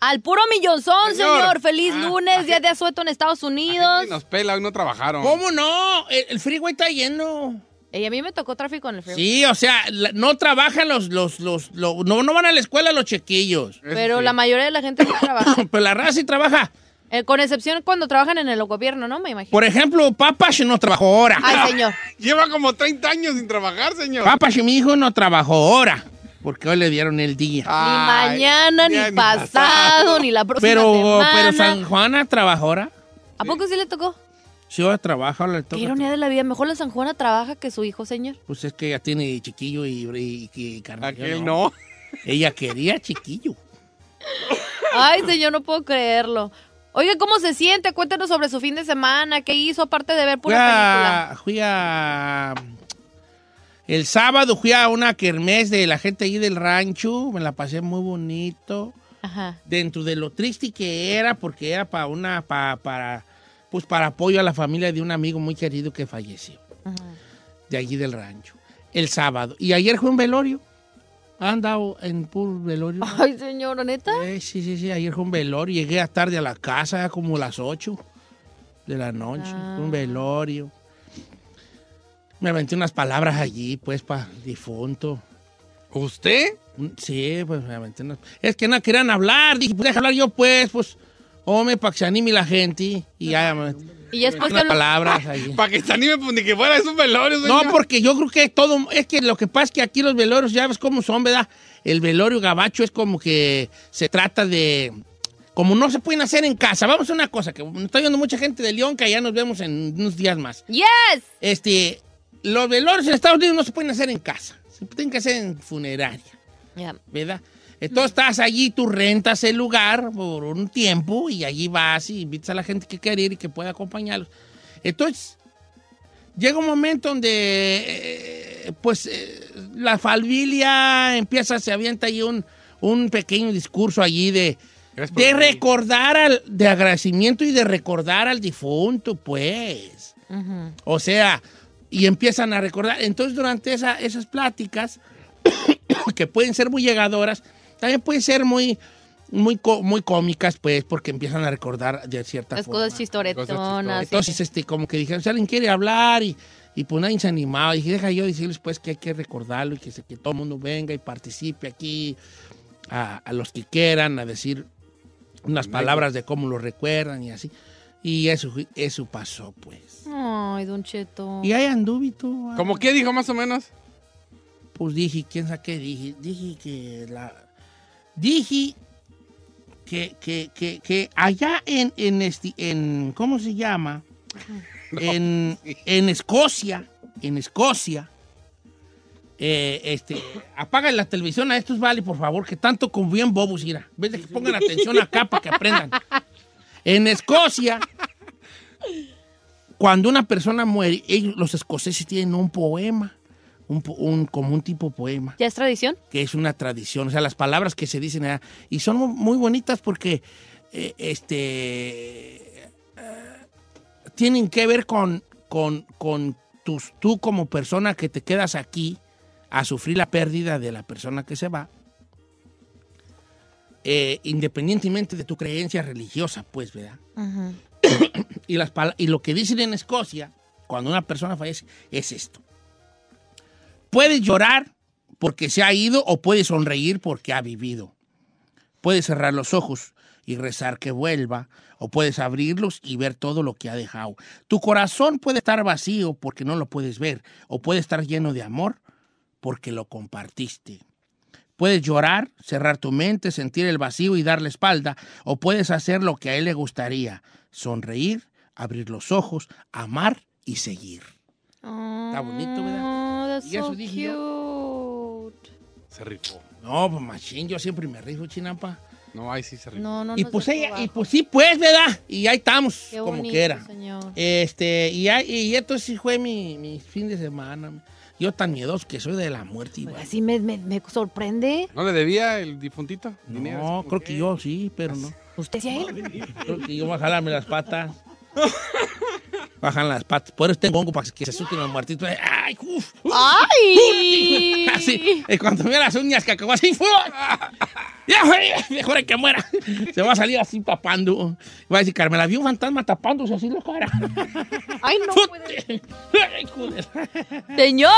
Al puro millonzón, señor. Señor. Feliz Ah, lunes, día de asueto en Estados Unidos. Nos pela, hoy no trabajaron. ¿Cómo no? El, el freeway está lleno. Y a mí me tocó tráfico en el freeway. Sí, o sea, la- no trabajan los, los, los, lo- no, no van a la escuela los chiquillos. Pero la mayoría de la gente no trabaja. Pero la raza sí trabaja. Eh, con excepción cuando trabajan en el gobierno, ¿no? Me imagino. Por ejemplo, Papash no trabajó ahora. Ay, señor. Lleva como 30 años sin trabajar, señor. Papash, mi hijo, no trabajó ahora. Porque hoy le dieron el día. Ni Ay, mañana, ni pasado, ni la próxima pero, semana. pero San Juana trabajó ahora. ¿A poco sí le tocó? Sí, ahora trabaja, ahora le Qué toca. ironía de la vida. Mejor la San Juana trabaja que su hijo, señor. Pues es que ya tiene chiquillo y, y, y carne. Aquel no. Ella quería chiquillo. Ay, señor, no puedo creerlo. Oiga, ¿cómo se siente? Cuéntanos sobre su fin de semana. ¿Qué hizo aparte de ver Fui pura película? a, fui a- El sábado fui a una kermés de la gente ahí del rancho. Me la pasé muy bonito. Ajá. Dentro de lo triste que era, porque era para una... pa- para, pues para apoyo a la familia de un amigo muy querido que falleció. De allí del rancho. El sábado. Y ayer fue un velorio. ¿Ha andado en puro velorio? Ay, señor, ¿neta? Eh, sí, sí, sí, ayer fue un velorio. Llegué a tarde a la casa, como las 8 de la noche. Ah. Un velorio. Me aventé unas palabras allí, pues, para difunto. ¿Usted? Mm, Sí, pues me aventé unas... Es que no querían hablar. Dije, pues deja hablar yo, pues, pues, hombre, para que se anime la gente. Y ya me Y ya después unas que lo- palabras allí. Para que se anime, pues ni que fuera, es un velorio, No, señor. porque yo creo que todo, es que lo que pasa es que aquí los velorios, ya ves cómo son, ¿verdad? El velorio gabacho es como que se trata de, como no se pueden hacer en casa. Vamos a una cosa, que me está viendo mucha gente de León, que allá nos vemos en unos días más. ¡Yes! Este, los velorios en Estados Unidos no se pueden hacer en casa, se tienen que hacer en funeraria, Ya. ¿verdad? Entonces estás allí, tú rentas el lugar por un tiempo y allí vas y invitas a la gente que quiere ir y que pueda acompañarlos. Entonces, llega un momento donde, eh, pues, eh, la familia empieza, se avienta ahí un, un pequeño discurso allí de, de recordar, al, de agradecimiento y de recordar al difunto, pues. O sea, y empiezan a recordar. Entonces, durante esa- esas pláticas, que pueden ser muy llegadoras, también pueden ser muy, muy, muy cómicas, pues, porque empiezan a recordar de cierta Las forma. cosas chistoretonas. Entonces, este, como que dijeron, si alguien quiere hablar y, y pues nadie se animaba. Y dije, deja yo decirles pues que hay que recordarlo y que, se- que todo el mundo venga y participe aquí, a, a los que quieran, a decir unas palabras de cómo lo recuerdan y así. Y eso, eso pasó, pues. Ay, Don Cheto. Y ahí anduve tú. ah, ¿Cómo qué dijo más o menos? Pues dije, ¿quién sabe qué dije? Dije que la... Dije que, que, que, que allá en, en, este, en, ¿cómo se llama? en, en Escocia, en Escocia, eh, este, apaga la televisión a estos, vale, por favor, que tanto con bien bobos, mira. En vez de que pongan atención acá para que aprendan. En Escocia, cuando una persona muere, ellos, los escoceses tienen un poema, un, como un tipo poema ¿Ya es tradición? que es una tradición, o sea, las palabras que se dicen allá, y son mu- muy bonitas porque eh, este eh, tienen que ver con, con, con tus, tú como persona que te quedas aquí a sufrir la pérdida de la persona que se va, eh, independientemente de tu creencia religiosa, pues, ¿verdad? y, las, y lo que dicen en Escocia, cuando una persona fallece, es esto. Puedes llorar porque se ha ido o puedes sonreír porque ha vivido. Puedes cerrar los ojos y rezar que vuelva o puedes abrirlos y ver todo lo que ha dejado. Tu corazón puede estar vacío porque no lo puedes ver o puede estar lleno de amor porque lo compartiste. Puedes llorar, cerrar tu mente, sentir el vacío y darle espalda, o puedes hacer lo que a él le gustaría, sonreír, abrir los ojos, amar y seguir. Está bonito, ¿verdad? Oh, that's Y eso so dije cute. Se rifó. No, pues machín, yo siempre me rifo, chinampa. No, ahí sí se rifó. No, no, Y no pues ella, y pues sí, pues, ¿verdad? Y ahí estamos, Qué como bonito, quiera. señor. Este, y, ahí- y esto sí fue mi, mi fin de semana. Yo tan miedoso que soy de la muerte igual. Así me, me, me sorprende. ¿No le debía el difuntito dinero? No, creo que yo sí, pero no. ¿Usted sí a él? Creo que yo voy a jalarme las patas. Bajan las patas. Por eso tengo hongo para que se asusten los muertitos. ¡Ay! uf, uf. ¡Ay! Así, y cuando vea las uñas que acabó así, ya mejor que muera. Se va a salir así papando. Va a decir, Carmela, vi un fantasma tapándose así la cara. ¡Ay, no puede! Ay, joder. ¡Señor!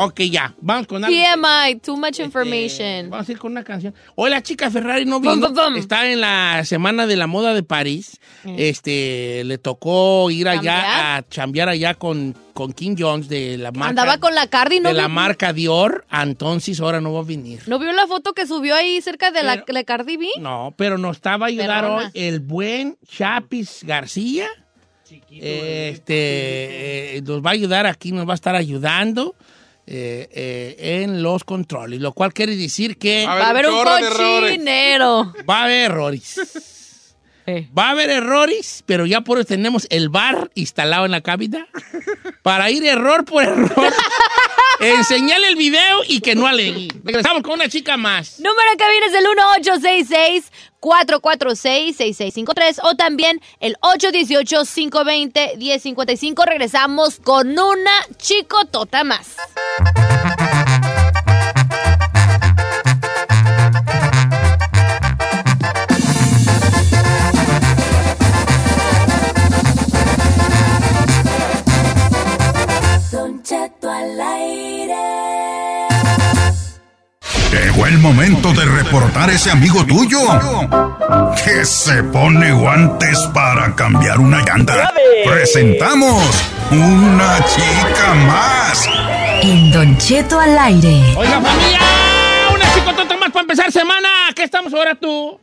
ok, ya, vamos con algo. TMI, too much Este, information. vamos a ir con una canción. Hoy la chica Ferrari no vino. Está en la Semana de la Moda de París. Este, le tocó ir allá ¿Chambear? A chambear allá con, con Kim Jones de la marca, Andaba con la Cardi, ¿no? de la marca Dior. Entonces ahora no va a venir. ¿No vio la foto que subió ahí cerca de la, Pero- la Cardi B? No, pero nos estaba a ayudar hoy el buen Chapis García. Este eh, nos va a ayudar aquí, nos va a estar ayudando eh, eh, en los controles, lo cual quiere decir que A ver, Va a haber un cochinero. va a haber errores. Eh. Va a haber errores, pero ya por eso tenemos el bar instalado en la cabina para ir error por error, enseñarle el video y que no alegue. Regresamos con una chica más. Número que viene es el 1866-446-6653 o también el 818-520-1055. Regresamos con una chicotota más. Llegó el momento de reportar ese amigo tuyo que se pone guantes para cambiar una llanta. Presentamos una chica más. En Don Cheto al aire. Oiga, familia, una chicotota más para empezar semana. ¿Qué estamos ahora tú?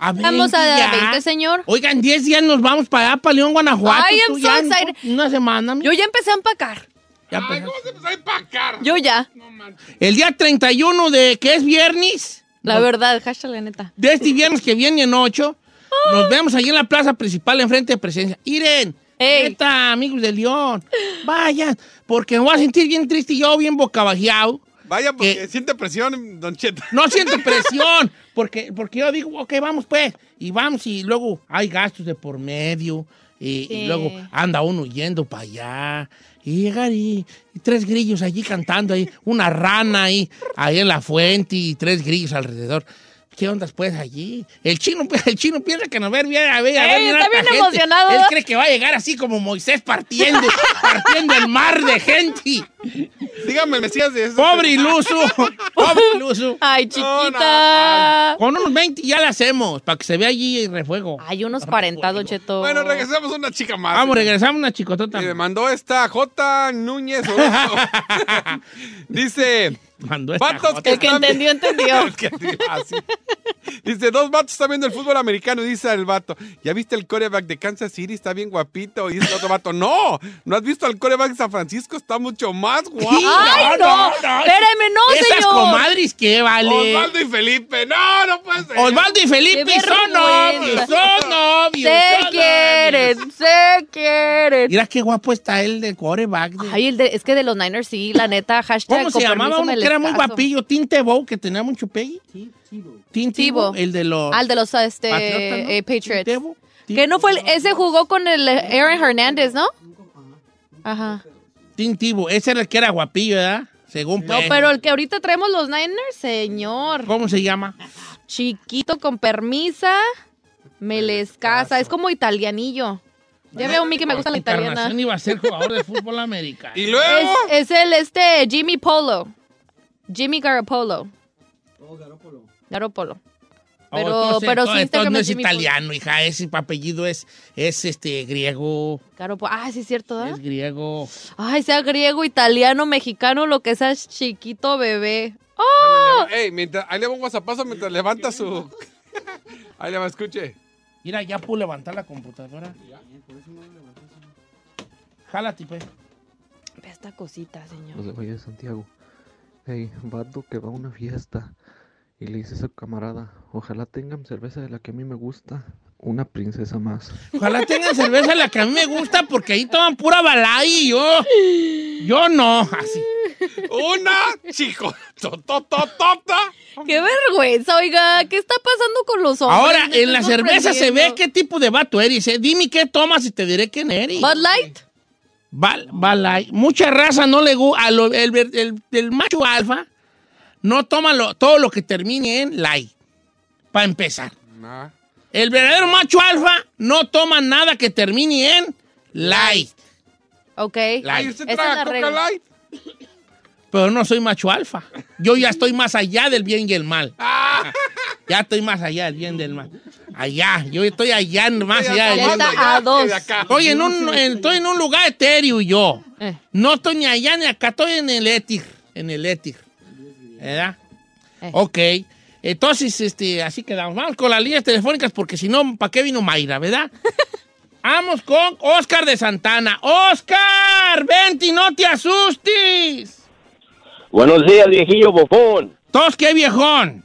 A Estamos a 20 ya. 20, señor. Oigan, 10 días nos vamos para allá, para León, Guanajuato. Ay, I'm so ya en excited. Una semana. mi- Yo ya empecé a empacar. Ya Ay. ¿cómo se empezó a empacar? Yo ya. No manches. El día 31 de, que es viernes, La verdad, hashtag la neta. de este viernes que viene en 8, nos vemos allí en la plaza principal, enfrente de presencia. Iren, Ey. neta, amigos de León, vayan, porque me voy a sentir bien triste y yo bien bocabajeado. Vaya, porque ¿Qué? siente presión, Don Cheto. No siento presión, porque, porque yo digo, ok, vamos pues, y vamos, y luego hay gastos de por medio, y, y Sí. luego anda uno yendo para allá, y llegar y, y tres grillos allí cantando ahí, una rana ahí, ahí en la fuente, y tres grillos alrededor. ¿Qué ondas pues allí? El chino, el chino piensa que nos va a ver bien, a ver, a ver Ey, está bien gente. emocionado, Él ¿no? cree que va a llegar así como Moisés partiendo, partiendo el mar de gente. Dígame, Mesías de eso. Pobre iluso, pobre iluso. Ay, chiquita. Con unos 20 ya la hacemos, para que se vea allí el refuego. Hay unos 40, Don Cheto. Bueno, regresamos a una chica más. Vamos, regresamos una chicotota. Y me mandó esta J. Núñez. Dice, Mandó esta Vatos jota. que El que entendió, entendió. El que diga así. Dice, dos vatos están viendo el fútbol americano y dice el vato, ¿ya viste el coreback de Kansas City? Está bien guapito. Y dice el otro vato, no, ¿no has visto al coreback de San Francisco? Está mucho más guapo. ¡Ay, no! Espérame, no, Esas señor. comadres, ¿qué vale? Osvaldo y Felipe, no, no puede ser. Osvaldo y Felipe son novios, son novios. Se son quieren, novios. se quieren. Mira qué guapo está el de coreback. de- Ay, el de- es que de los Niners sí, la neta, hashtag ¿Cómo se llamaba uno que era muy guapillo? Tim Tebow, que tenía mucho pegue. Tebow. El de los... Al de los este, Patriotas, ¿no? eh, Patriots. Tim Tebow. Que no fue el- ese jugó con el Aaron Hernández, ¿no? Ajá. Tim Tebow. Ese era el que era guapillo, ¿verdad? Según No, pues. pero el que ahorita traemos los Niners, señor. ¿Cómo se llama? Chiquito con permisa, me les casa. Es como italianillo. Ya veo a mí que me gusta la italiana. Encarnación iba a ser jugador de fútbol americano. Y luego, Es, es el este Jimmy Polo. Jimmy Garoppolo. Garoppolo. Oh, Pero, entonces- pero entonces- sí Instagram entonces no es italiano, hija. Ese apellido es, es este griego. Garoppolo. Ah, sí es cierto, ¿verdad? Es griego. Ay, sea griego, italiano, mexicano, lo que sea es chiquito bebé. ¡Oh! ey, mientras, ahí le va un whatsappazo mientras levanta su... ahí le va, escuche. Mira, ya puedo levantar la computadora. Jálate, pues. Ve esta cosita, señor. Los de Valle de Santiago. Hey, vato que va a una fiesta y le dice a su camarada, ojalá tengan cerveza de la que a mí me gusta, una princesa más. Ojalá tengan cerveza la que a mí me gusta porque ahí toman pura balay y yo, yo no, así. Una chico totototota. ¡Qué vergüenza, oiga! ¿Qué está pasando con los hombres? Ahora, Me en la cerveza se ve qué tipo de vato eres. ¿eh? Dime qué tomas y te diré quién eres. ¿Bud Light? Bal- Balay. Mucha raza no le gusta. El, el- el- el macho alfa no toma lo- todo lo que termine en light. Para empezar. Nah. El verdadero macho alfa no toma nada que termine en light. Ok. Light. Ay, ¿usted Esa es traga la Coca regla. Light? Pero no soy macho alfa. Yo ya estoy más allá del bien y el mal. Ya estoy más allá del bien y del mal. Allá, yo estoy allá, más allá bien. está a dos. Estoy en un, estoy en un lugar etéreo yo. Eh. No estoy ni allá ni acá, estoy en el éter. En el éter. ¿Verdad? Eh. Ok. Entonces, este, así quedamos. Vamos con las líneas telefónicas porque si no, ¿para qué vino Mayra, verdad? Vamos con Oscar de Santana. ¡Oscar! ¡Vente y no te asustes! Buenos días, viejillo bofón. ¿Tos qué viejón?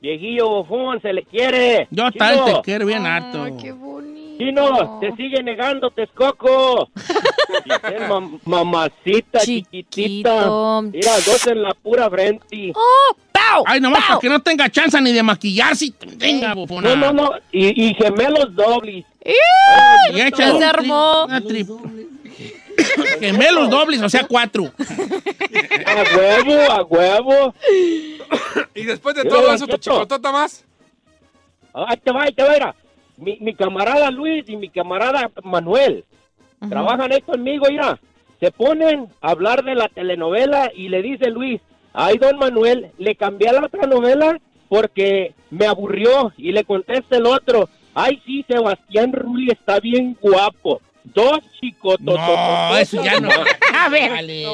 Viejillo bofón, se le quiere. Yo tal te quiero bien harto. Ay, qué bonito. Chino, te sigue negando, Texcoco. Mam- mamacita chiquitita. Chiquito. Mira, dos en la pura frente. ¡Oh! ¡Pau! Ay, nomás ¡Pau! para que no tenga chance ni de maquillarse. Venga, bofona. No, no, no. Y, y gemelos dobles. Y Ya un armó. una Gemelos dobles, o sea, cuatro. A huevo, a huevo. Y después de todo eso, tu chicotota más. Ahí te va, ahí te va. mira. Mi, mi camarada Luis y mi camarada Manuel trabajan ahí conmigo, mira. Se ponen a hablar de la telenovela y le dice Luis, ay, don Manuel, le cambié a la otra novela porque me aburrió. Y le contesta el otro, ay, sí, Sebastián Rulli está bien guapo. Dos chicos. No, eso ya no. A ver. Vale.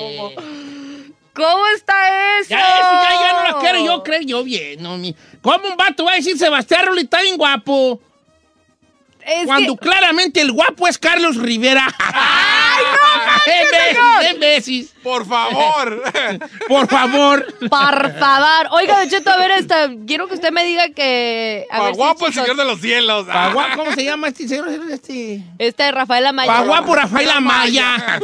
¿Cómo está eso? Ya, eso ya, ya no la quiero yo creo yo bien. No, mi- ¿Cómo un vato va a decir Sebastián Rulli está bien guapo? Es Cuando que- claramente el guapo es Carlos Rivera. ¡Ay, no! ¡En veces! Por favor. Por favor. Por favor. Oiga, Don Cheto, a ver, esta, quiero que usted me diga que... A Pa' ver si guapo el señor de los cielos. Pa' guapo, ¿Cómo se llama este señor? Este... Este Rafael Amaya. Pa' guapo Rafael Amaya.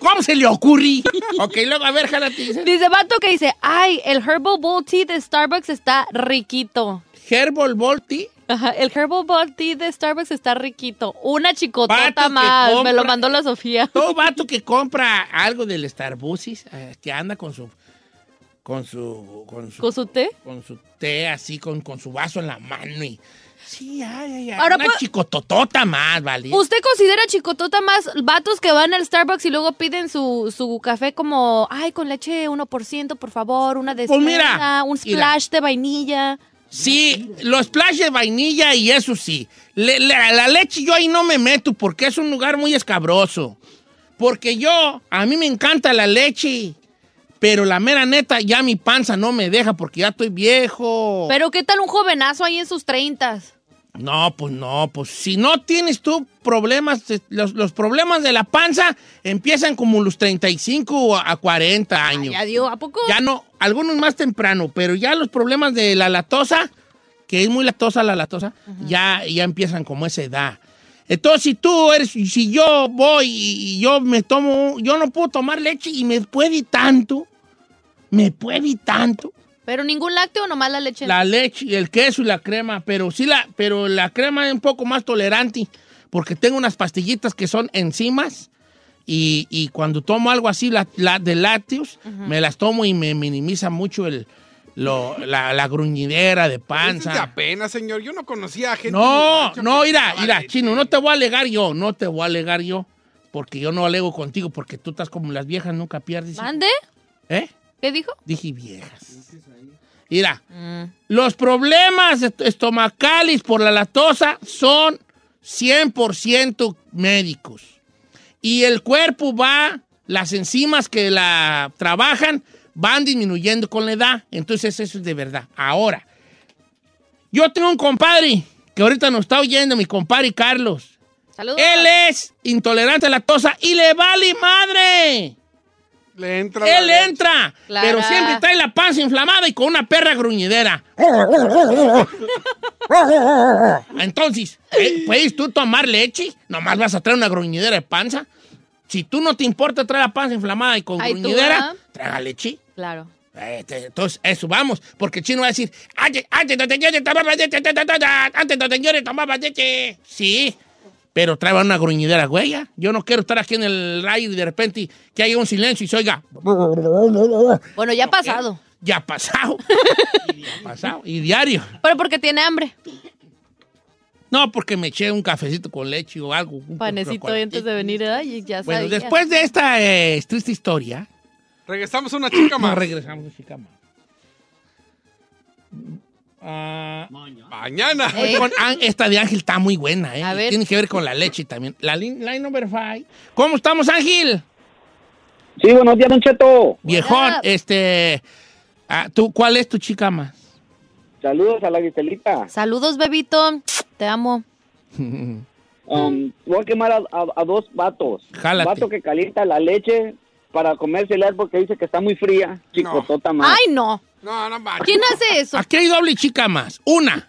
¿Cómo se le ocurre? Ok, luego, a ver, jálate. Dice vato que dice, ay, el Herbal Bowl Tea de Starbucks está riquito. Herbal Volti. Ajá, el Herbal Bowl Tea de Starbucks está riquito. Una chicotota más. Me lo mandó la Sofía. Todo vato que compra algo del Starbucks, eh, que anda con su con su con su ¿Con su té? con su té así con, con su vaso en la mano y sí, ay, ay, ay, Ahora una puedo- chicototota más, ¿vale? ¿Usted considera chicotota más vatos que van al Starbucks y luego piden su, su café como, ay, con leche 1%, por favor, una de Pues mira, un mira. splash de vainilla? Sí, los splash de vainilla y eso sí. La leche yo ahí no me meto porque es un lugar muy escabroso. Porque yo, a mí me encanta la leche Pero la mera neta, ya mi panza no me deja porque ya estoy viejo. Pero ¿qué tal un jovenazo ahí en sus treintas? No, pues no, pues si no tienes tú problemas, eh, los, los problemas de la panza empiezan como los 35 a 40 años. Ya dio, ¿a poco? Ya no, algunos más temprano, pero ya los problemas de la latosa, que es muy latosa la latosa, ya, ya empiezan como esa edad. Entonces, si tú eres, si yo voy y yo me tomo, yo no puedo tomar leche y me puede tanto, me puede tanto. ¿Pero ningún lácteo o nomás la leche? La leche, el queso y la crema, pero sí la, pero la crema es un poco más tolerante, porque tengo unas pastillitas que son enzimas y, y cuando tomo algo así la, la- de lácteos, me las tomo y me minimiza mucho el, lo- la, la gruñidera de Eso es de panza. apenas, señor. Yo no conocía a gente. No, no, mira, mira, chino, no te voy a alegar yo, no te voy a alegar yo, porque yo no alego contigo, porque tú estás como las viejas, nunca pierdes. ¿Mande? ¿Eh? ¿Qué dijo? Dije viejas. Mira, los problemas est- estomacales por la lactosa son 100% médicos. Y el cuerpo va, las enzimas que la trabajan van disminuyendo con la edad. Entonces eso es de verdad. Ahora, yo tengo un compadre que ahorita nos está oyendo, mi compadre Carlos. Saludos. Él es intolerante a la lactosa y le vale madre. Le entra. Él leche. entra, Clara. pero siempre trae la panza inflamada y con una perra gruñidera. Entonces, ¿eh, ¿puedes tú tomar leche? Nomás vas a traer una gruñidera de panza. Si tú no te importa traer la panza inflamada y con Ay, tú, gruñidera, ¿verdad? traga leche. Claro. Este, Entonces, eso, vamos. Porque el chino va a decir, antes, antes no tenía tomaba leche, antes no tenía tomaba leche. Sí, pero trae una gruñidera, güey. ya. Yo no quiero estar aquí en el rayo y de repente que haya un silencio y se oiga. Bueno, ya ha pasado. Ya ha pasado. ya ha pasado. Y diario. Pero porque tiene hambre. No, porque me eché un cafecito con leche o algo. un Panecito antes de venir, ay, ya Bueno, sabía. después de esta eh, triste historia, Regresamos a una chica más. regresamos, chica. más. Ah, Mañana. Eh. con esta de Ángel está muy buena, ¿eh? A ver. Tiene que ver con la leche también. La lin- line number five. ¿Cómo estamos, Ángel? Sí, buenos días, Don Cheto. Viejón, este. ah, ¿tú, ¿Cuál es tu chica más? Saludos a la Gistelita. Saludos, bebito. Te amo. Um, voy a quemar a, a- a dos vatos. Jálate. Vato que calienta la leche para comérsela porque dice que está muy fría. Chicotota más. Ay, no. No, no, manches. ¿Quién hace eso? Aquí hay doble chica más. Una.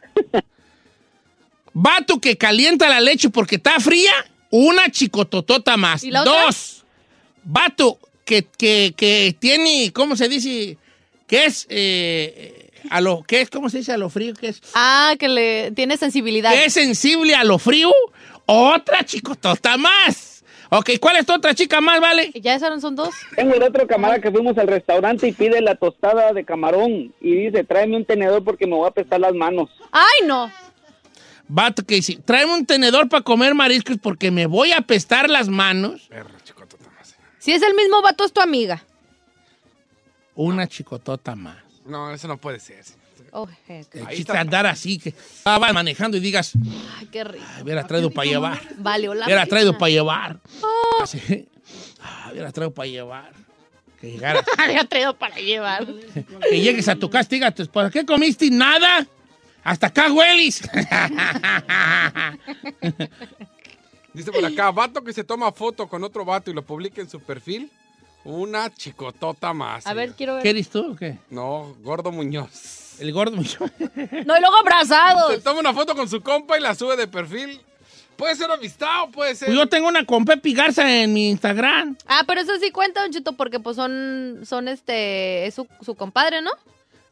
Vato que calienta la leche porque está fría. Una chicototota más. ¿Y la otra? Dos. Vato que, que, que tiene, ¿cómo se dice? Que es, eh, a lo, ¿qué es? ¿Cómo se dice a lo frío? ¿Qué es? Ah, que le tiene sensibilidad. Que es sensible a lo frío. Otra chicotota más. Ok, ¿cuál es tu otra chica más, vale? ¿Ya esos son dos? Tengo el otro camarada que fuimos al restaurante y pide la tostada de camarón y dice, tráeme un tenedor porque me voy a apestar las manos. Ay, no. Vato que dice, tráeme un tenedor para comer mariscos porque me voy a apestar las manos. Perro, chicotota más. Si es el mismo vato, es tu amiga. Una chicotota más. No, eso no puede ser. Oh, heck. El chiste está. andar así, que ah, vas manejando y digas, Ay, qué rico. "Ay, hubiera traído para llevar, Vale, hola. hubiera traído para llevar. Así, "Ah, hubiera traído para llevar. Que llegaras, Había traído para llevar. que llegues a tu casa y digas a tu esposa, ¿qué comiste? Nada. Hasta acá huelis. Dice por acá, vato que se toma foto con otro vato y lo publica en su perfil. Una chicotota más. A ver, quiero ¿Qué ver. eres tú o qué? No, Gordo Muñoz. El gordo. No, y luego Se abrazados. toma una foto con su compa y la sube de perfil. Puede ser amistad o puede ser. Pues yo tengo una con Pepi Garza en mi Instagram. Ah, pero eso sí cuenta, Don Chito, porque pues son, son este, es su, su compadre, ¿no?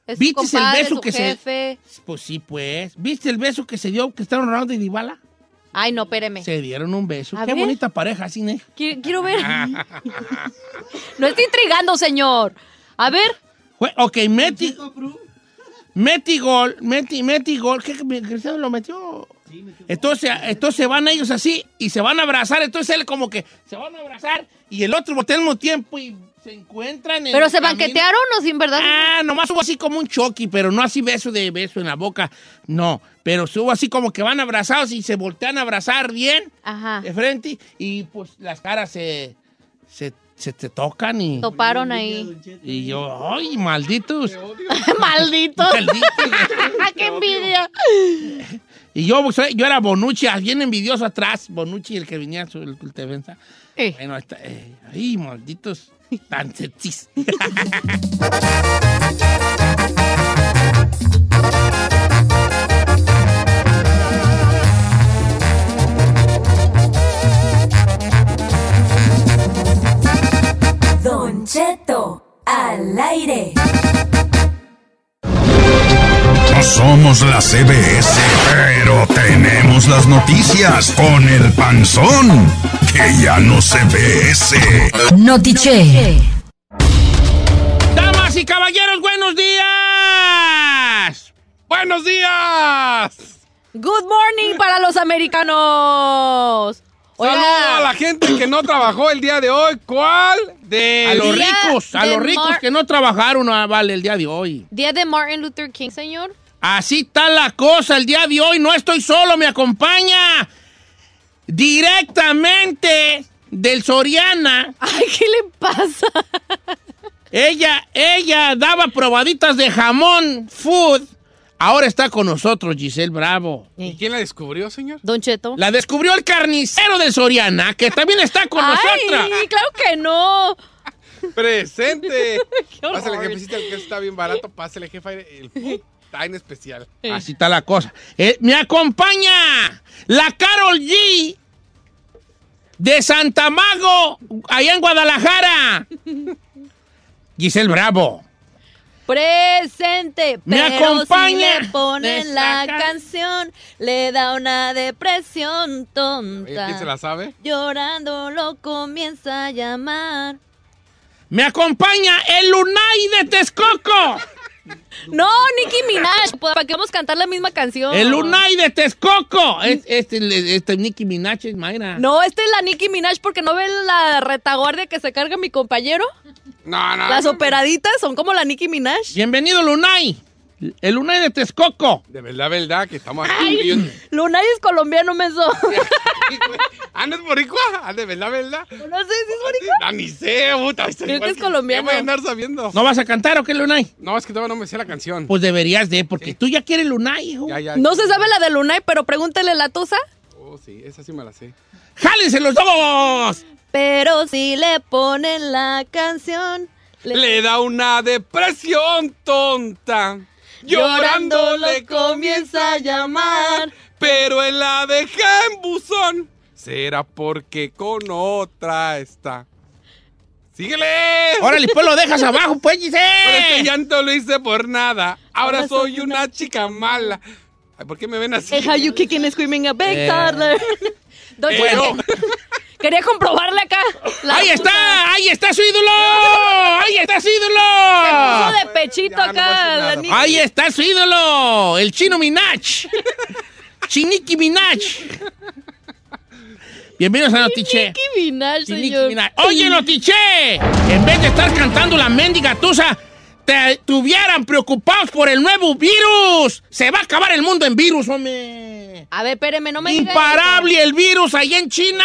Es su ¿Viste el compadre, beso su que se- jefe. Pues sí, pues. ¿Viste el beso que se dio que estaban Ronaldo y Dybala? Ay, no, espéreme. Se dieron un beso. A Qué ver. bonita pareja, así, ¿no? Qui- Quiero ver. no está intrigando, señor. A ver. Ok, Meti. Meti gol, Meti, Meti gol. ¿Qué? Cristiano lo metió? Entonces, entonces van ellos así y se van a abrazar. Entonces él como que se van a abrazar y el otro voltea al mismo tiempo y se encuentran en ¿Pero se camino. banquetearon o sin verdad? Ah, nomás hubo así como un choque, pero no así beso de beso en la boca. No, pero hubo así como que van abrazados y se voltean a abrazar bien Ajá. de frente y pues las caras se, se se te tocan y, Toparon ahí. y yo, ¡ay, malditos! Maldito. Malditos. ¡Qué envidia! Y yo, pues, yo era Bonucci, bien envidioso atrás. Bonucci, el que venía, su- el, el defensa. Eh. Bueno, ahí está, eh, ay, malditos, tan sexys. Cheto al aire. No somos la CBS, pero tenemos las noticias con el panzón, que ya no se ve ese. Notiche. Damas y caballeros, buenos días. ¡Buenos días! Good morning para los americanos. Oiga, Saludo a la gente que no trabajó el día de hoy. ¿Cuál? De A los ricos, a los ricos que no trabajaron, ah, vale, el día de hoy. Día de Martin Luther King, señor. Así está la cosa el día de hoy. No estoy solo, me acompaña directamente del Soriana. Ay, ¿qué le pasa? Ella, ella daba probaditas de jamón, food. Ahora está con nosotros Giselle Bravo. ¿Y quién la descubrió, señor? Don Cheto. La descubrió el carnicero del Soriana, que también está con Ay, nosotros. claro que no. ¡Presente! Pásale, jefecita, el que está bien barato. Pásale, jefa. El food está en especial. Así está la cosa. Eh, me acompaña la Carol G de Santa Mago, allá en Guadalajara. Giselle Bravo. Presente. Me pero acompaña Si le ponen la canción, le da una depresión tonta. Oye, ¿Quién se la sabe? Llorando lo comienza a llamar. Me acompaña el Lunay de Texcoco. No, Nicki Minaj. pues, ¿Para qué vamos a cantar la misma canción? El Lunay de Texcoco. Es- Este, este, Nicki Minaj es Mayra. No, esta es la Nicki Minaj porque no ven la retaguardia que se carga mi compañero. No, no. Las operaditas son como la Nicki Minaj. Bienvenido, Lunay. El Lunay de Texcoco. De verdad, verdad, que estamos aquí. Yo- Lunay es colombiano, menso. ¿Ah, no es boricua? ¿Ah, de verdad, verdad? No sé si es boricua. Ah, ni sé, puta. Creo que es colombiano. ¿Qué voy a andar sabiendo? ¿No vas a cantar o qué, Lunay? No, es que todavía no me sé la canción. Pues deberías de, porque tú ya quieres Lunay, hijo. Ya, ya. No se sabe la de Lunay, pero pregúntele la tusa. Oh, sí, esa sí me la sé. ¡Jálense los dos! Pero si le ponen la canción. Le da una depresión tonta. Llorando le comienza a llamar. Pero él la deja en buzón. Será porque con otra está. ¡Síguele! Órale, pues lo dejas abajo, pues, Por este Giselle. llanto lo hice por nada. Ahora, Ahora soy soy una chica mala. Ay, ¿Por qué me ven así? Hey, how you kicking and screaming a big Eh. toddler. Eh, no. Quería comprobarle acá. la ¡Ahí está! ¡Ahí está su ídolo! ¡Ahí está su Se ídolo! puso de pechito Ya, no acá. Nicki. ¡Ahí está su ídolo! El chino Minaj. Chiniki Minaj. Bienvenidos a Notiche. Minaj. Oye, Notiche, en vez de estar cantando la mendiga tusa, te estuvieran preocupados por el nuevo virus. Se va a acabar el mundo en virus, hombre. A ver, espéreme, no me diga Imparable el virus ahí en China.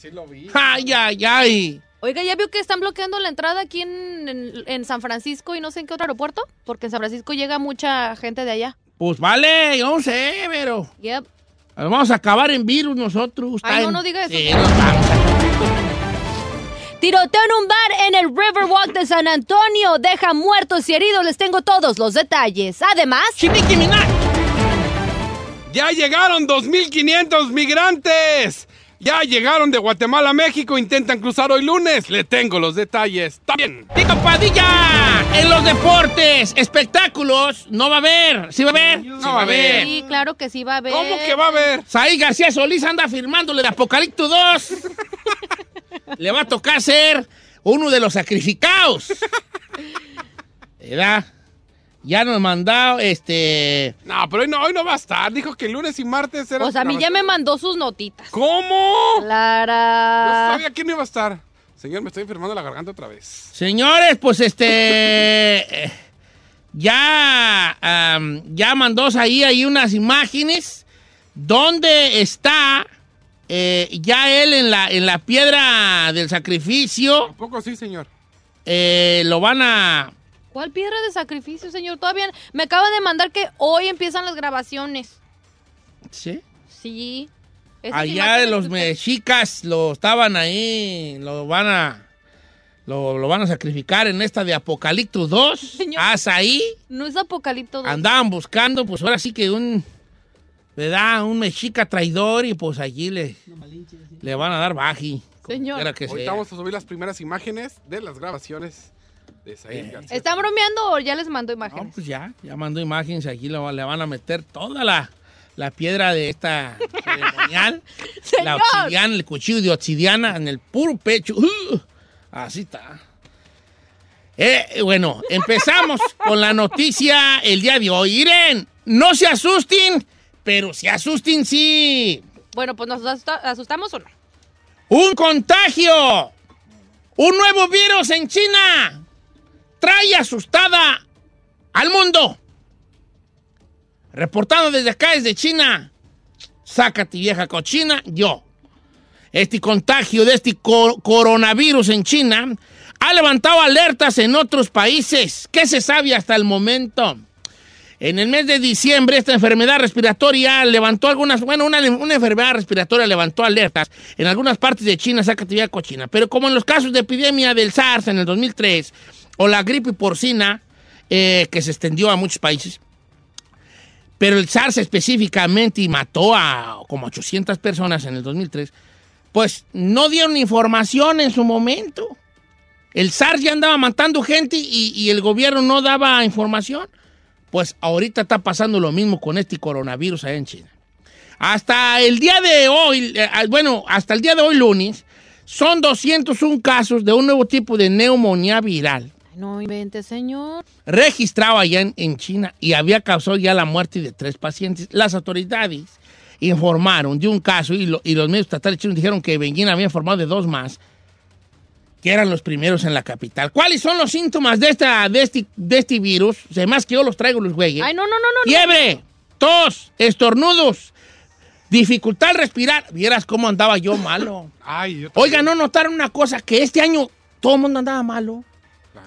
Sí lo vi. Ay, ay, ay. Oiga, ¿ya vio que están bloqueando la entrada aquí en, en- en San Francisco y no sé en qué otro aeropuerto? Porque en San Francisco llega mucha gente de allá. Pues vale, yo no sé, pero Yep. vamos a acabar en virus nosotros. Ay, no, en- no diga eso. Sí, nos vamos a- Tiroteo en un bar en el Riverwalk de San Antonio. Deja muertos y heridos. Les tengo todos los detalles. Además. ¡Ya llegaron 2.500 migrantes! ¡Ya llegaron de Guatemala a México! Intentan cruzar hoy lunes. Le tengo los detalles. También. Tico Padilla, en los deportes, espectáculos, no va a haber. ¿Sí va a haber? No va a haber. sí, claro que sí va a haber. ¿Cómo que va a haber? Saí García Solís anda firmándole de Apocalipto 2. Le va a tocar ser uno de los sacrificados. ¿Verdad? Ya nos mandado, este... No, pero hoy no, hoy no va a estar. Dijo que lunes y martes era. Pues a mí ya me mandó sus notitas. ¿Cómo? Clara. sabía que no iba a estar. Señor, me estoy enfermando la garganta otra vez. Señores, pues este... ya, am, ya mandó ahí, ahí unas imágenes donde está eh, ya él en la, en la piedra del sacrificio Tampoco sí, señor. eh, lo van a... ¿Cuál piedra de sacrificio, señor? Todavía me acaban de mandar que hoy empiezan las grabaciones. ¿Sí? Sí. Esas Allá de los que- mexicas lo estaban ahí, lo van a... Lo, lo van a sacrificar en esta de Apocalipto 2. Señor. Hasta ahí No es Apocalipto 2. andaban buscando, pues ahora sí que un... ¿Verdad? Un mexica traidor y pues allí le, le van a dar baji. Señor. Que Ahorita vamos a subir las primeras imágenes de las grabaciones de Eh. Said García. ¿Están bromeando o ya les mando No, imágenes? pues ya, ya mandó imágenes, aquí le, le van a meter toda la, la piedra de esta ceremonial, la obsidiana, el cuchillo de obsidiana en el puro pecho. ¡Uh! así está. Eh, bueno, empezamos con la noticia el día de hoy. Miren, no se asusten, pero se asusten sí. Bueno, pues nos asusta- asustamos o no. Un contagio. Un nuevo virus en China. Trae asustada al mundo. Reportando desde acá, desde China. Sácate, vieja cochina, yo. Este contagio de este co- coronavirus en China ha levantado alertas en otros países. ¿Qué se sabe hasta el momento? En el mes de diciembre, esta enfermedad respiratoria levantó algunas, bueno, una, una enfermedad respiratoria levantó alertas en algunas partes de China, sacatividad cochina. Pero como en los casos de epidemia del SARS en el 2003 o la gripe porcina, eh, que se extendió a muchos países, pero el SARS específicamente y mató a como 800 personas en el 2003, pues no dieron información en su momento. El SARS ya andaba matando gente y, y el gobierno no daba información. Pues ahorita está pasando lo mismo con este coronavirus allá en China. Hasta el día de hoy, eh, bueno, hasta el día de hoy lunes, son 201 casos de un nuevo tipo de neumonía viral no invente, señor. registrado allá en, en China y había causado ya la muerte de tres pacientes. Las autoridades informaron de un caso y, lo- y los medios estatales chinos dijeron que Beijing había informado de dos más que eran los primeros en la capital. ¿Cuáles son los síntomas de, esta, de, este, de este virus? Además que yo los traigo los güeyes. Ay, no, no, no, no. no. Fiebre, tos, estornudos, dificultad al respirar. Vieras cómo andaba yo malo. Ay, yo Oiga, ¿no notaron una cosa? Que este año todo el mundo andaba malo.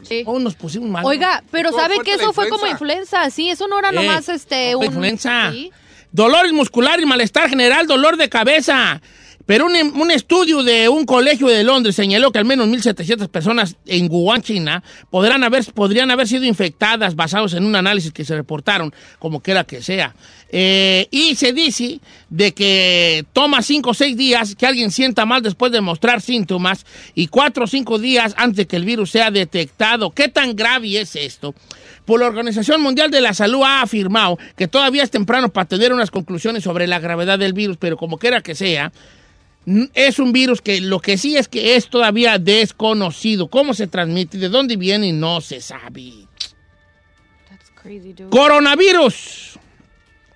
Sí. Todos nos pusimos malos. Oiga, pero ¿sabe que eso fue como influenza. Sí, eso no era Eh, nomás este un influenza. Sí. Dolores musculares, malestar general, dolor de cabeza. Pero un, un estudio de un colegio de Londres señaló que al menos 1.700 personas en Wuhan, China, podrán haber, podrían haber sido infectadas basados en un análisis que se reportaron, como quiera que sea. Eh, y se dice de que toma 5 o 6 días que alguien sienta mal después de mostrar síntomas y 4 o 5 días antes de que el virus sea detectado. ¿Qué tan grave es esto? Pues la Organización Mundial de la Salud ha afirmado que todavía es temprano para tener unas conclusiones sobre la gravedad del virus, pero como quiera que sea, es un virus que lo que sí es que es todavía desconocido. ¿Cómo se transmite? ¿De dónde viene? No se sabe. That's crazy, dude. Coronavirus.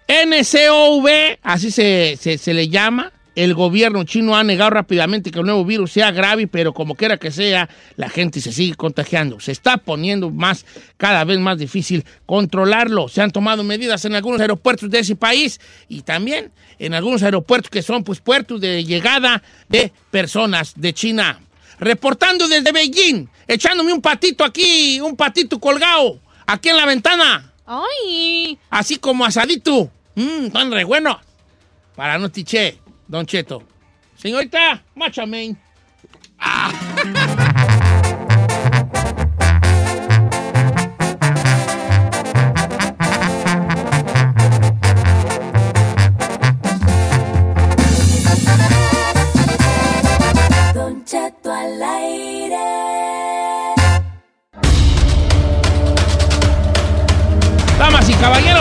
NCOV, así se, se- se le llama. El gobierno chino ha negado rápidamente que el nuevo virus sea grave, pero como quiera que sea, la gente se sigue contagiando. Se está poniendo más, cada vez más difícil controlarlo. Se han tomado medidas en algunos aeropuertos de ese país y también en algunos aeropuertos que son pues puertos de llegada de personas de China. Reportando desde Beijing, echándome un patito aquí, un patito colgado, aquí en la ventana. Ay, Así como asadito. Mmm, están re buenos. Para no tiche, Don Cheto. Señorita, machame. Don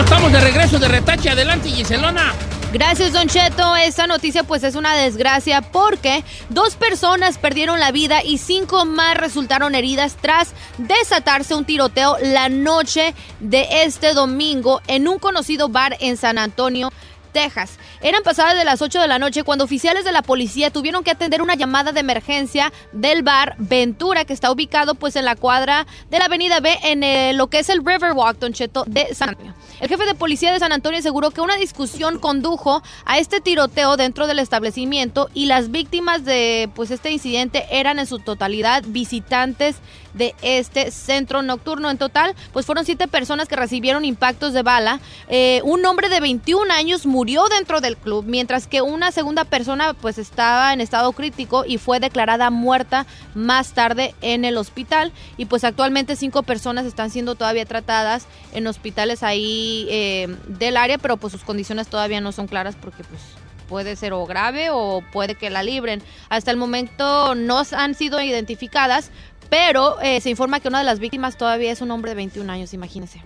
Estamos de regreso de Retache. Adelante, Giselona. Gracias, Don Cheto. Esta noticia pues es una desgracia porque dos personas perdieron la vida y cinco más resultaron heridas tras desatarse un tiroteo la noche de este domingo en un conocido bar en San Antonio, Texas. Eran pasadas de las 8 de la noche cuando oficiales de la policía tuvieron que atender una llamada de emergencia del bar Ventura, que está ubicado pues en la cuadra de la avenida B en eh, lo que es el Riverwalk, Don Cheto, de San Antonio. El jefe de policía de San Antonio aseguró que una discusión condujo a este tiroteo dentro del establecimiento y las víctimas de pues este incidente eran en su totalidad visitantes de este centro nocturno. En total, pues fueron siete personas que recibieron impactos de bala. Eh, un hombre de 21 años murió dentro del club, mientras que una segunda persona pues estaba en estado crítico y fue declarada muerta más tarde en el hospital. Y pues actualmente cinco personas están siendo todavía tratadas en hospitales ahí eh, del área, pero pues sus condiciones todavía no son claras porque pues puede ser o grave o puede que la libren. Hasta el momento no han sido identificadas, pero eh, se informa que una de las víctimas todavía es un hombre de 21 años, imagínense.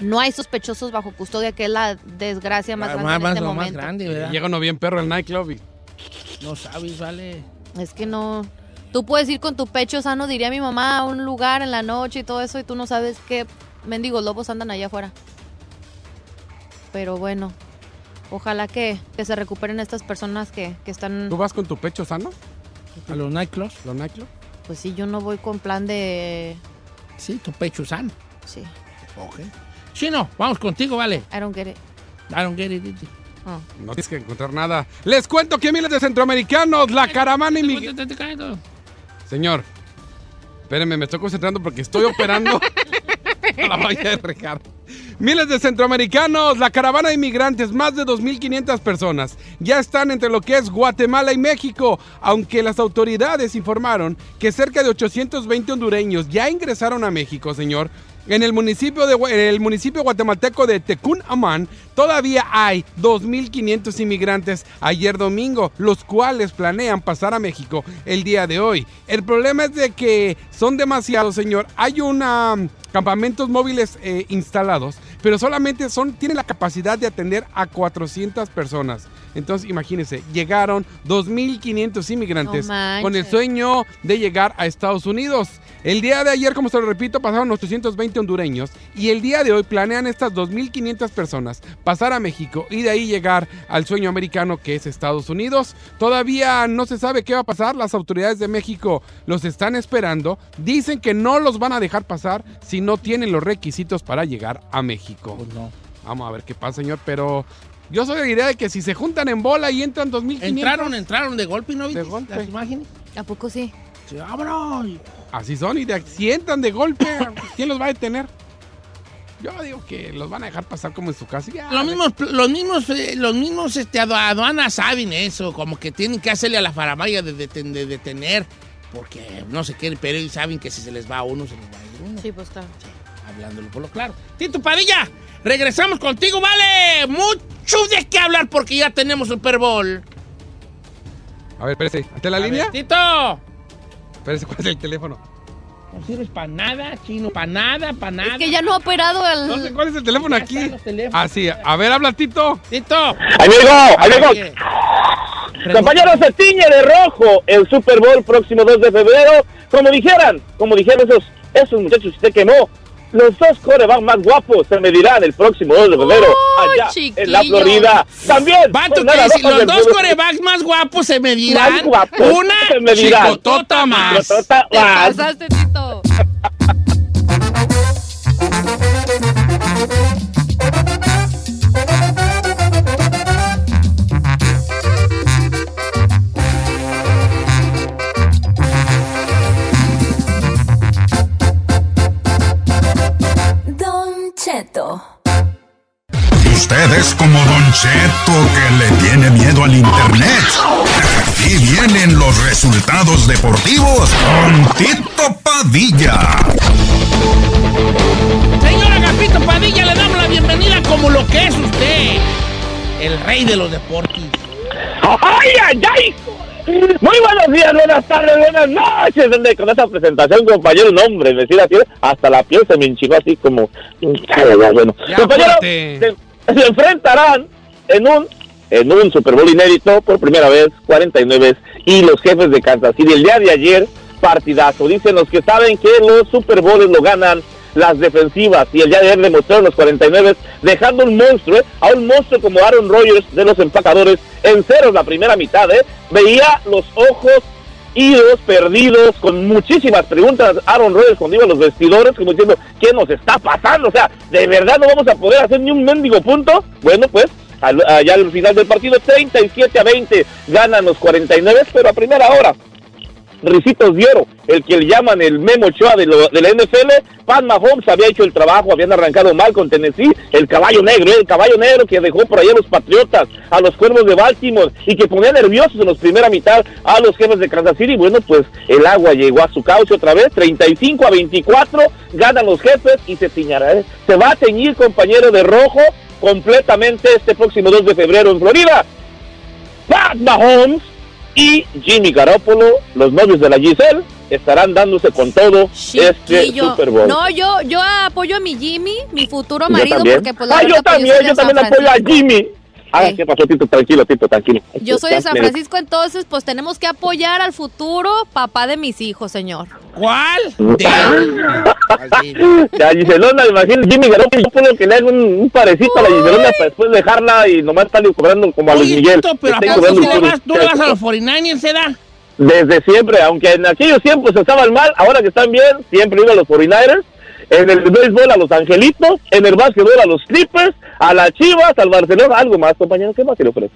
No hay sospechosos bajo custodia, que es la desgracia más Ah, grande más- en este lo más momento. grande, ¿verdad? Llega uno bien perro al nightclub y No sabes, vale. Es que no. Tú puedes ir con tu pecho sano, diría mi mamá, a un lugar en la noche y todo eso, y tú no sabes qué mendigos lobos andan allá afuera. Pero bueno, ojalá que, que se recuperen estas personas que, que están. ¿Tú vas con tu pecho sano? ¿A los nightclubs? ¿Los nightclubs? Pues sí, yo no voy con plan de. Sí, tu pecho sano. Sí. Ok. Sí, no, vamos contigo, vale. I don't get it. I don't get it. it. Oh. No tienes que encontrar nada. Les cuento que miles de centroamericanos, la caravana inmigrante. Señor, espérenme, me estoy concentrando porque estoy operando a la valla de Ricardo. Miles de centroamericanos, la caravana de inmigrantes, más de 2.500 personas, ya están entre lo que es Guatemala y México, aunque las autoridades informaron que cerca de 820 hondureños ya ingresaron a México, señor. En el municipio, de, en el municipio guatemalteco de Tecún Amán todavía hay 2.500 inmigrantes ayer domingo, los cuales planean pasar a México el día de hoy. El problema es de que son demasiados, señor. Hay una mm, campamentos móviles eh, instalados, pero solamente son tienen la capacidad de atender a 400 personas. Entonces, imagínense, llegaron 2.500 inmigrantes No con el sueño de llegar a Estados Unidos. El día de ayer, como se lo repito, pasaron 820 hondureños y el día de hoy planean estas 2.500 personas pasar a México y de ahí llegar al sueño americano que es Estados Unidos. Todavía no se sabe qué va a pasar, las autoridades de México los están esperando. Dicen que no los van a dejar pasar si no tienen los requisitos para llegar a México. Pues no. Vamos a ver qué pasa, señor, pero yo soy de la idea de que si se juntan en bola y entran 2.500... Entraron, entraron de golpe, ¿no viste? De golpe. Las imágenes. ¿A poco sí? Sí, vámonos. Así son, y de, si entran de golpe, ¿quién los va a detener? Yo digo que los van a dejar pasar como en su casa. ya. Los mismos, los mismos, eh, los mismos este, adu- aduanas saben eso, como que tienen que hacerle a la faramaya de, deten- de detener, porque no se quieren, pero ellos saben que si se les va a uno, se les va a ir uno. Sí, pues claro. Hablándolo por lo claro. Tito Padilla, regresamos contigo, vale. Mucho de qué hablar porque ya tenemos Super Bowl. A ver, espérese. ¿Ante la A línea? ver, Tito, Espérese, ¿cuál es el teléfono? no sirves para nada, chino, para nada, para nada. Es que ya no ha operado el. No sé cuál es el teléfono Ya aquí. teléfonos. Ah, sí. A ver, habla Tito. Tito. Amigo, amigo, Oye, compañero, se tiñe de rojo el Super Bowl próximo 2 de febrero. Como dijeran, como dijeron esos, esos muchachos usted quemó, los dos corebacks más guapos se medirán el próximo 2 de febrero ¡Ay, allá chiquillo! en la Florida. También. Vato, que roja los dos corebacks más guapos se medirán Más guapos una se medirán. chicotota más. Chicotota Te más. pasaste, Tito. Cheto que le tiene miedo al internet. Y vienen los resultados deportivos con Tito Padilla. Señor Agapito Padilla, le damos la bienvenida como lo que es usted, el rey de los deportes. ¡Ay, ay, ay! Muy buenos días, buenas tardes, buenas noches. Donde con esa presentación, compañero, un hombre, me decía así, hasta la piel se me hinchó así como. Bueno, Ya, compañero, se enfrentarán en un en un Super Bowl inédito por primera vez, 49 y los jefes de Kansas City. El día de ayer, partidazo. Dicen los que saben que los Super Bowls lo ganan las defensivas y el día de ayer demostraron los 49 dejando un monstruo, ¿eh? a un monstruo como Aaron Rodgers de los empacadores en cero en la primera mitad, ¿eh? veía los ojos idos, perdidos, con muchísimas preguntas. Aaron Rodgers cuando iba a los vestidores, como diciendo, ¿qué nos está pasando? O sea, ¿de verdad no vamos a poder hacer ni un mendigo punto? Bueno, pues, al- allá al final del partido, 37 a 20, ganan los 49, pero a primera hora. Ricitos de oro, el que le llaman el Memo Ochoa de, lo- de la NFL, Pat Mahomes había hecho el trabajo, habían arrancado mal con Tennessee, el caballo negro, el caballo negro que dejó por ahí a los Patriotas, a los Cuervos de Baltimore y que ponía nerviosos en los primera mitad a los jefes de Kansas City. Bueno, pues el agua llegó a su cauce otra vez, 35 a 24, ganan los jefes y se ¿eh? se va a teñir compañero de rojo completamente este próximo 2 de febrero en Florida. Pat Mahomes y Jimmy Garoppolo, los novios de la Giselle, estarán dándose con todo este Chiquillo. Super Bowl. No, yo, yo apoyo a mi Jimmy, mi futuro marido, porque pues la ah, yo pues, también, yo también apoyo a. Jimmy. Ah. ¿qué pasó, Tito? Tranquilo, Tito, tranquilo. Yo soy de San Francisco, entonces pues tenemos que apoyar al futuro papá de mis hijos, señor. ¿Cuál? La Giselona, imagínate, Jimmy Garoppolo, yo puedo que le haga un, un parecito a la Giselona para después dejarla y nomás estarle cobrando como a Luis Miguel. Tito, pero Esté ¿acaso cobrando tú le vas, tú le vas a los 49ers, se da? Desde siempre, aunque en aquellos tiempos estaban mal, ahora que están bien, siempre iba a los 49ers. En el béisbol a los Angelitos, en el básquetbol a los Clippers, a las Chivas, al Barcelona, algo más, compañero, ¿qué más se le ofrece?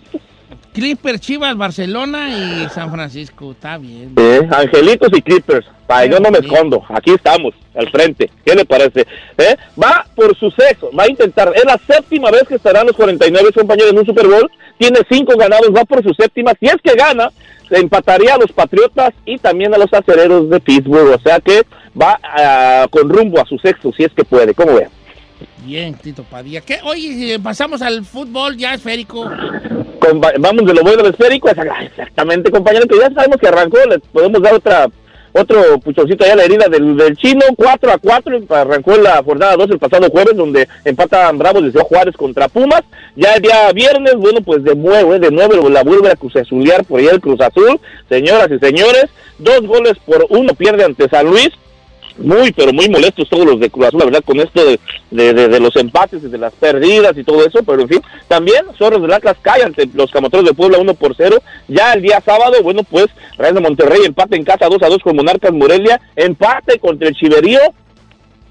Clippers, Chivas, Barcelona y San Francisco. Está bien. Eh, Angelitos y Clippers, para yo no me escondo, aquí estamos, al frente, ¿qué le parece? Eh, Va por su sexo, va a intentar, es la séptima vez que estarán los 49 compañeros en un Super Bowl, tiene cinco ganados, va por su séptima, si es que gana, empataría a los Patriotas y también a los acereros de Pittsburgh, o sea que va ah, con rumbo a su sexto, si es que puede, ¿cómo ve? Bien, Tito Padilla. ¿Qué? Oye, pasamos al fútbol ya esférico. Con- vamos de lo bueno al esférico, esa- exactamente compañero, que ya sabemos que arrancó, le podemos dar otra otro puchoncito allá a la herida del, del chino, 4 a 4, arrancó la jornada 2 el pasado jueves, donde empatan Bravos de Ciudad Juárez contra Pumas, ya el día viernes, bueno, pues de nuevo, eh, de nuevo la vuelve a cruzazulear por ahí el Cruz Azul, señoras y señores, dos goles por uno pierde ante San Luis, muy, pero muy molestos todos los de Cruz Azul, la verdad, con esto de, de, los empates y de las perdidas y todo eso, pero en fin, también Zorros del Atlas cae ante los Camoteros de Puebla 1 por 0, ya el día sábado, bueno, pues Real de Monterrey empate en casa 2 a 2 con Monarcas Morelia, empate contra el Chiverío,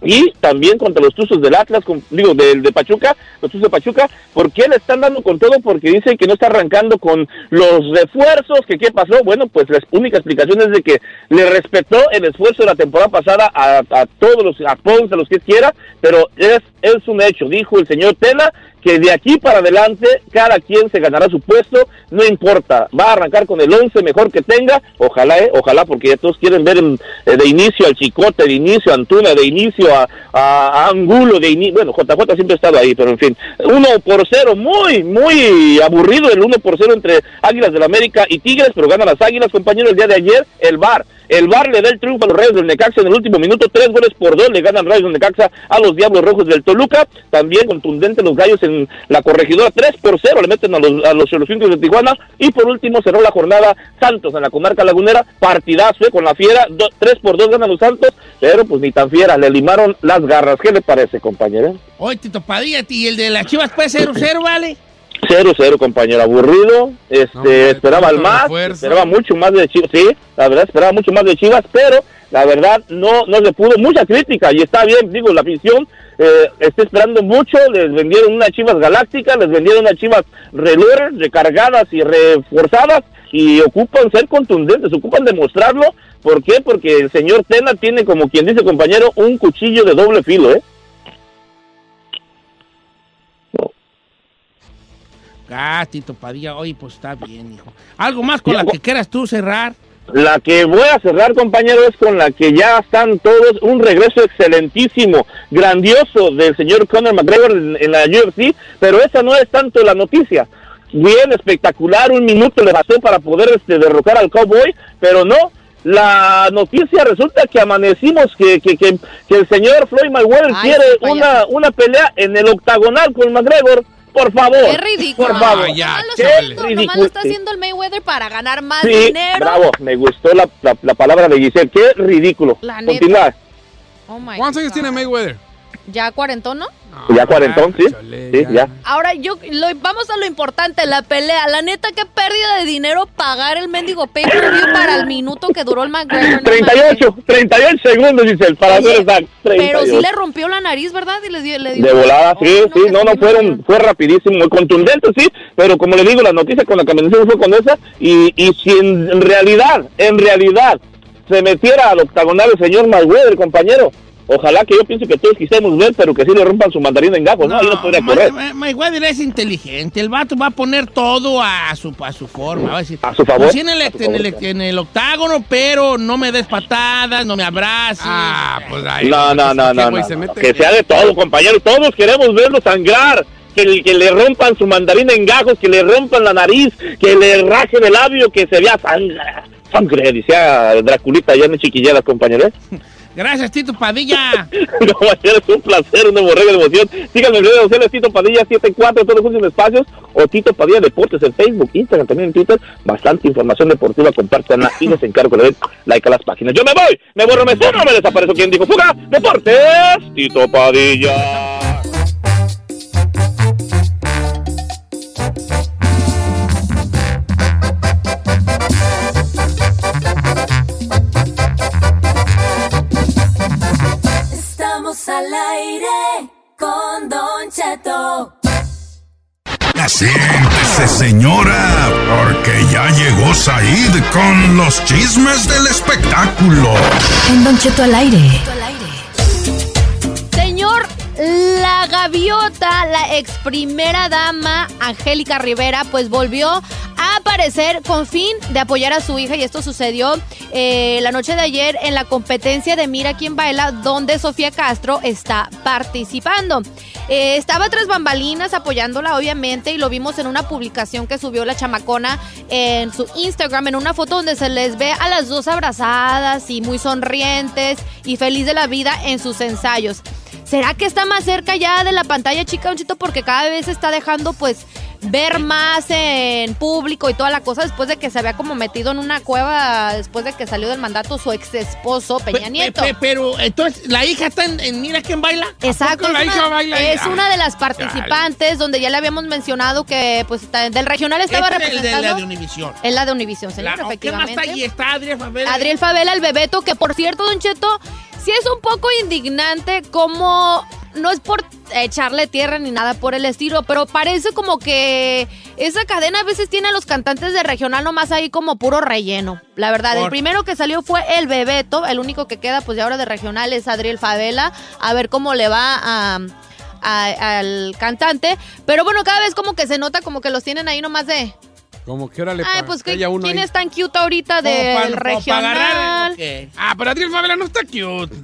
y también contra los Tuzos del Atlas, con- digo, del de Pachuca, los Tuzos de Pachuca, ¿por qué le están dando con todo? Porque dicen que no está arrancando con los refuerzos, que qué pasó, bueno, pues la única explicación es de que le respetó el esfuerzo de la temporada pasada a, todos los, a Ponce, a los que quiera, pero es, es un hecho, dijo el señor Tela, que de aquí para adelante cada quien se ganará su puesto, no importa, va a arrancar con el 11 mejor que tenga, ojalá, eh, ojalá, porque todos quieren ver eh, de inicio al Chicote, de inicio a Antuna, de inicio a, Angulo, de inicio, bueno, JJ siempre ha estado ahí, pero en fin, uno por cero, muy, muy aburrido el uno por cero entre Águilas del América y Tigres, pero gana las Águilas, compañero, el día de ayer, el VAR. El VAR le da el triunfo a los Reyes del Necaxa en el último minuto, tres goles por dos, le ganan Reyes del Necaxa a los Diablos Rojos del Toluca, también contundente los Gallos en la corregidora, tres por cero le meten a los, a los de Tijuana, y por último cerró la jornada Santos en la comarca lagunera, partidazo eh, con la fiera, tres por dos ganan los Santos, pero pues ni tan fiera, le limaron las garras, ¿qué le parece compañero? Oye, Tito Padilla, ¿y el de las Chivas puede 0-0, vale? 0-0, compañero, aburrido. Este, esperaba el más, esperaba mucho más de Chivas, sí, la verdad esperaba mucho más de Chivas, pero la verdad no no se pudo, mucha crítica y está bien, digo, la afición eh, está esperando mucho, les vendieron unas Chivas galácticas, les vendieron unas Chivas relures, recargadas y reforzadas y ocupan ser contundentes, ocupan demostrarlo, ¿por qué? Porque el señor Tena tiene, como quien dice compañero, un cuchillo de doble filo, ¿eh? Ah, Tito Padilla, oye, pues está bien, hijo. ¿Algo más con la que quieras tú cerrar? La que voy a cerrar, compañero, es con la que ya están todos. Un regreso excelentísimo, grandioso del señor Conor McGregor en, en la UFC, pero esa no es tanto la noticia. Bien espectacular, un minuto le bastó para poder este, derrocar al Cowboy, pero no. La noticia resulta que amanecimos que, que, que, que el señor Floyd Mayweather Ay, quiere una, una pelea en el octagonal con McGregor. Por favor. Qué ridículo. Por favor. Nomás lo Qué haciendo- nomás lo ridículo. está haciendo el Mayweather para ganar más Sí, dinero. bravo, me gustó la, la, la palabra de Giselle, qué ridículo. La neta. Continúa. Oh my ¿Cuántos años tiene Mayweather? ¿Ya cuarentón, no? Ya cuarentón, sí. Sí, ya. Ahora, yo lo- vamos a lo importante, la pelea. La neta, qué pérdida de dinero pagar el mendigo pay-per-view para el minuto que duró el McGregor. no 38, 38 segundos, dice el para ser exacto. Pero sí 38. le rompió la nariz, ¿verdad? Y le dio, le dio- De volada, sí, sí, no, no, fueron, fue rapidísimo, muy contundente, sí, pero como le digo, la noticia con la que amanecimos fue con esa, y, y si en, en realidad, en realidad, se metiera al octagonal el señor Mayweather, compañero, ojalá que yo piense que todos quisiéramos ver, pero que sí le rompan su mandarina en gajos, ¿no? Ahí no podría correr. Ma- Mayweather es inteligente. El vato va a poner todo a su, a su forma. Va a decir, A su favor. "Pues sí en el, A su en, el, favor. en el octágono, pero no me des patadas, no me abraces. Ah, pues ahí. No, no, no, ¿Qué, no, no, se no, que sea de todo, compañero, todos queremos verlo sangrar. Que, le- que le rompan su mandarina en gajos, que le rompan la nariz, que le rajen el labio, que se vea sangre, sangre, decía Draculita allá en Chiquilleras, compañero. Gracias, Tito Padilla. Compañero, es un placer, una borrega de emoción. Síganme en redes sociales, Tito Padilla 74, todos juntos en espacios, o Tito Padilla Deportes en Facebook, Instagram, también en Twitter. Bastante información deportiva, compártanla y les encargo den like a las páginas. Yo me voy, me borro, me sueno, me desaparezco. ¿Quién dijo fuga? Deportes, Tito Padilla. Cheto. Siéntese, señora, porque ya llegó Said con los chismes del espectáculo. En Don Cheto al aire. La gaviota, la ex primera dama, Angélica Rivera, pues volvió a aparecer con fin de apoyar a su hija y esto sucedió eh, la noche de ayer en la competencia de Mira quién baila, donde Sofía Castro está participando. Eh, estaba tras bambalinas apoyándola, obviamente, y lo vimos en una publicación que subió la chamacona en su Instagram, en una foto donde se les ve a las dos abrazadas y muy sonrientes y feliz de la vida en sus ensayos. ¿Será que está más cerca ya de la pantalla chica, Don Chito? Porque cada vez se está dejando, pues, ver más en público y toda la cosa después de que se había como metido en una cueva después de que salió del mandato su ex esposo Peña Pe- Nieto. pe- pero, entonces, ¿la hija está en, en Mira quién baila? Exacto, es, la hija una, baila es Ah, una de las participantes donde ya le habíamos mencionado que pues del regional estaba Este es la de Univisión. Es la de Univisión, señor, La- ¿Qué más efectivamente. está ahí? Está Adriel Favela. Adriel Favela, el bebeto, que por cierto, Don Cheto, sí es un poco indignante como... No es por echarle tierra ni nada por el estilo, pero parece como que esa cadena a veces tiene a los cantantes de regional nomás ahí como puro relleno. La verdad, el primero que salió fue el Bebeto, el único que queda pues ya ahora de regional es Adriel Favela, a ver cómo le va a, a- al cantante. Pero bueno, cada vez como que se nota como que los tienen ahí nomás de... Como que ahora le Ay, pa- pues que uno ¿quién ahí. es tan cute ahorita del regional? agarrar. Ah, pero Adriel Favela no está cute.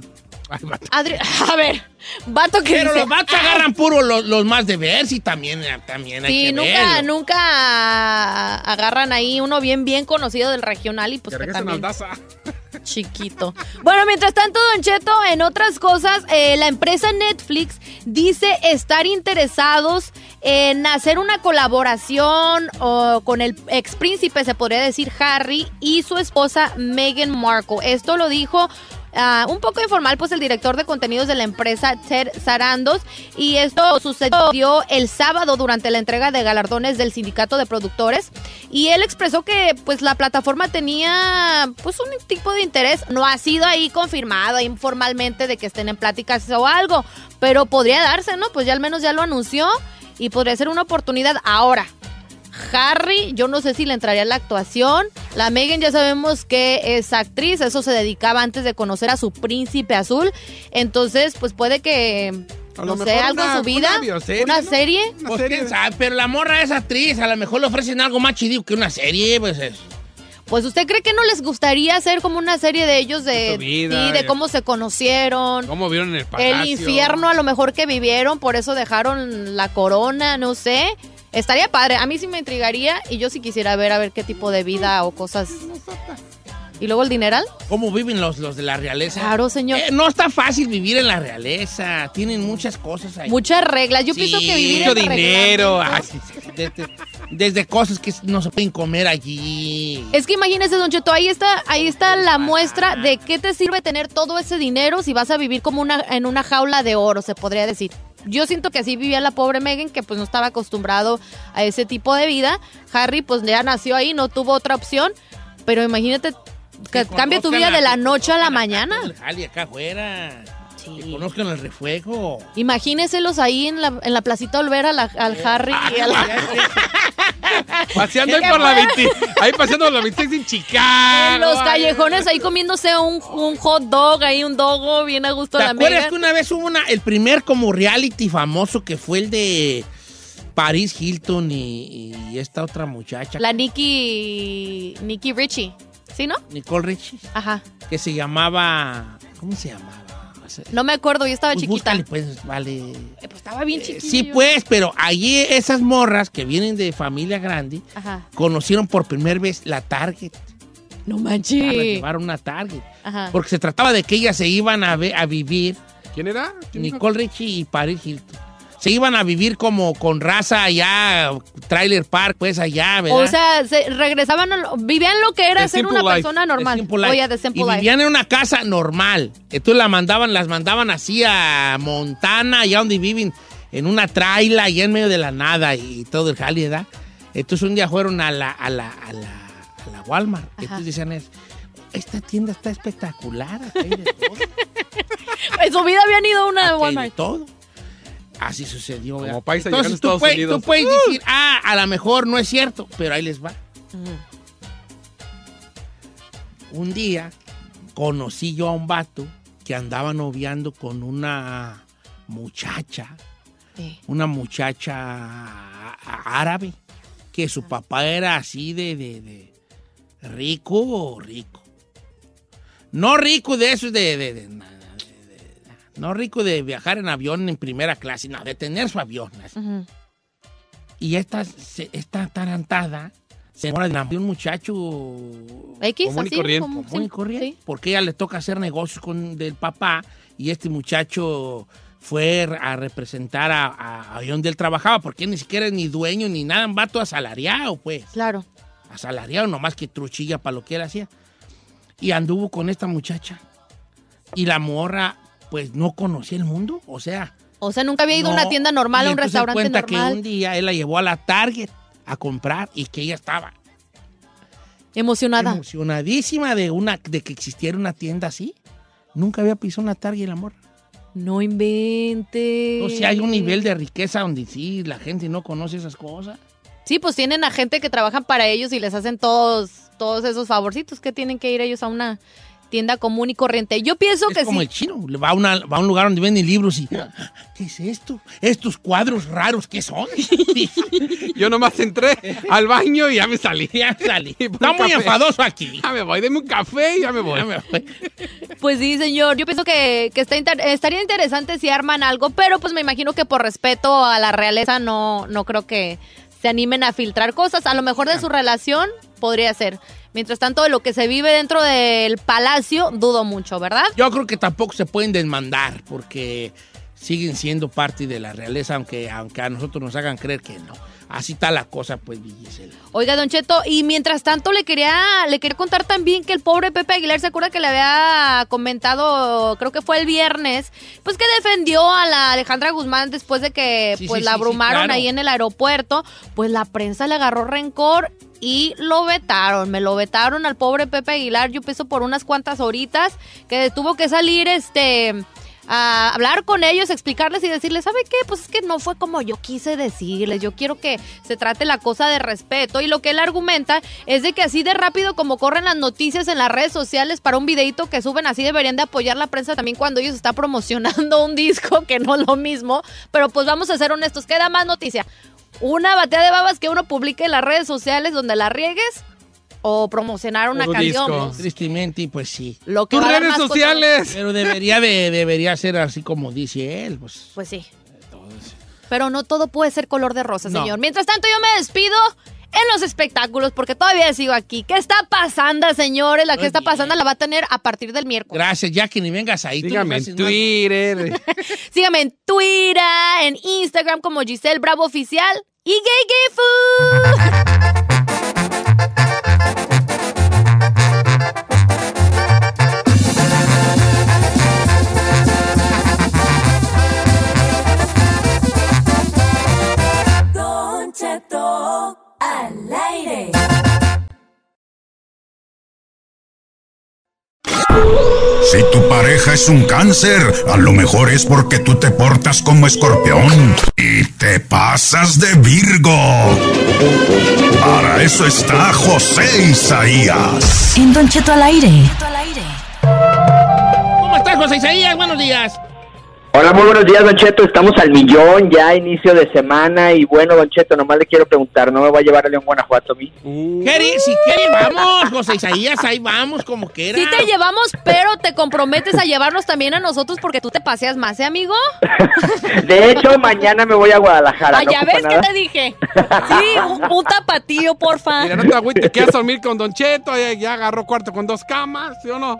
Ay, vato. Adri- a ver, vato que Pero dice, los vatos agarran puro los, los más de ver, y también, también hay Sí, que nunca, verlo. nunca agarran ahí uno bien, bien conocido del regional y pues Que que regresen al también Daza. chiquito. Bueno, mientras tanto, Don Cheto, en otras cosas, eh, la empresa Netflix dice estar interesados en hacer una colaboración con el ex príncipe, se podría decir, Harry y su esposa Meghan Markle. Esto lo dijo ah, un poco informal, pues el director de contenidos de la empresa, Ted Sarandos, y esto sucedió el sábado durante la entrega de galardones del sindicato de productores, y él expresó que pues la plataforma tenía pues un tipo de interés, no ha sido ahí confirmado informalmente de que estén en pláticas o algo, pero podría darse, ¿no? Pues ya al menos ya lo anunció y podría ser una oportunidad ahora. Harry, yo no sé si le entraría a la actuación. La Megan ya sabemos que es actriz, eso se dedicaba antes de conocer a su príncipe azul. Entonces, pues puede que, A lo no sé, algo una- en su vida. una bioserie, Una ¿no? serie. Una Pues serie quién sabe, pero la morra es actriz, a lo mejor le ofrecen algo más chido que una serie, pues es. Pues usted cree que no les gustaría hacer como una serie de ellos de, su vida, sí, de cómo se conocieron. ¿Cómo vieron el palacio? El infierno a lo mejor que vivieron, por eso dejaron la corona, no sé. Estaría padre, a mí sí me intrigaría y yo sí quisiera ver a ver qué tipo de vida o cosas. ¿Y luego el dineral? ¿Cómo viven los, los de la realeza? Claro, señor. Eh, no está fácil vivir en la realeza, tienen muchas cosas ahí. Muchas reglas. Yo Sí, pienso que vivir mucho en dinero. Ay, sí, sí, de- de- desde cosas que no se pueden comer allí. Es que imagínese, Don Cheto, ahí está, ahí está la muestra de qué te sirve tener todo ese dinero si vas a vivir como una, en una jaula de oro, se podría decir. Yo siento que así vivía la pobre Megan, que pues no estaba acostumbrado a ese tipo de vida. Harry pues ya nació ahí, no tuvo otra opción. Pero imagínate que cambie tu vida de la noche a la mañana. El jali acá afuera. Que conozcan el refuego. Imagíneselos ahí en la, en la placita Olvera al, al Harry y al... Paseando ahí por la 20, ahí paseando por la 26 en Chicago. en los callejones ahí comiéndose un, un hot dog, ahí un dogo bien a gusto ¿Te la acuerdas Megan. que una vez hubo una, el primer como reality famoso que fue el de Paris Hilton y, y esta otra muchacha, La Nikki, Nikki Richie, ¿sí, no? Nicole Richie, Ajá. que se llamaba... ¿Cómo se llamaba? No me acuerdo, yo estaba Pues chiquita. búscale, pues, vale. pues estaba bien chiquita. Sí, pues, pero allí esas morras que vienen de familia grande Ajá. conocieron por primera vez la Target. No la manches. llevaron una Target. Ajá. Porque se trataba de que ellas se iban a, a vivir. ¿Quién era? Nicole Richie y Paris Hilton. Se iban a vivir como con raza allá, Trailer Park, pues allá, ¿verdad? O sea, se regresaban, a lo- vivían lo que era The ser una Life. persona normal. Simple Life. Oye, de Simple y Life. vivían en una casa normal. Entonces la mandaban, las mandaban así a Montana, allá donde viven, en una traila, allá en medio de la nada y todo el jali, ¿verdad? Entonces un día fueron a la, a la, a la, a la Walmart. Ajá. Entonces decían, es, esta tienda está espectacular, aquí hay de todo. En su vida habían ido a una Aquí hay de Walmart. todo. Así sucedió. ¿verdad? Como paisa llegando a Entonces Estados tú, puedes, Unidos. tú puedes decir, ah, a lo mejor no es cierto, pero ahí les va. Un día conocí yo a un vato que andaba noviando con una muchacha, una muchacha árabe, que su papá era así de, de- de rico o rico. No rico de eso de, de- de- no rico de viajar en avión en primera clase, no, de tener su avión. Y esta, esta tarantada se enamora de un muchacho X, común y así, corriente, como- común y sí, corriente, porque ella le toca hacer negocios con del papá y este muchacho fue a representar a, a, a donde él trabajaba, porque él ni siquiera es ni dueño ni nada, un vato asalariado, pues. Claro. Asalariado, nomás que truchilla para lo que él hacía. Y anduvo con esta muchacha. Y la morra, pues, no conocía el mundo, o sea... O sea, nunca había ido a una tienda normal, a un restaurante cuenta normal. que un día él la llevó a la Target a comprar y que ella estaba Emocionada. emocionadísima de, una, de que existiera una tienda así. Nunca había pisado una Target el amor. No invente. O sea, hay un nivel de riqueza donde sí la gente no conoce esas cosas. Sí, pues tienen a gente que trabajan para ellos y les hacen todos, todos esos favorcitos que tienen que ir ellos a una tienda común y corriente. Yo pienso Es que como sí. el chino. Va a, una- va a un lugar donde venden libros y. ¿Qué es esto? ¿Estos cuadros raros qué son? Yo nomás entré al baño y ya me salí. Ya salí. Y por Está muy enfadoso aquí. Ya me voy, deme un café y ya me voy. Pues sí, señor. Yo pienso que, que está inter- estaría interesante si arman algo, pero pues me imagino que por respeto a la realeza no, no creo que se animen a filtrar cosas. A lo mejor de su relación podría ser. Mientras tanto, lo que se vive dentro del palacio, dudo mucho, ¿verdad? Yo creo que tampoco se pueden desmandar porque siguen siendo parte de la realeza, aunque, aunque a nosotros nos hagan creer que no. Así está la cosa, pues, Villisela. Oiga, Don Cheto, y mientras tanto le quería, le quería contar también que el pobre Pepe Aguilar, ¿se acuerda que le había comentado, creo que fue el viernes, pues que defendió a la Alejandra Guzmán después de que Sí, pues sí, la sí, abrumaron claro. ahí en el aeropuerto? Pues la prensa le agarró rencor y lo vetaron, me lo vetaron al pobre Pepe Aguilar, yo pienso por unas cuantas horitas, que tuvo que salir este a hablar con ellos, explicarles y decirles, ¿sabe qué? Pues es que no fue como yo quise decirles, yo quiero que se trate la cosa de respeto y lo que él argumenta es de que así de rápido como corren las noticias en las redes sociales para un videito que suben, así deberían de apoyar la prensa también cuando ellos están promocionando un disco, que no es lo mismo, pero pues vamos a ser honestos, queda más noticia. Una batea de babas que uno publique en las redes sociales donde la riegues o promocionar una canción. disco. Tristemente, pues sí. Lo que dar más cosas- Pero debería, de, debería ser así como dice él. Pues. Pues sí. Pero no todo puede ser color de rosa, No. señor. Mientras tanto, yo me despido. en los espectáculos, porque todavía sigo aquí. ¿Qué está pasando, señores? La que está pasando la va a tener a partir del miércoles. Gracias, que ni vengas ahí. Sígame me en Twitter. Sígame en Twitter, en Instagram como Giselle Bravo Oficial y Gay Gay Food. Si tu pareja es un cáncer, a lo mejor es porque tú te portas como escorpión y te pasas de Virgo. Para eso está José Isaías. En Don Cheto al aire. ¿Cómo estás, José Isaías? Buenos días. Hola, muy buenos días, Don Cheto. Estamos al millón, ya inicio de semana. Y bueno, Don Cheto, nomás le quiero preguntar, ¿no me va a llevar a León, Guanajuato a mí? Queri- si quiere, vamos, José Isaías, ahí vamos, como quiera. Sí te llevamos, pero te comprometes a llevarnos también a nosotros porque tú te paseas más, ¿eh, amigo? De hecho, mañana me voy a Guadalajara. Ah, ¿no ya ves que te dije. Sí, un, un tapatío, porfa. Mira, no te agüites, te quedas a dormir con Don Cheto, ya, ya agarró cuarto con dos camas, ¿sí o no?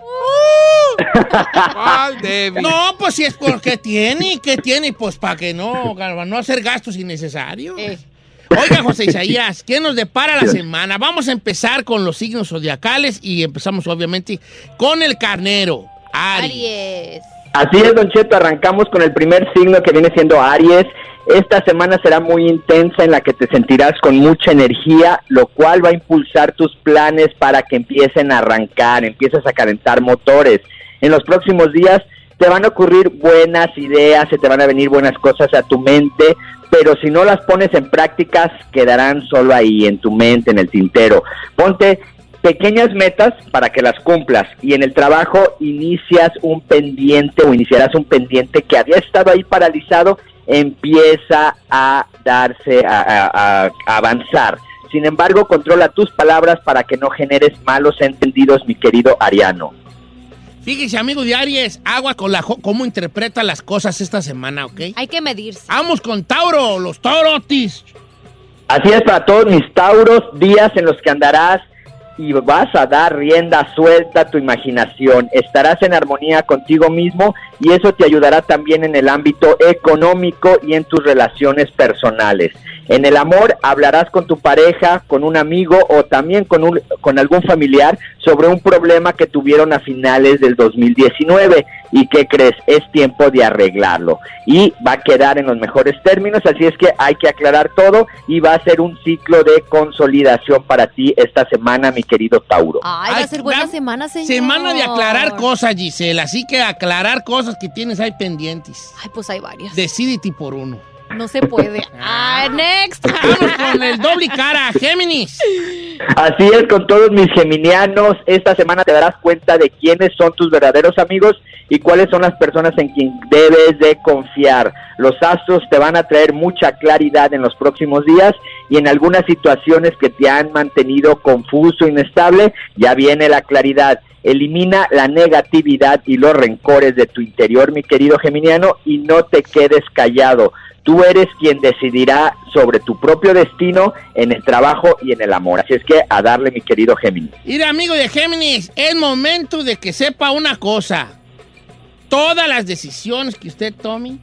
¿Cuál, Debbie? No, pues si es porque tiene, ¿qué tiene? Pues para que no, para no hacer gastos innecesarios. Oiga, José Isaías, ¿qué nos depara la semana? Vamos a empezar con los signos zodiacales y empezamos obviamente con el carnero, Aries. Aries. Así es, Don Cheto, arrancamos con el primer signo que viene siendo Aries. Esta semana será muy intensa en la que te sentirás con mucha energía, lo cual va a impulsar tus planes para que empiecen a arrancar, empieces a calentar motores. En los próximos días te van a ocurrir buenas ideas, se te van a venir buenas cosas a tu mente, pero si no las pones en prácticas, quedarán solo ahí, en tu mente, en el tintero. Ponte pequeñas metas para que las cumplas y en el trabajo inicias un pendiente o iniciarás un pendiente que había estado ahí paralizado, empieza a darse, a, a- avanzar. Sin embargo, controla tus palabras para que no generes malos entendidos, mi querido Ariano. Fíjese, amigo de Aries, agua con la jo- cómo interpreta las cosas esta semana, ¿ok? Hay que medirse. Vamos con Tauro, los Taurotis. Así es para todos mis Tauros, días en los que andarás y vas a dar rienda suelta a tu imaginación. Estarás en armonía contigo mismo y eso te ayudará también en el ámbito económico y en tus relaciones personales. En el amor hablarás con tu pareja, con un amigo o también con, un, con algún familiar sobre un problema que tuvieron a finales del 2019 y qué crees, es tiempo de arreglarlo y va a quedar en los mejores términos, así es que hay que aclarar todo y va a ser un ciclo de consolidación para ti esta semana, mi querido Tauro. Ay, va a ser buena semana, señor. Semana de aclarar cosas, Gisela. Así que aclarar cosas que tienes ahí pendientes. Ay, pues hay varias. Decídete por uno. No se puede. Ah, next. Vamos con el doble cara, Géminis. Así es, con todos mis geminianos, esta semana te darás cuenta de quiénes son tus verdaderos amigos y cuáles son las personas en quien debes de confiar. Los astros te van a traer mucha claridad en los próximos días y en algunas situaciones que te han mantenido confuso, inestable, ya viene la claridad. Elimina la negatividad y los rencores de tu interior, mi querido geminiano, y no te quedes callado. Tú eres quien decidirá sobre tu propio destino en el trabajo y en el amor. Así es que a darle, mi querido Géminis. Mira, amigo de Géminis, es momento de que sepa una cosa. Todas las decisiones que usted tome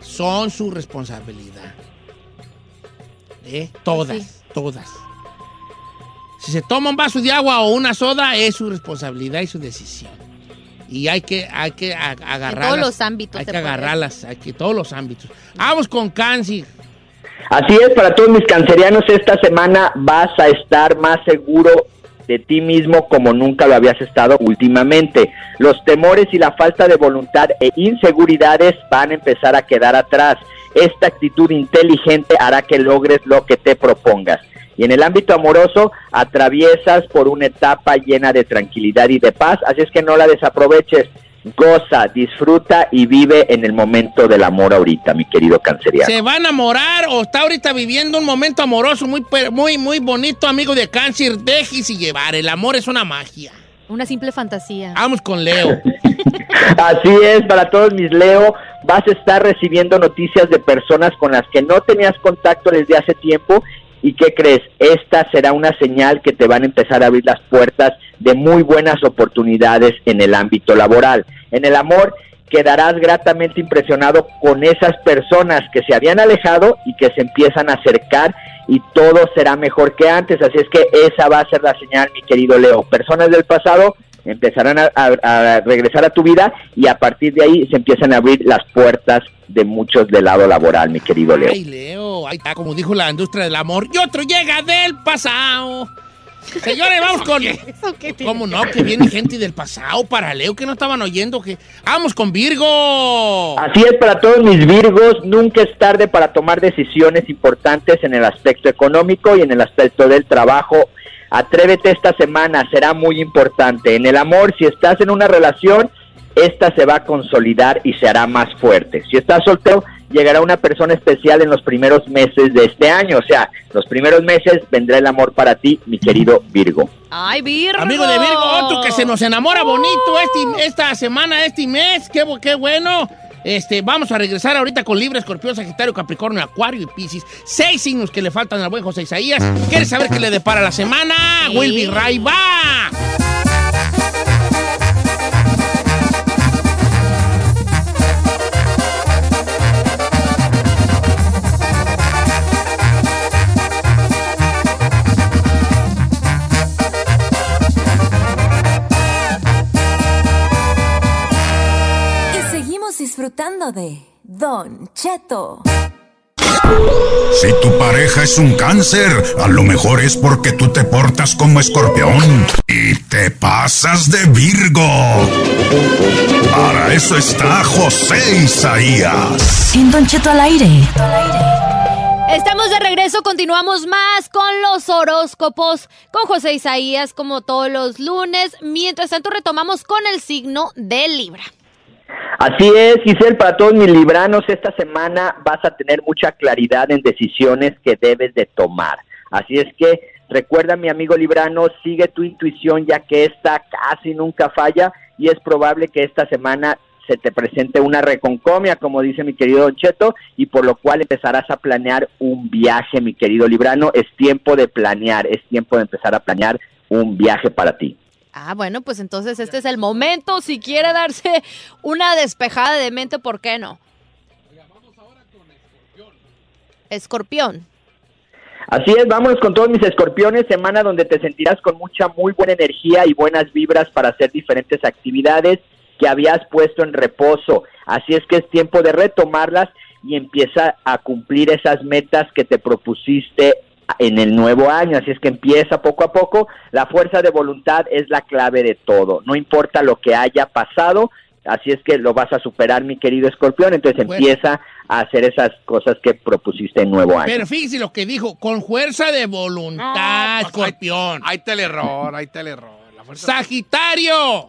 son su responsabilidad. ¿Eh? Todas, todas. Si se toma un vaso de agua o una soda, es su responsabilidad y su decisión. Y hay que, hay que a- agarrarlas. todos los ámbitos Hay que agarrarlas, hay que todos los ámbitos. Vamos con cáncer. Así es, para todos mis cancerianos, esta semana vas a estar más seguro de ti mismo como nunca lo habías estado últimamente. Los temores y la falta de voluntad e inseguridades van a empezar a quedar atrás. Esta actitud inteligente hará que logres lo que te propongas. Y en el ámbito amoroso, atraviesas por una etapa llena de tranquilidad y de paz, así es que no la desaproveches. Goza, disfruta y vive en el momento del amor ahorita, mi querido canceriano. ¿Se va a enamorar o está ahorita viviendo un momento amoroso muy, per- muy, muy bonito, amigo de cáncer? Déjese llevar. El amor es una magia. Una simple fantasía. Vamos con Leo. Así es, para todos mis Leo, vas a estar recibiendo noticias de personas con las que no tenías contacto desde hace tiempo ¿Y qué crees? Esta será una señal que te van a empezar a abrir las puertas de muy buenas oportunidades en el ámbito laboral. En el amor quedarás gratamente impresionado con esas personas que se habían alejado y que se empiezan a acercar y todo será mejor que antes. Así es que esa va a ser la señal, mi querido Leo. Personas del pasado empezarán a, a- a regresar a tu vida y a partir de ahí se empiezan a abrir las puertas de muchos del lado laboral, mi querido Leo. Ay, Leo, ahí está, como dijo la industria del amor. Y otro llega del pasado. Señores, vamos con. ¿Cómo no? Que viene gente del pasado para Leo que no estaban oyendo. que Vamos con Virgo. Así es para todos mis Virgos, nunca es tarde para tomar decisiones importantes en el aspecto económico y en el aspecto del trabajo. Atrévete esta semana, será muy importante. En el amor, si estás en una relación, esta se va a consolidar y se hará más fuerte. Si estás soltero, llegará una persona especial en los primeros meses de este año. O sea, los primeros meses vendrá el amor para ti, mi querido Virgo. Ay, Virgo. Amigo de Virgo, otro que se nos enamora bonito este, esta semana, este mes. Qué, qué bueno. Este, vamos a regresar ahorita con Libre, Escorpión, Sagitario, Capricornio, Acuario y Piscis. Seis signos que le faltan al buen José Isaías. ¿Quieres saber qué le depara la semana? Will be right back. Disfrutando de Don Cheto. Si tu pareja es un cáncer, a lo mejor es porque tú te portas como escorpión y te pasas de Virgo. Para eso está José Isaías. En Don Cheto al aire. Estamos de regreso, continuamos más con los horóscopos, con José Isaías como todos los lunes. Mientras tanto retomamos con el signo de Libra. Así es, Giselle, para todos mis libranos, esta semana vas a tener mucha claridad en decisiones que debes de tomar. Así es que recuerda, mi amigo librano, sigue tu intuición ya que esta casi nunca falla y es probable que esta semana se te presente una reconcomia, como dice mi querido Don Cheto, y por lo cual empezarás a planear un viaje, mi querido librano. Es tiempo de planear, es tiempo de empezar a planear un viaje para ti. Ah, bueno, pues entonces este es el momento. Si quiere darse una despejada de mente, ¿por qué no? Escorpión. Así es, vámonos con todos mis escorpiones, semana donde te sentirás con mucha, muy buena energía y buenas vibras para hacer diferentes actividades que habías puesto en reposo. Así es que es tiempo de retomarlas y empieza a cumplir esas metas que te propusiste en el nuevo año. Así es que empieza poco a poco. La fuerza de voluntad es la clave de todo. No importa lo que haya pasado, así es que lo vas a superar, mi querido escorpión. Entonces Bueno. empieza a hacer esas cosas que propusiste en nuevo año. Pero fíjese lo que dijo, con fuerza de voluntad, escorpión. Ahí está el error, ahí está el error. La fuerza- Sagitario.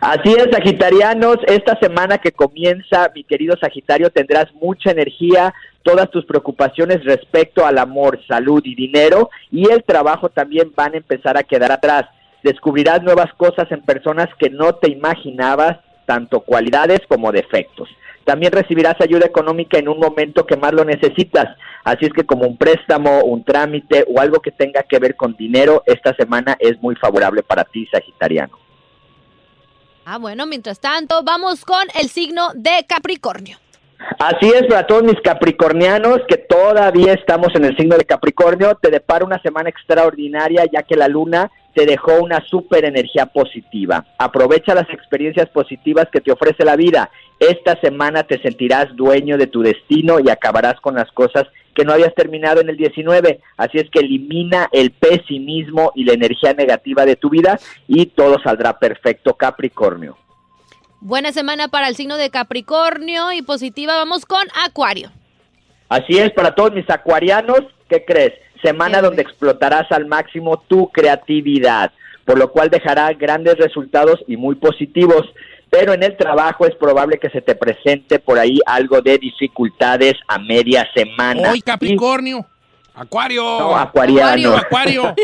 Así es, Sagitarianos, esta semana que comienza, mi querido Sagitario, tendrás mucha energía, todas tus preocupaciones respecto al amor, salud y dinero y el trabajo también van a empezar a quedar atrás. Descubrirás nuevas cosas en personas que no te imaginabas, tanto cualidades como defectos. También recibirás ayuda económica en un momento que más lo necesitas. Así es que como un préstamo, un trámite o algo que tenga que ver con dinero, esta semana es muy favorable para ti, Sagitariano. Ah, bueno, mientras tanto, vamos con el signo de Capricornio. Así es, para todos mis capricornianos que todavía estamos en el signo de Capricornio, te depara una semana extraordinaria ya que la luna te dejó una super energía positiva. Aprovecha las experiencias positivas que te ofrece la vida. Esta semana te sentirás dueño de tu destino y acabarás con las cosas que no habías terminado en el 19. Así es que elimina el pesimismo y la energía negativa de tu vida y todo saldrá perfecto, Capricornio. Buena semana para el signo de Capricornio y positiva. Vamos con Acuario. Así es, para todos mis acuarianos, ¿qué crees? Semana donde explotarás al máximo tu creatividad, por lo cual dejará grandes resultados y muy positivos. Pero en el trabajo es probable que se te presente por ahí algo de dificultades a media semana. Hoy Capricornio. Acuario. No, acuariano. Acuario.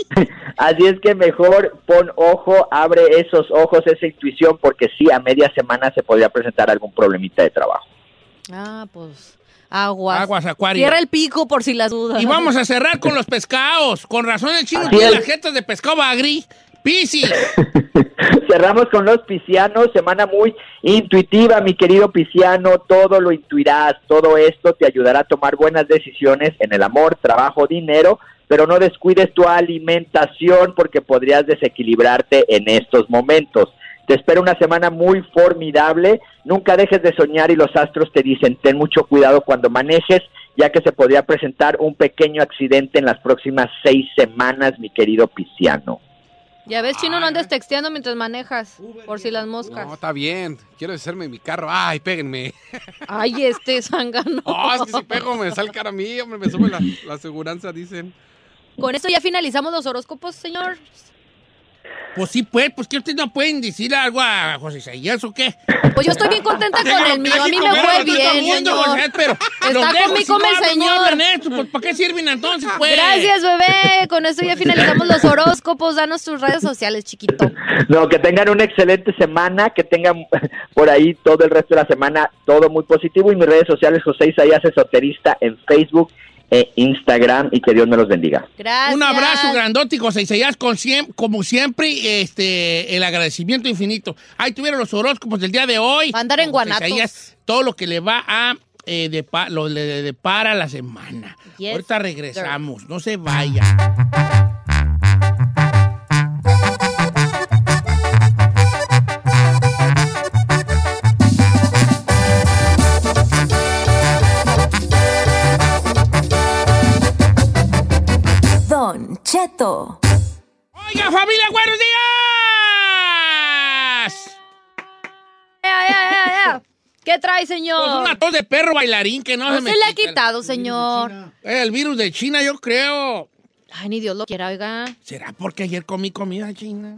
Así es que mejor pon ojo, abre esos ojos, esa intuición, porque sí, a media semana se podría presentar algún problemita de trabajo. Ah, pues Aguas. Aguas, Acuario. Cierra el pico por si las dudas. Y vamos a cerrar con los pescados. Con razón el chino tiene las jetas de pescado bagri. Piscis. Cerramos con los piscianos, semana muy intuitiva, mi querido pisciano, todo lo intuirás, todo esto te ayudará a tomar buenas decisiones en el amor, trabajo, dinero, pero no descuides tu alimentación porque podrías desequilibrarte en estos momentos. Te espera una semana muy formidable, nunca dejes de soñar y los astros te dicen, ten mucho cuidado cuando manejes, ya que se podría presentar un pequeño accidente en las próximas seis semanas, mi querido pisciano. Ya ves, chino, no andes texteando mientras manejas, por si las moscas. No, está bien. Quiero deshacerme de mi carro. Ay, péguenme. Ay, este zángano. Oh, es que si pego me sale cara a mí, hombre, me sube la, la aseguranza, dicen. Con esto ya finalizamos los horóscopos, señor. Pues sí, pues, pues que ustedes no pueden decir algo a José Isaías o qué. Pues yo estoy bien contenta con el mío. A mí me fue bien, mundo, señor. José, pero Está los con dejo, mi si no come el señor. pues ¿para qué sirven entonces, pues? Gracias, bebé. Con esto ya finalizamos los horóscopos. Danos tus redes sociales, chiquito. No, que tengan una excelente semana, que tengan por ahí todo el resto de la semana todo muy positivo y mis redes sociales José Isaías Esoterista en Facebook e Instagram y que Dios me los bendiga. Gracias. Un abrazo grandote José Isaías, con siem- como siempre, este, el agradecimiento infinito. Ahí tuvieron los horóscopos del día de hoy. Andar en guanatos. Isaías, todo lo que le va a eh, depa- lo le depara la semana. Yes, Ahorita regresamos, no se vaya. Cheto. Oiga, familia, buenos días. Ya, ya, ya, ya. ¿Qué trae, Pues señor? una tos de perro bailarín que no, No se me se le ha quita. quitado, señor. El virus de China, yo creo. Ay, ni Dios lo quiera, oiga. ¿Será porque ayer comí comida china?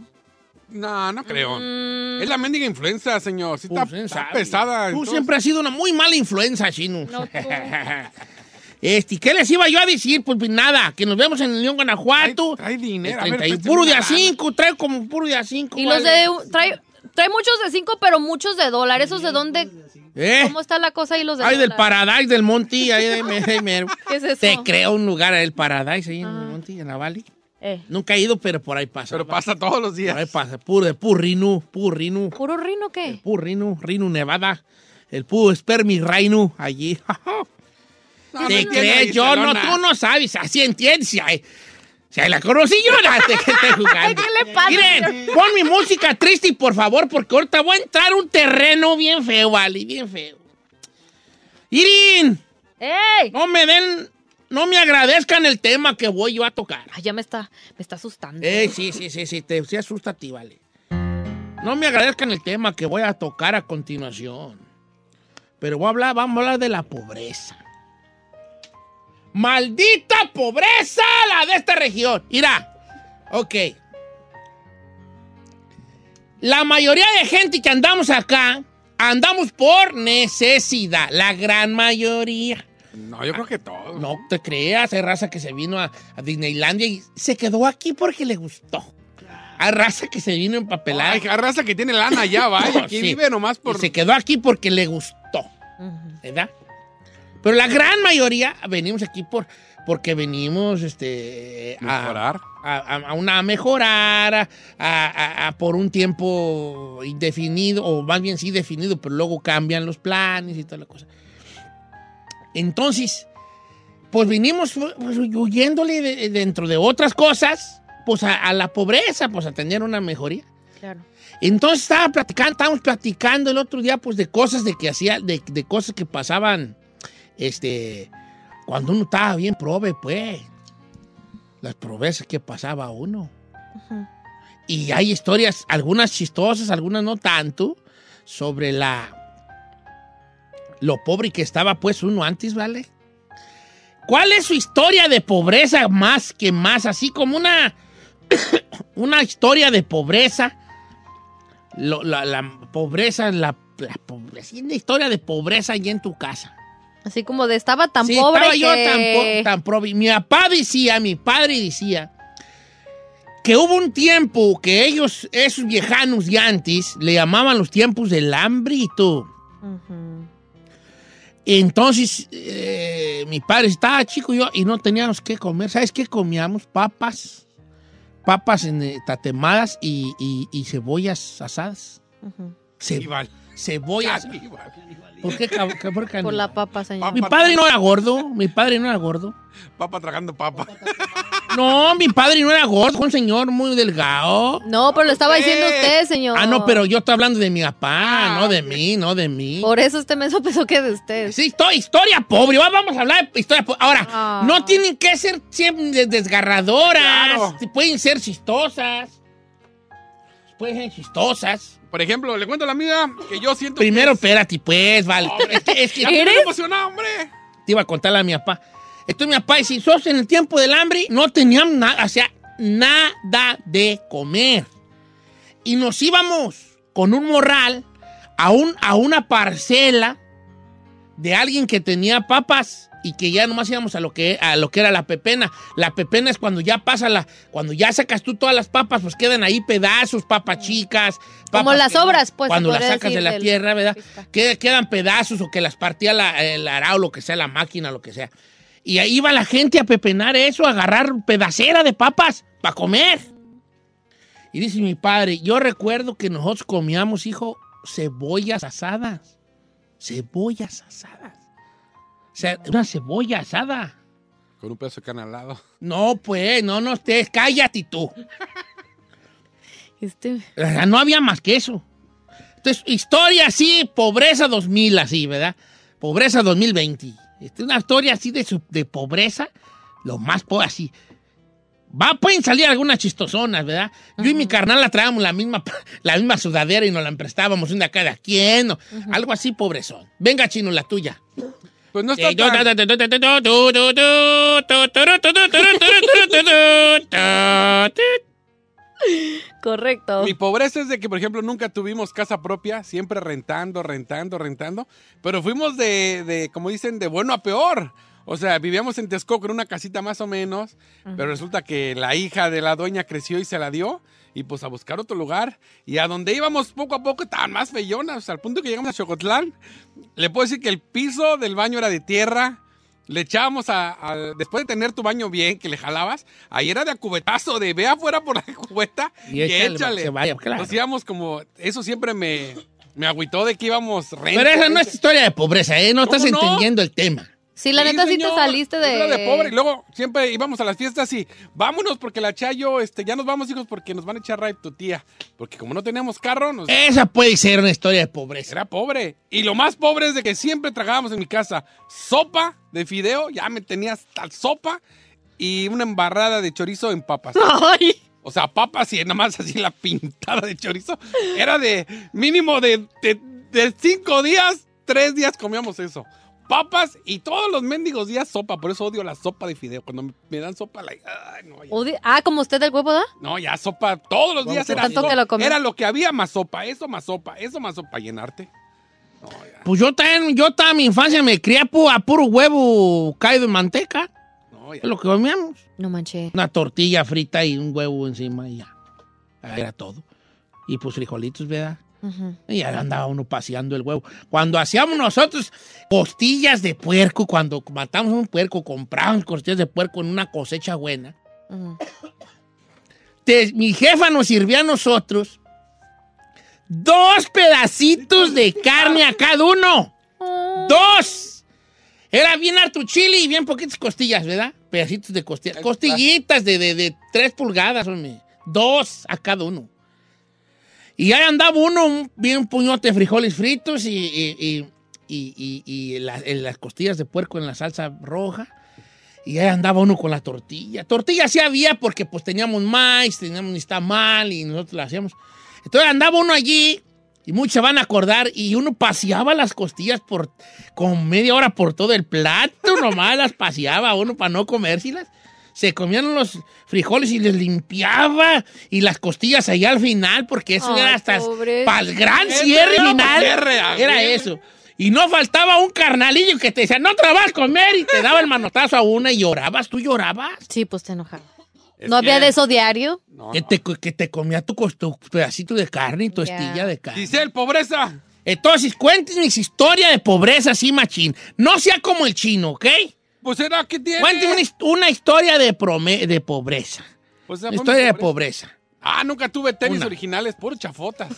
No, no creo. Mm. Es la mendiga influenza, señor. Sí está, Pues, ¿quién está sabe? pesada. Tú entonces. siempre has sido una muy mala influencia, chino. No, tú. Este, ¿qué les iba yo a decir? Pues nada, que nos vemos en el León, Guanajuato. Trae dinero. El a ver, 30 y préstame puro de a lana. 5, trae como puro de a 5. Y los de... Trae, trae muchos de cinco, pero muchos de dólar. ¿Esos de dónde? ¿Eh? ¿Cómo está la cosa ahí los de Ay, del dólar? Paradise, del Monty. Ahí de- ¿Qué es eso? Te creo un lugar, el Paradise, ahí en el Monty, en la Valley. Eh, Nunca he ido, pero por ahí pasa. Pero pasa todos los Por ahí días. pasa, puro de Purrinu, Purrinu, ¿Puro rino qué? Purrinu, Rinu, Nevada. El puro Spermi Rainu, allí. No, ¿Te no entiendo, crees? Yo no, tú no sabes. Así entiendes. Si hay, si hay la conocí yo, no te que estoy jugando. ¿Qué le pasa, Miren, pon mi música triste, por favor, porque ahorita voy a entrar un terreno bien feo, vale, bien feo. Irin, ¡Ey! no me den, no me agradezcan el tema que voy yo a tocar. Ay, ya me está, me está asustando. Eh, sí, sí, sí, sí, te sí asusta a ti, vale. No me agradezcan el tema que voy a tocar a continuación. Pero voy a hablar, vamos a hablar de la pobreza. ¡Maldita pobreza la de esta región! Mira, ok. La mayoría de gente que andamos acá, andamos por necesidad. La gran mayoría. No, yo creo que todo. No te creas, hay raza que se vino a, a Disneylandia y se quedó aquí porque le gustó. Hay raza que se vino empapelada. Hay raza que tiene lana ya, vaya. Aquí Sí. vive nomás y por. se quedó aquí porque le gustó, ¿verdad? Pero la gran mayoría venimos aquí por porque venimos este, a, Mejorar. a, a- a una, a mejorar, a, a- a- por un tiempo indefinido, o más bien sí definido, pero luego cambian los planes y toda la cosa. Entonces, pues vinimos pues, huyéndole de- dentro de otras cosas, pues a, a la pobreza, pues a tener una mejoría. Claro. Entonces estaba platicando, estábamos platicando el otro día, pues, de cosas de que hacía, de, de cosas que pasaban, este, cuando uno estaba bien prove, pues. Las pobrezas que pasaba uno. Y hay historias, algunas chistosas, algunas no tanto, sobre la lo pobre que estaba pues uno antes, ¿vale? ¿Cuál es su historia de pobreza más que más? Así como una, una historia de pobreza. Lo- la, la pobreza, la, la pobreza, una historia de pobreza allí en tu casa. Así como de estaba tan Sí, pobre estaba que... yo tan, po- tan pobre. Mi papá decía, mi padre decía, que hubo un tiempo que ellos, esos viejanos de antes, le llamaban los tiempos del hambre y tú. Entonces, eh, mi padre estaba chico y yo y no teníamos que comer. ¿Sabes qué comíamos? Papas. Papas en, eh, tatemadas y, y- y cebollas asadas. Ce- Igual. cebollas. ¿Por qué? por qué Por la papa, señor. Mi padre no era gordo. Mi padre no era gordo. Papa tragando papa. No, mi padre no era gordo. Fue un señor muy delgado. No, pero lo estaba diciendo usted, señor. Ah, no, pero yo estoy hablando de mi papá, no de mí, no de mí. Por eso usted me pensó que de usted. Sí, historia, pobre. Va- Vamos a hablar de historia pobre. Ahora, Ah. no tienen que ser siempre de- desgarradoras. Claro. Pueden ser chistosas. Pueden ser chistosas. Por ejemplo, le cuento la mía que yo siento. Primero, que es- espérate, pues, vale. Hombre, Es que- es que- bien emocionado, hombre. te iba a contarle a mi papá. Esto mi papá, y si sos en el tiempo del hambre, no teníamos nada, o sea, nada de comer. Y nos íbamos con un morral a, un, a una parcela de alguien que tenía papas y que ya nomás íbamos a lo que, a lo que era la pepena. La pepena es cuando ya pasa la, cuando ya sacas tú todas las papas, pues quedan ahí pedazos, papas chicas. Como las obras, pues, Cuando las sacas de la tierra, ¿verdad? Que- quedan pedazos o que las partía la- el arao, lo que sea, la máquina, lo que sea. Y ahí iba la gente a pepenar eso, a agarrar pedacera de papas para comer. Y dice mi padre, yo recuerdo que nosotros comíamos, hijo, cebollas asadas. Cebollas asadas. O sea, una cebolla asada. Con un pedazo de carne al lado. No, pues, no, no estés, cállate tú. Este... O sea, no había más que eso. Entonces, historia así, pobreza 2000, así, ¿verdad? Pobreza 2020. Esta es una historia así de, su- de pobreza, lo más pobre, así. Va, pueden salir algunas chistosonas, ¿verdad? Yo y mi carnal la traíamos la misma, la misma sudadera y nos la emprestábamos una cada quien, o algo así pobrezón. Venga, chino, la tuya. Pues no está Correcto. Mi pobreza es de que, por ejemplo, nunca tuvimos casa propia, siempre rentando, rentando, rentando. Pero fuimos de, de, como dicen, de bueno a peor. O sea, vivíamos en Texcoco en una casita más o menos, pero resulta que la hija de la dueña creció y se la dio. Y pues a buscar otro lugar. Y a donde íbamos poco a poco estaban más feyonas. O sea, al punto que llegamos a Chocotlán, le puedo decir que el piso del baño era de tierra. Le echábamos a, a- después de tener tu baño bien, que le jalabas, ahí era de a cubetazo, de ve afuera por la cubeta Y y, échale, échale. vaya, claro. Nos íbamos como, eso siempre me, me agüitó de que íbamos renta. Pero esa no es historia de pobreza, ¿eh? No estás entendiendo el tema. Sí, la neta sí te saliste de... era de pobre. Y luego siempre íbamos a las fiestas y vámonos porque la Chayo, este, ya nos vamos, hijos, porque nos van a echar ride tu tía. Porque como no teníamos carro, nos... Esa puede ser una historia de pobreza. Era pobre. Y lo más pobre es de que siempre tragábamos en mi casa sopa de fideo, ya me tenías tal sopa y una embarrada de chorizo en papas. Ay. O sea, papas y nada más así la pintada de chorizo. Era de mínimo de, de, de cinco días, tres días comíamos eso. Papas y todos los mendigos días sopa. Por eso odio la sopa de fideo. Cuando me, dan sopa, la, ay, no, ya, Ah, como usted del huevo, ¿da? no, ya sopa. Todos los días era, Tanto sopa. que lo era lo que había más sopa. Eso más sopa. Eso más sopa. Llenarte. Pues yo también, yo toda mi infancia me crié pu- a puro huevo caído en manteca. Es lo que comíamos. No manché. Una tortilla frita y un huevo encima y ya. Era todo. Y pues frijolitos, ¿verdad? Y ya andaba uno paseando el huevo. Cuando hacíamos nosotros costillas de puerco, cuando matamos un puerco, comprábamos costillas de puerco en una cosecha buena. Te- mi jefa nos sirvió a nosotros dos pedacitos de carne a cada uno. Dos. Era bien harto chile y bien poquitas costillas, ¿verdad? Pedacitos de costillas. Costillitas de, de, de tres pulgadas, hombre. Dos a cada uno. Y ahí andaba uno, un, bien puñote de frijoles fritos y, y, y- y- la- las costillas de puerco en la salsa roja. Y ahí andaba uno con la tortilla. Tortilla sí había porque pues teníamos maíz, teníamos ni mal y nosotros la hacíamos. Entonces andaba uno allí y muchos se van a acordar y uno paseaba las costillas por con media hora por todo el plato, nomás las paseaba uno para no comérselas. Se comían los frijoles y les limpiaba y las costillas allá al final porque eso Ay, era hasta para el gran cierre era final. pa' cierre, a era eso. Y no faltaba un carnalillo que te decía, no te la vas a comer y te daba el manotazo a una y llorabas. ¿Tú llorabas? Sí, pues te enojaba. ¿No había de eso diario? que, te, que te comía tu, tu pedacito de carne y tu estilla de carne. Giselle, pobreza. Entonces, cuéntenme su historia de pobreza así, machín. No sea como el chino, ¿ok? Pues será que tiene. Cuéntenme una, his- una historia de, prome- de pobreza. Pues, historia de pobreza. Ah, nunca tuve tenis Una. originales, puros chafotas.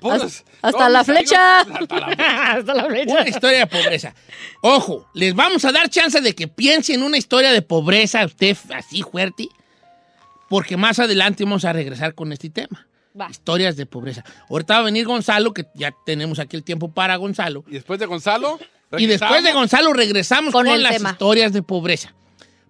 Puros- Hasta la amigos- flecha. hasta la- Hasta la flecha. Una historia de pobreza. Ojo, les vamos a dar chance de que piensen una historia de pobreza usted así fuerte, porque más adelante vamos a regresar con este tema. Va. Historias de pobreza. Ahorita va a venir Gonzalo, que ya tenemos aquí el tiempo para Gonzalo. Y después de Gonzalo. Y después de. Gonzalo regresamos Con las tema. historias de pobreza.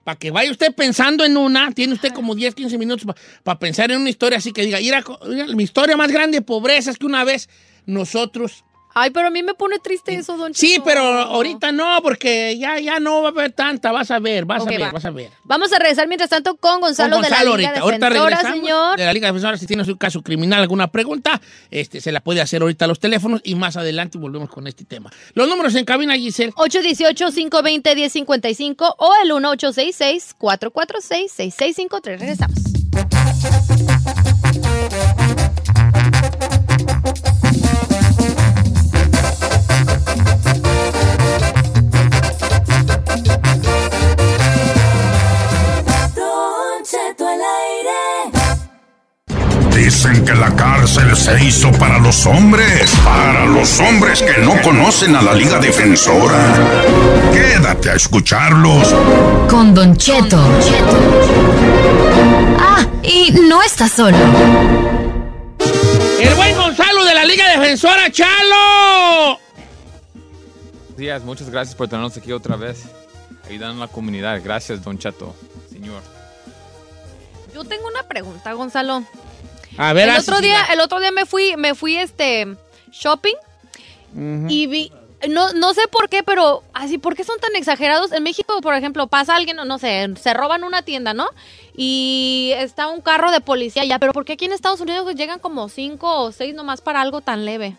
Para que vaya usted pensando en una, tiene usted como 10, 15 minutos para pensar en una historia así que diga, "Mira, co- mira, mi historia más grande de pobreza es que una vez nosotros Ay, pero a mí me pone triste eso, don Sí, Cheto. pero ahorita no, porque ya, ya no va a haber tanta, vas a ver, vas a ver, va. vas a ver. Vamos a regresar mientras tanto con Gonzalo, Con Gonzalo de la Liga ahorita, ahorita Defensora, regresamos señor. de la Liga Defensora, si tiene un caso criminal, alguna pregunta, este, se la puede hacer ahorita a los teléfonos y más adelante volvemos con este tema. Los números en cabina, Giselle. 818-520-1055 o el 1866-446-6653. Regresamos. Dicen que la cárcel se hizo para los hombres, para los hombres que no conocen a la Liga Defensora. Quédate a escucharlos. Con Don Cheto. Ah, y no está solo. El buen Gonzalo de la Liga Defensora, Chalo. días, muchas gracias por tenernos aquí otra vez, ayudando a la comunidad. Gracias, Don Chato, señor. Yo tengo una pregunta, Gonzalo. A ver, el así otro día, el otro día me fui, me fui este shopping y vi, no, no sé por qué, pero así, ¿por qué son tan exagerados? En México, por ejemplo, pasa alguien, no, no sé, se roban una tienda, ¿no? Y está un carro de policía ya, pero ¿por qué aquí en Estados Unidos llegan como cinco o seis nomás para algo tan leve?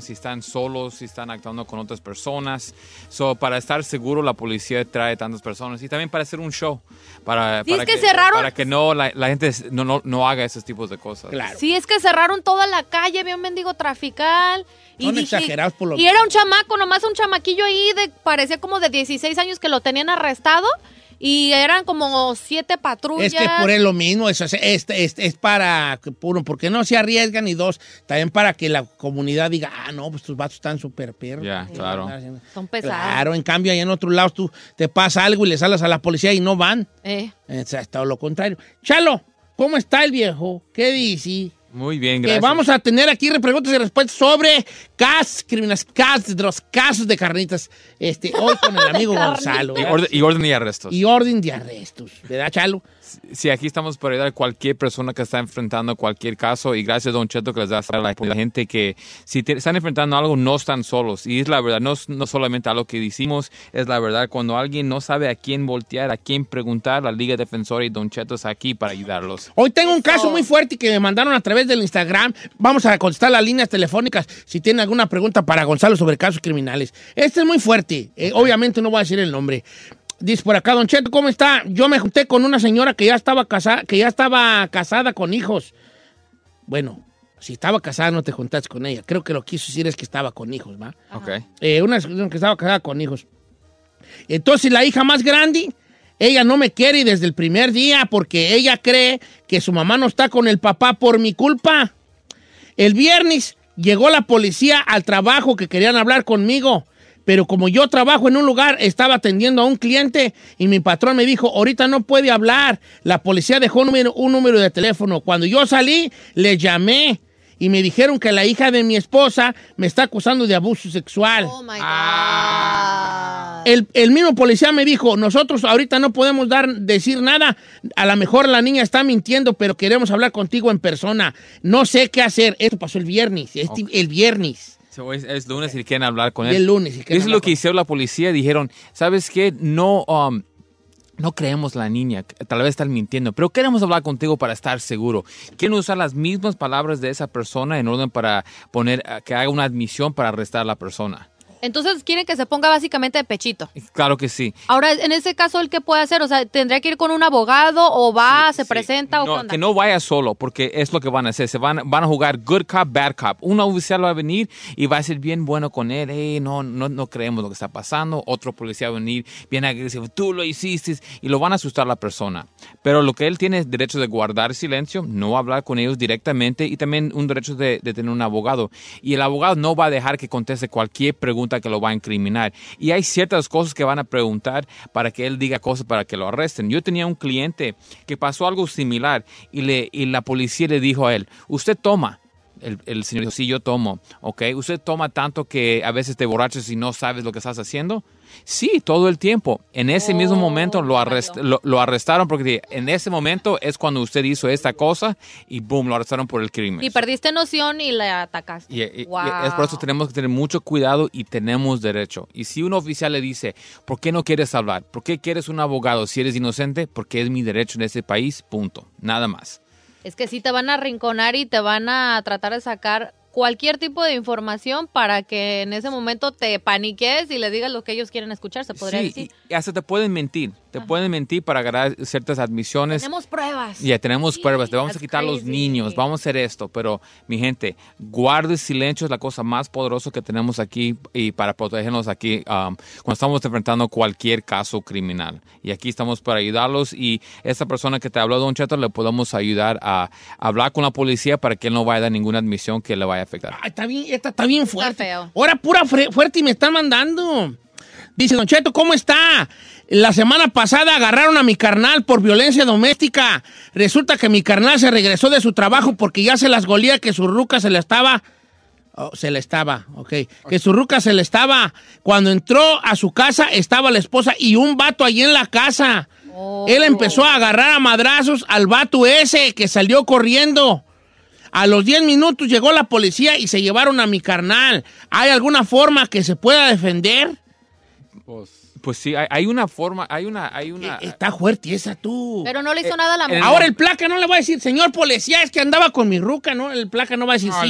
Si están solos, si están actuando con otras personas. So, para estar seguro, la policía trae tantas personas. Y también para hacer un show. Para, Sí, para es que cerraron- Para que no, la, la gente no, no, no haga esos tipos de cosas. Claro. Sí, es que cerraron toda la calle, había un mendigo trafical. Y Son dije- exagerados por lo Y era un chamaco, nomás un chamaquillo ahí, de, parecía como de 16 años que lo tenían arrestado. Y eran como siete patrullas. Es que por él lo mismo, eso es, es, es- es para, que, uno, porque no se arriesgan y dos, también para que la comunidad diga, ah, no, pues tus vatos están súper perros. Ya, claro. Son pesados. Claro, en cambio, ahí en otro lado tú te pasa algo y le salas a la policía y no van. Eh. O sea, está lo contrario. Chalo, ¿cómo está el viejo? ¿Qué dice? Muy bien, Que gracias. vamos a tener aquí preguntas y respuestas sobre casos criminales, casos de los casos de carnitas. Este, hoy con el amigo Gonzalo. Y orden, y orden y arrestos. Y orden de arrestos, ¿verdad, Chalo? Sí, aquí estamos para ayudar a cualquier persona que está enfrentando cualquier caso y gracias Don Cheto que les da a la, la gente que si te- están enfrentando algo no están solos y es la verdad, no, no solamente algo que decimos, es la verdad, cuando alguien no sabe a quién voltear, a quién preguntar, la Liga Defensora y Don Cheto está aquí para ayudarlos. Hoy tengo un caso muy fuerte que me mandaron a través del Instagram. Vamos a contestar las líneas telefónicas si tienen alguna pregunta para Gonzalo sobre casos criminales. Este es muy fuerte. Eh, obviamente no voy a decir el nombre. Dice por acá, Don Cheto, ¿cómo está? Yo me junté con una señora que ya estaba casada, que ya estaba casada con hijos. Bueno, si estaba casada no te juntaste con ella. Creo que lo que quiso decir es que estaba con hijos, ¿va? Ok. Eh, una una que estaba casada con hijos. Entonces la hija más grande, ella no me quiere desde el primer día porque ella cree que su mamá no está con el papá por mi culpa. El viernes llegó la policía al trabajo que querían hablar conmigo. Pero como yo trabajo en un lugar, estaba atendiendo a un cliente y mi patrón me dijo, ahorita no puede hablar. La policía dejó un número, un número de teléfono. Cuando yo salí, le llamé y me dijeron que la hija de mi esposa me está acusando de abuso sexual. Oh my El, el mismo policía me dijo, nosotros ahorita no podemos dar, decir nada, a lo mejor la niña está mintiendo, pero queremos hablar contigo en persona. No sé qué hacer. Esto pasó el viernes, este- el viernes. So, es, es lunes y quieren hablar con Y él. el lunes y quieren Eso es lo que hicieron la policía. Dijeron, ¿sabes qué? No, um, no creemos la niña. Tal vez están mintiendo, pero queremos hablar contigo para estar seguro. Quieren usar las mismas palabras de esa persona en orden para poner, eh, que haga una admisión para arrestar a la persona. Entonces quieren que se ponga básicamente de pechito. Claro que sí. Ahora, en ese caso, ¿el qué puede hacer? O sea, ¿tendría que ir con un abogado o va, se presenta o qué No, que no vaya solo, porque es lo que van a hacer. Se van, van a jugar good cop, bad cop. Un oficial va a venir y va a ser bien bueno con él. Hey, no, no, no creemos lo que está pasando. Otro policía va a venir bien agresivo. Tú lo hiciste y lo van a asustar a la persona. Pero lo que él tiene es derecho de guardar silencio, no hablar con ellos directamente y también un derecho de, de tener un abogado. Y el abogado no va a dejar que conteste cualquier pregunta que lo va a incriminar. Y hay ciertas cosas que van a preguntar para que él diga cosas para que lo arresten. Yo tenía un cliente que pasó algo similar y, le, y la policía le dijo a él, usted toma. El, el señor dijo, sí, yo tomo. ¿Ok? ¿Usted toma tanto que a veces te borrachas y no sabes lo que estás haciendo? Sí, todo el tiempo. En ese mismo momento lo, arrest- lo, lo arrestaron porque en ese momento es cuando usted hizo esta cosa y boom, lo arrestaron por el crimen. Y perdiste noción y le atacaste. Y, y- y Wow. es por eso tenemos que tener mucho cuidado y tenemos derecho. Y si un oficial le dice, ¿por qué no quieres hablar? ¿Por qué quieres un abogado si eres inocente? Porque es mi derecho en ese país, punto. Nada más. Es que sí te van a arrinconar y te van a tratar de sacar cualquier tipo de información para que en ese momento te paniques y le digas lo que ellos quieren escuchar, se podría Sí, decir. Y hasta te pueden mentir. Te pueden mentir para ganar ciertas admisiones. Tenemos pruebas. Ya tenemos pruebas, te vamos a quitar los crazy. niños, vamos a hacer esto, pero mi gente, guarde silencio es la cosa más poderosa que tenemos aquí y para protegernos aquí um, cuando estamos enfrentando cualquier caso criminal. Y aquí estamos para ayudarlos y esta persona que te habló, Don Cheto, le podemos ayudar a hablar con la policía para que él no vaya a dar ninguna admisión que le vaya a afectar. Ay, está bien, esta está bien fuerte. feo. Ahora pura fuerte y me están mandando. Dice Don Cheto, ¿cómo está? La semana pasada agarraron a mi carnal por violencia doméstica. Resulta que mi carnal se regresó de su trabajo porque ya se las golía que su ruca se le estaba... Oh, se le estaba, ok. Que su ruca se le estaba. Cuando entró a su casa estaba la esposa y un vato allí en la casa. Él empezó a agarrar a madrazos al vato ese que salió corriendo. A los 10 minutos llegó la policía y se llevaron a mi carnal. ¿Hay alguna forma que se pueda defender? Pues sí, hay, hay una forma, hay una, hay una. Está fuerte esa tú. Pero no le hizo nada a la mujer. Ahora el placa no le va a decir, señor policía, es que andaba con mi ruca, ¿no? El placa no va a decir, sí,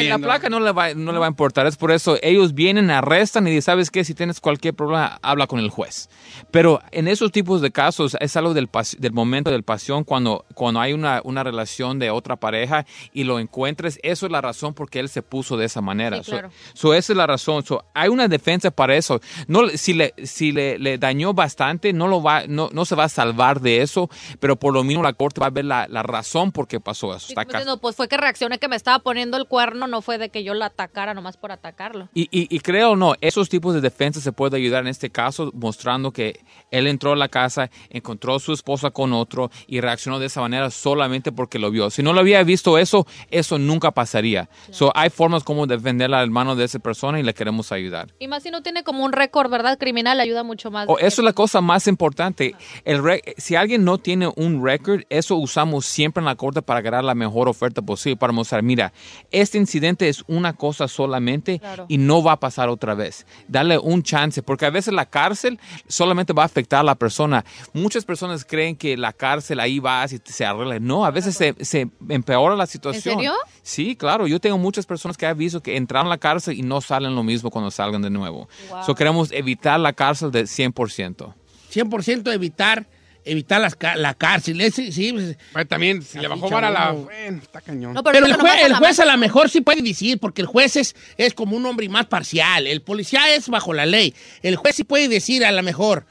En la placa no le, va, no le va a importar. Es por eso ellos vienen, arrestan y dicen, ¿sabes qué? Si tienes cualquier problema, habla con el juez. Pero en esos tipos de casos es algo del, pas- del momento del pasión cuando, cuando hay una, una relación de otra pareja y lo encuentres. Eso es la razón por qué él se puso de esa manera. Sí, claro. So- so esa es la razón. So, hay una defensa para eso. No, si le, si le, le dañó bastante, no, lo va, no, no se va a salvar de eso, pero por lo mismo la corte va a ver la, la razón por qué pasó eso. Está Como diciendo, pues fue que reaccioné que me estaba poniendo el cuerno, no fue de que yo la atacara nomás por atacarlo. Y, y, y creo no, esos tipos de defensa se puede ayudar en este caso, mostrando que él entró a la casa, encontró a su esposa con otro y reaccionó de esa manera solamente porque lo vio. Si no lo había visto eso, eso nunca pasaría. So, hay formas como defender al hermano de esa persona y le queremos ayudar. Y más si no tiene como un récord, ¿verdad? Criminal, ayuda mucho más. Eso es la cosa más importante. El si alguien no tiene un récord, eso usamos siempre en la corte para ganar la mejor oferta posible, para mostrar, mira, este incidente es una cosa solamente Claro. y no va a pasar otra vez. Darle un chance, porque a veces la cárcel solamente va a afectar a la persona. Muchas personas creen que la cárcel ahí vas y se arregla. No, a veces se, se empeora la situación. serio? Sí, claro. Yo tengo muchas personas que he visto que entraron a la cárcel y no salen lo mismo cuando salgan de nuevo. Wow. So queremos evitar la cárcel de 100%. 100% evitar, evitar las la cárcel. Ese- sí, pues, también, si le bajó vara la... Bueno, está cañón. pero, el, jue- el juez a lo mejor sí puede decir, porque el juez es, es como un hombre más parcial. El policía es bajo la ley. El juez sí puede decir a lo mejor,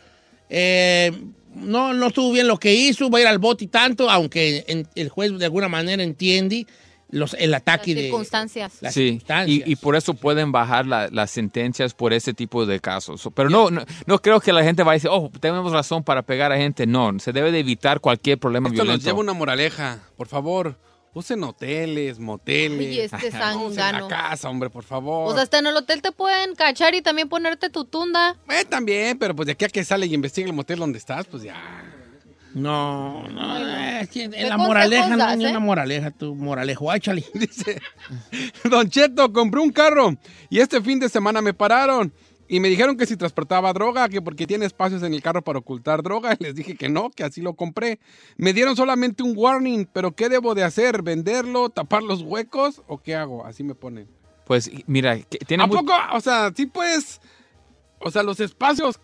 eh, no, no estuvo bien lo que hizo, va a ir al bote y tanto, aunque en- el juez de alguna manera entiende los, el ataque de... circunstancias. las Sí, circunstancias. y, y por eso pueden bajar la- las sentencias por ese tipo de casos. So, Pero no, no, no creo que la gente vaya a decir, oh, tenemos razón para pegar a gente. No, se debe de evitar cualquier problema Esto nos violento. lleva una moraleja. Por favor, usen hoteles, moteles. Ay, este No usen zángano. la casa, hombre, por favor. O sea, hasta en el hotel te pueden cachar y también ponerte tu tunda. Eh, también, pero pues de aquí a que sale y investiga el motel donde estás, pues ya. No, no, es que ¿Qué la moraleja no es ni eh? una moraleja, tu moralejo, échale. Dice, Don Cheto, compré un carro y este fin de semana me pararon y me dijeron que si transportaba droga, que porque tiene espacios en el carro para ocultar droga. Les dije que no, que así lo compré. Me dieron solamente un warning, pero ¿qué debo de hacer? ¿Venderlo? ¿Tapar los huecos? ¿O qué hago? Así me ponen. Pues mira, tiene ¿A poco? O sea, sí puedes. O sea, los espacios.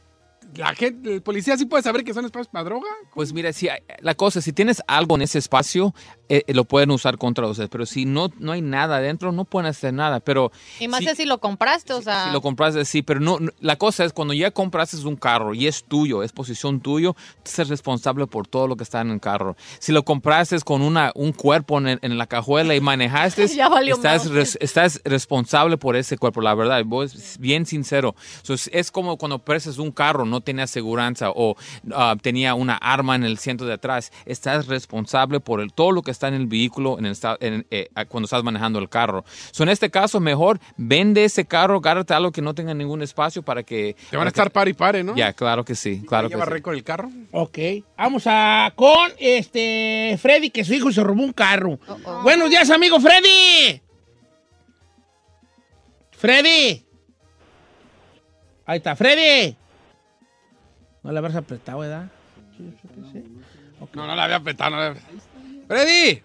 La gente, el policía sí puede saber que son espacios para droga. Pues mira, si la cosa, si tienes algo en ese espacio, eh, eh, lo pueden usar contra ustedes. Pero si no, no hay nada adentro, no pueden hacer nada. Pero Y más si- que si lo compraste, o sea. Si lo compraste, sí, pero no, no- la cosa es cuando ya compraste un carro y es tuyo, es posición tuyo, eres responsable por todo lo que está en el carro. Si lo compraste con una, un cuerpo en, en la cajuela y manejaste, estás, res- estás responsable por ese cuerpo, la verdad, vos, bien sincero. So, es, es como cuando prestas un carro, no tenía aseguranza o ah, tenía una arma en el asiento de atrás, estás responsable por el, todo lo que está en el vehículo en el en, eh, cuando estás manejando el carro. So, en este caso, mejor vende ese carro, agárrate algo que no tenga ningún espacio para que... Te van a estar pare y pare, ¿no? Ya, claro que sí, claro que ¿Lleva sí. récord el carro? Ok. Vamos a con este Freddy, que su hijo se robó un carro. Buenos días, amigo Freddy. Freddy. Ahí está, Freddy. No le habrás apretado, ¿verdad? No, no la había petado, no la había ¡Freddy!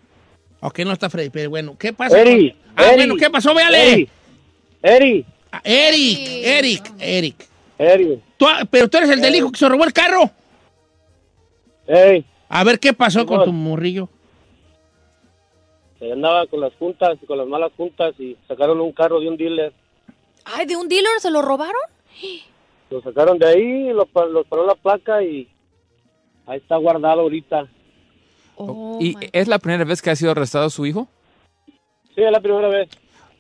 Ok, no está Freddy, pero bueno, ¿qué pasa? Eri, con- Ah, bueno, ¿qué pasó? Véale. Eri, Eri. Ah, Eric, Eric, Eric. Eri. Tú- ah, pero tú eres el del hijo que se robó el carro. Ey, A ver, ¿qué pasó con tu morrillo? se andaba con las juntas y con las malas juntas y sacaron un carro de un dealer. Ay, ¿de un dealer se lo robaron? Lo sacaron de ahí, lo paró la placa y ahí está guardado ahorita. Oh, ¿Y es la primera vez que ha sido arrestado su hijo? Sí, es la primera vez.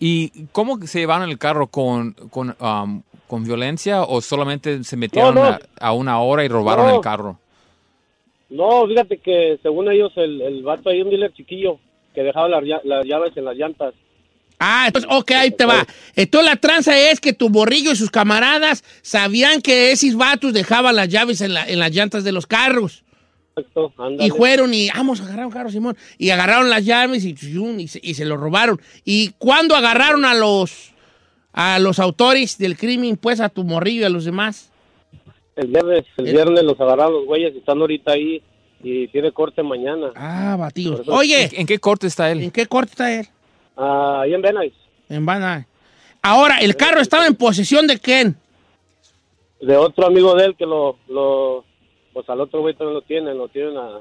¿Y cómo se llevaron el carro con, con, um, con violencia o solamente se metieron No, no. A, a una hora y robaron No. el carro? No, fíjate que según ellos el, el vato ahí un dealer chiquillo que dejaba las, las llaves en las llantas. Ah, entonces, ok, ahí te va. Entonces la tranza es que tu borrillo y sus camaradas sabían que esos vatos dejaban las llaves en, la- en las llantas de los carros. Exacto, ándale. Y fueron y vamos a agarrar un carro, Simón. Y agarraron las llaves y, y, se, y se lo robaron. ¿Y cuándo agarraron a los a los autores del crimen, pues a tu morrillo y a los demás? El viernes, el viernes los agarraron los güeyes y están ahorita ahí y tiene corte mañana. Ah, batidos. Oye, ¿En qué corte está él? ¿en qué corte está él? Ah, ahí en Benais. En Van Ahora, ¿el carro estaba en posesión de quién? De otro amigo de él que lo, lo pues al otro güey también lo tienen, lo tienen a...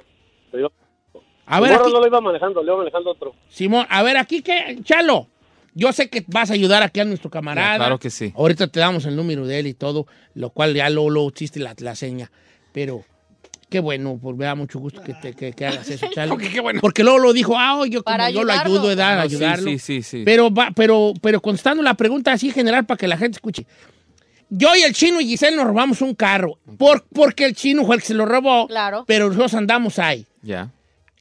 pero yo- A ver, aquí- no lo iba manejando, lo iba manejando otro. Simón, a ver, aquí que, Chalo, yo sé que vas a ayudar aquí a nuestro camarada. Ya, claro que sí. Ahorita te damos el número de él y todo, lo cual ya lo, lo chiste la, la seña. Pero qué bueno, pues me da mucho gusto que, te, que, que hagas eso, Chalo. ¿Por qué bueno? Porque luego lo dijo, ah, yo, como Para yo lo ayudarlo. ayudo, ¿verdad? No, sí, ayudarlo. sí, sí, sí. Pero, va, pero, pero contestando la pregunta así general para que la gente escuche. Yo y el chino y Giselle nos robamos un carro. Por, porque el chino fue el que se lo robó. Claro. Pero nosotros andamos ahí. Ya.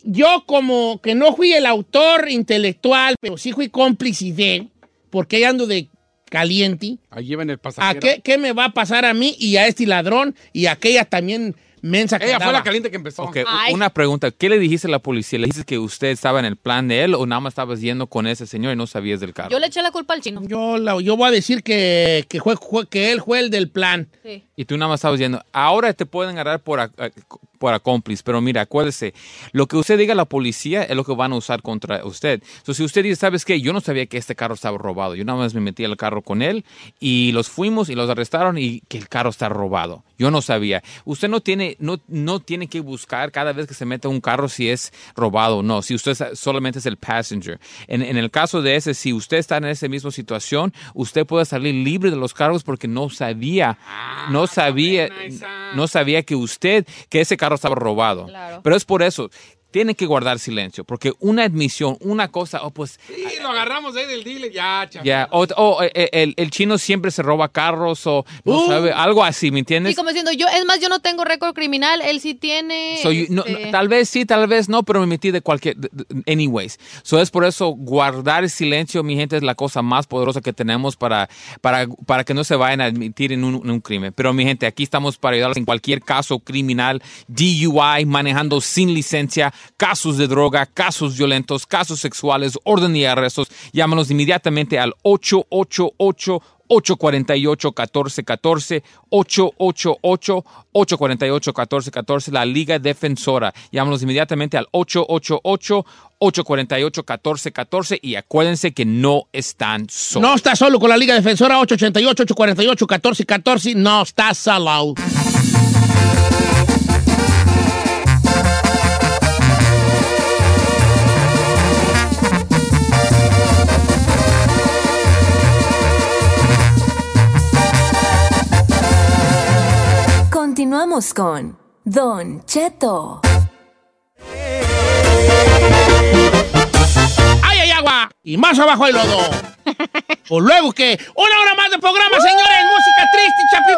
Yo como que no fui el autor intelectual, pero sí fui cómplice de, porque ahí ando de caliente. Ahí llevan el ¿A pasajero. qué, qué me va a pasar a mí y a este ladrón y a aquella también mensa que Ella fue la caliente que empezó. Ok, Ay. una pregunta. ¿Qué le dijiste a la policía? ¿Le dijiste que usted estaba en el plan de él o nada más estabas yendo con ese señor y no sabías del carro? Yo le eché la culpa al chino. Yo, la- yo voy a decir que, que, fue, fue- que él fue el del plan. Sí. Y tú nada más estabas yendo. Ahora te pueden agarrar por, ac- ac- por acómplice, pero mira, acuérdese, lo que usted diga a la policía es lo que van a usar contra usted. Entonces, si usted dice, ¿sabes qué? Yo no sabía que este carro estaba robado. Yo nada más me metí al carro con él y los fuimos y los arrestaron y que el carro está robado. Yo no sabía. Usted no tiene, no, no tiene que buscar cada vez que se mete un carro si es robado o no. Si usted solamente es el passenger. En, en el caso de ese, si usted está en esa misma situación, usted puede salir libre de los cargos porque no sabía, no sabía, no sabía que usted, que ese carro estaba robado. Claro. Pero es por eso. Tiene que guardar silencio, porque una admisión, una cosa, oh, pues Sí, lo agarramos ahí del dealer. Ya, chaval. ya, o, o, eh, el, el chino siempre se roba carros o no Uh. sabe, algo así, ¿me entiendes? Sí, como diciendo, yo, es más, yo no tengo récord criminal, él sí tiene. So, you- no- este, no, tal vez sí, tal vez no, pero me metí de cualquier. anyways. So es por eso guardar silencio, mi gente, es la cosa más poderosa que tenemos para, para, para que no se vayan a admitir en un, en un crimen. Pero mi gente, aquí estamos para ayudarlos en cualquier caso criminal, DUI, manejando sin licencia, casos de droga, casos violentos, casos sexuales, orden y arrestos. Llámanos inmediatamente al 888 848-1414, 888-848-1414, la Liga Defensora. Llámanos inmediatamente al 888-848-1414 y acuérdense que no están solos. No estás solo con la Liga Defensora 888-848-1414. No estás solo. Continuamos con Don Cheto. ¡Ay, hay agua! Y más abajo hay lodo. o luego que una hora más de programa, señores. Música triste, Chapi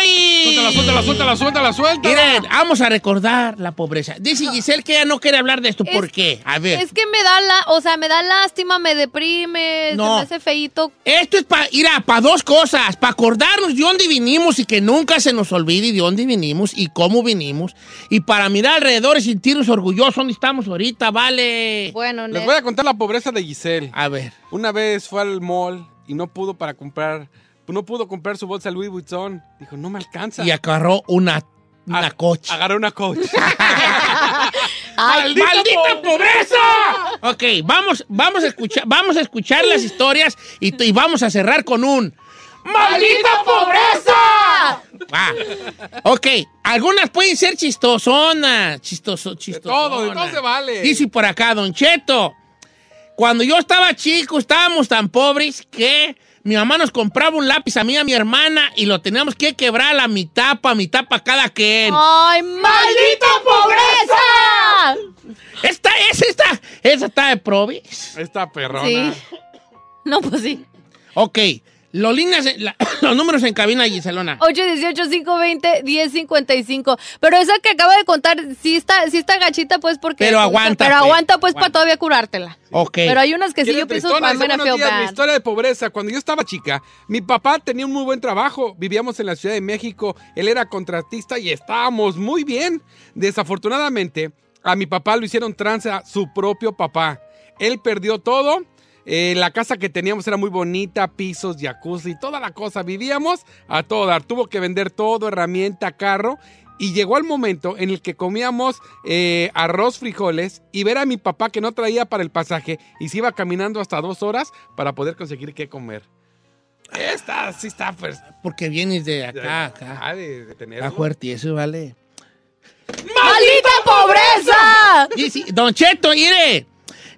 Boy. Suéltala, suéltala, suéltala, suéltala, suéltala. Miren, vamos a recordar la pobreza. Dice Giselle que ella no quiere hablar de esto. ¿Por qué? A ver. Es que me da la, o sea, me da lástima, me deprime, No. se me hace feíto. Esto es para ir a para dos cosas, para acordarnos de dónde vinimos y que nunca se nos olvide de dónde vinimos y cómo vinimos y para mirar alrededor y sentirnos orgullosos dónde estamos ahorita, vale. Bueno, Les voy a contar la pobreza de Giselle. A ver. Una vez fue al mall y no pudo para comprar, no pudo comprar su bolsa Louis Vuitton. Dijo, no me alcanza. Y agarró una, una coche. Agarró una coche. ¡Ay, ¡Maldita, pobreza! Ok, vamos, vamos, a escuchar, vamos a escuchar las historias y, y vamos a cerrar con un... ¡Maldita pobreza! Ah, ok, algunas pueden ser chistosonas. Chistoso, chistosonas. todo, de todo se vale. Dice por acá, Don Cheto. Cuando yo estaba chico, estábamos tan pobres que mi mamá nos compraba un lápiz a mí y a mi hermana y lo teníamos que quebrar a la mitad para mitad para cada quien. ¡Ay, maldita pobreza! Esta es esta. Esa está de probis. Esta perrona. Sí. No, pues sí. Ok. Los, líneas, la- los números en cabina, Giselona. 818-520-1055. Pero esa que acaba de contar, sí está, sí está gachita, pues, porque. Pero aguanta, Pero pues. aguanta, pues, para Aguanta. todavía curártela. Ok. Pero hay unas que sí ¿Quieren yo pienso días, Mi historia de pobreza. Cuando yo estaba chica, mi papá tenía un muy buen trabajo. Vivíamos en la Ciudad de México. Él era contratista y estábamos muy bien. Desafortunadamente, a mi papá lo hicieron trance a su propio papá. Él perdió todo. Eh, la casa que teníamos era muy bonita, pisos, jacuzzi, toda la cosa. Vivíamos a todo dar. Tuvo que vender todo, herramienta, carro. Y llegó el momento en el que comíamos eh, arroz, frijoles y ver a mi papá que no traía para el pasaje y se iba caminando hasta dos horas para poder conseguir qué comer. Esta sí está, pues. Porque vienes de acá, acá. Ah, de, de Está fuerte, eso vale. ¡Maldita pobreza! Dice, Don Cheto, mire,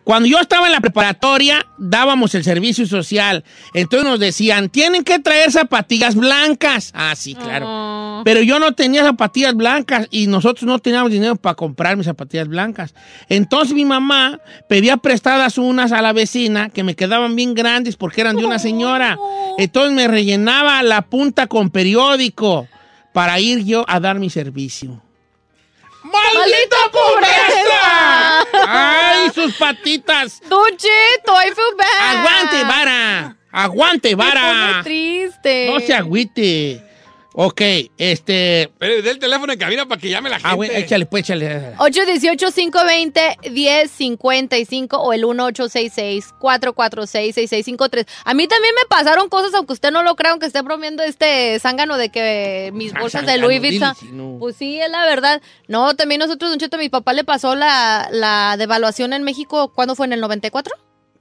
cuando yo estaba en la preparatoria, dábamos el servicio social. Entonces nos decían, tienen que traer zapatillas blancas. Ah, sí, claro. Pero yo no tenía zapatillas blancas y nosotros no teníamos dinero para comprar mis zapatillas blancas. Entonces mi mamá pedía prestadas unas a la vecina que me quedaban bien grandes porque eran de una señora. Entonces me rellenaba la punta con periódico para ir yo a dar mi servicio. ¡Maldita pobreza! ¡Ay, sus patitas! Don Cheto, I feel bad. ¡Aguante, vara! ¡Aguante, Me vara! pone triste. No se agüite. Ok, este... Pero dé el teléfono en cabina para que llame la gente. Ah, güey, échale, pues, échale. 818-520-1055 o el 1866-446-6653. A mí también me pasaron cosas, aunque usted no lo crea, aunque esté bromeando este zángano de que mis Ah, bolsas de Louis Vuitton. no. Pues sí, es la verdad. No, también nosotros, Don Cheto, a mi papá le pasó la, la devaluación en México, ¿cuándo fue? ¿En el 94?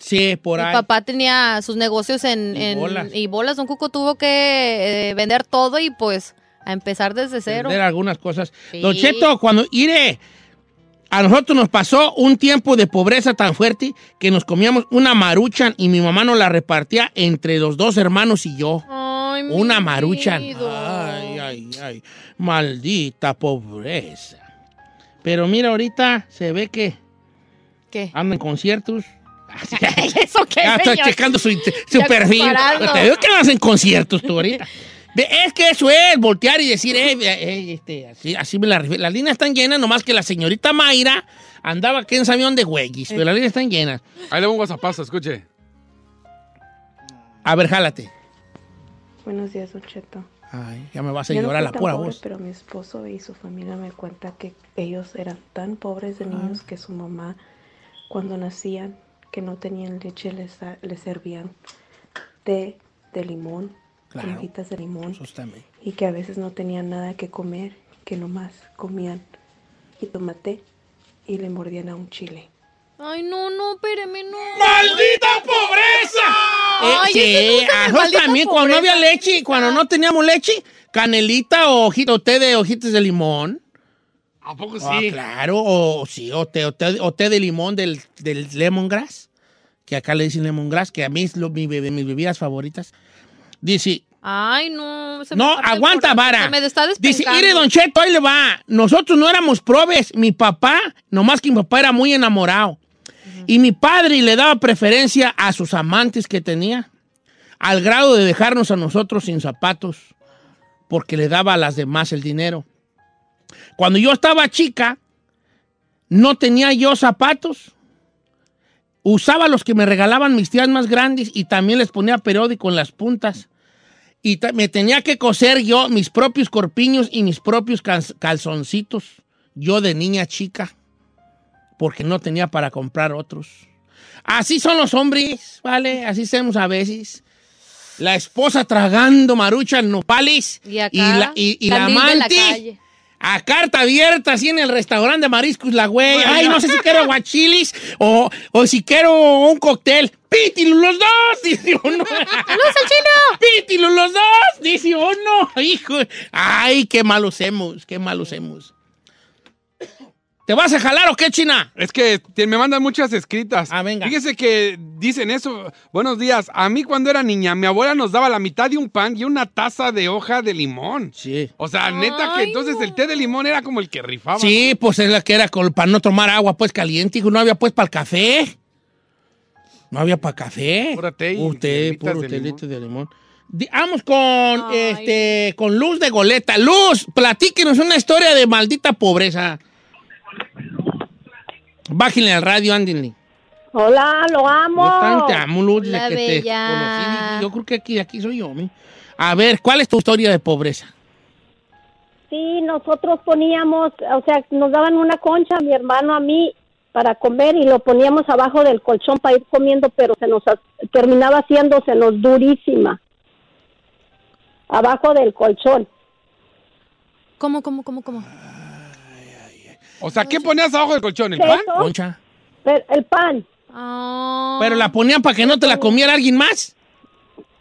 Sí, por Mi ahí. papá tenía sus negocios en... Y en- bolas. Y bolas. Don Cuco tuvo que eh, vender todo y pues a empezar desde cero. Perder algunas cosas. Sí. Don Cheto, cuando iré, a nosotros nos pasó un tiempo de pobreza tan fuerte que nos comíamos una maruchan y mi mamá nos la repartía entre los dos hermanos y yo. Ay, mi Una maruchan. Ay, ay, ay. Maldita pobreza. Pero mira, ahorita se ve que ¿Qué? anda en conciertos. ¿Eso qué, Ya estoy señor? checando su, su Ya perfil. comparando. Te veo que hacen conciertos tú ahorita. Es que eso es, voltear y decir, eh, eh, este, así, así me la rifé. Las líneas están llenas, nomás que la señorita Mayra andaba aquí en avión de güeyes, pero las líneas están llenas. Ahí le pongo un WhatsApp, escuche. A ver, jálate. Buenos días, Don Cheto. Ay, ya me vas a Yo no llorar la pura pobre, voz. Pero mi esposo y su familia me cuenta que ellos eran tan pobres de niños que su mamá, cuando nacían, que no tenían leche, les, les servían té de limón hojitas de limón y que a veces no tenían nada que comer, que nomás comían jitomate y le mordían a un chile. Ay, no, no, espérame, no. ¡Maldita pobreza! Ay, sí, es que tú a eres nosotros maldita también, cuando no había leche, cuando no teníamos leche, canelita o ojito, té de hojitas de limón. ¿A poco Ah, sí? claro, o sí, o té, o té, o té de limón del, del lemongrass, que acá le dicen lemongrass, que a mí es lo- mi mis bebidas favoritas. Dice, Ay, no. se me no, aguanta, vara. Se me está Dice, mire, Don Cheto, ahí le va. Nosotros no éramos probes. Mi papá, nomás que mi papá era muy enamorado. Y mi padre le daba preferencia a sus amantes que tenía, al grado de dejarnos a nosotros sin zapatos, porque le daba a las demás el dinero. Cuando yo estaba chica, no tenía yo zapatos. Usaba los que me regalaban mis tías más grandes y también les ponía periódico en las puntas. Y me tenía que coser yo mis propios corpiños y mis propios cal- calzoncitos. Yo de niña chica. Porque no tenía para comprar otros. Así son los hombres, ¿vale? Así somos a veces. La esposa tragando marucha nopales. Y acá, la, y- y la amante calle. A carta abierta, así en el restaurante de mariscos La Güey. Ay, no sé si quiero aguachilis o, o si quiero un cóctel. ¡Pítilos los dos! Dice uno. ¡Los chino! ¡Pítilos los dos! Dice uno. Hijo. Ay, qué malos hemos, qué malos hemos. ¿Te vas a jalar o qué, China? Es que te- me mandan muchas escritas. Ah, venga. Fíjese que dicen eso. Buenos días. A mí cuando era niña, mi abuela nos daba la mitad de un pan y una taza de hoja de limón. Sí. O sea, neta que entonces el té de limón era como el que rifaba. Sí, pues es la que era con- para no tomar agua, pues caliente. Hijo, no había pues para el café. No había para café. Pura té y Usted, puro de telito de limón. Vamos con, este, con Luz de Goleta. Luz, platíquenos una historia de maldita pobreza. Bájenle al radio, Andy. Hola, lo amo. Yo te amo, Luz, desde Hola, que te bella. conocí. Yo creo que aquí, aquí soy yo. mi. A ver, ¿cuál es tu historia de pobreza? Sí, nosotros poníamos, o sea, nos daban una concha, a mi hermano, a mí, para comer y lo poníamos abajo del colchón para ir comiendo, pero se nos ha- terminaba haciéndosenos durísima. Abajo del colchón. ¿Cómo, cómo, cómo, cómo? O sea, ¿qué ponías abajo del colchón? ¿El pan? Concha. Pero el pan, ¿Pero la ponían para que no te la comiera alguien más?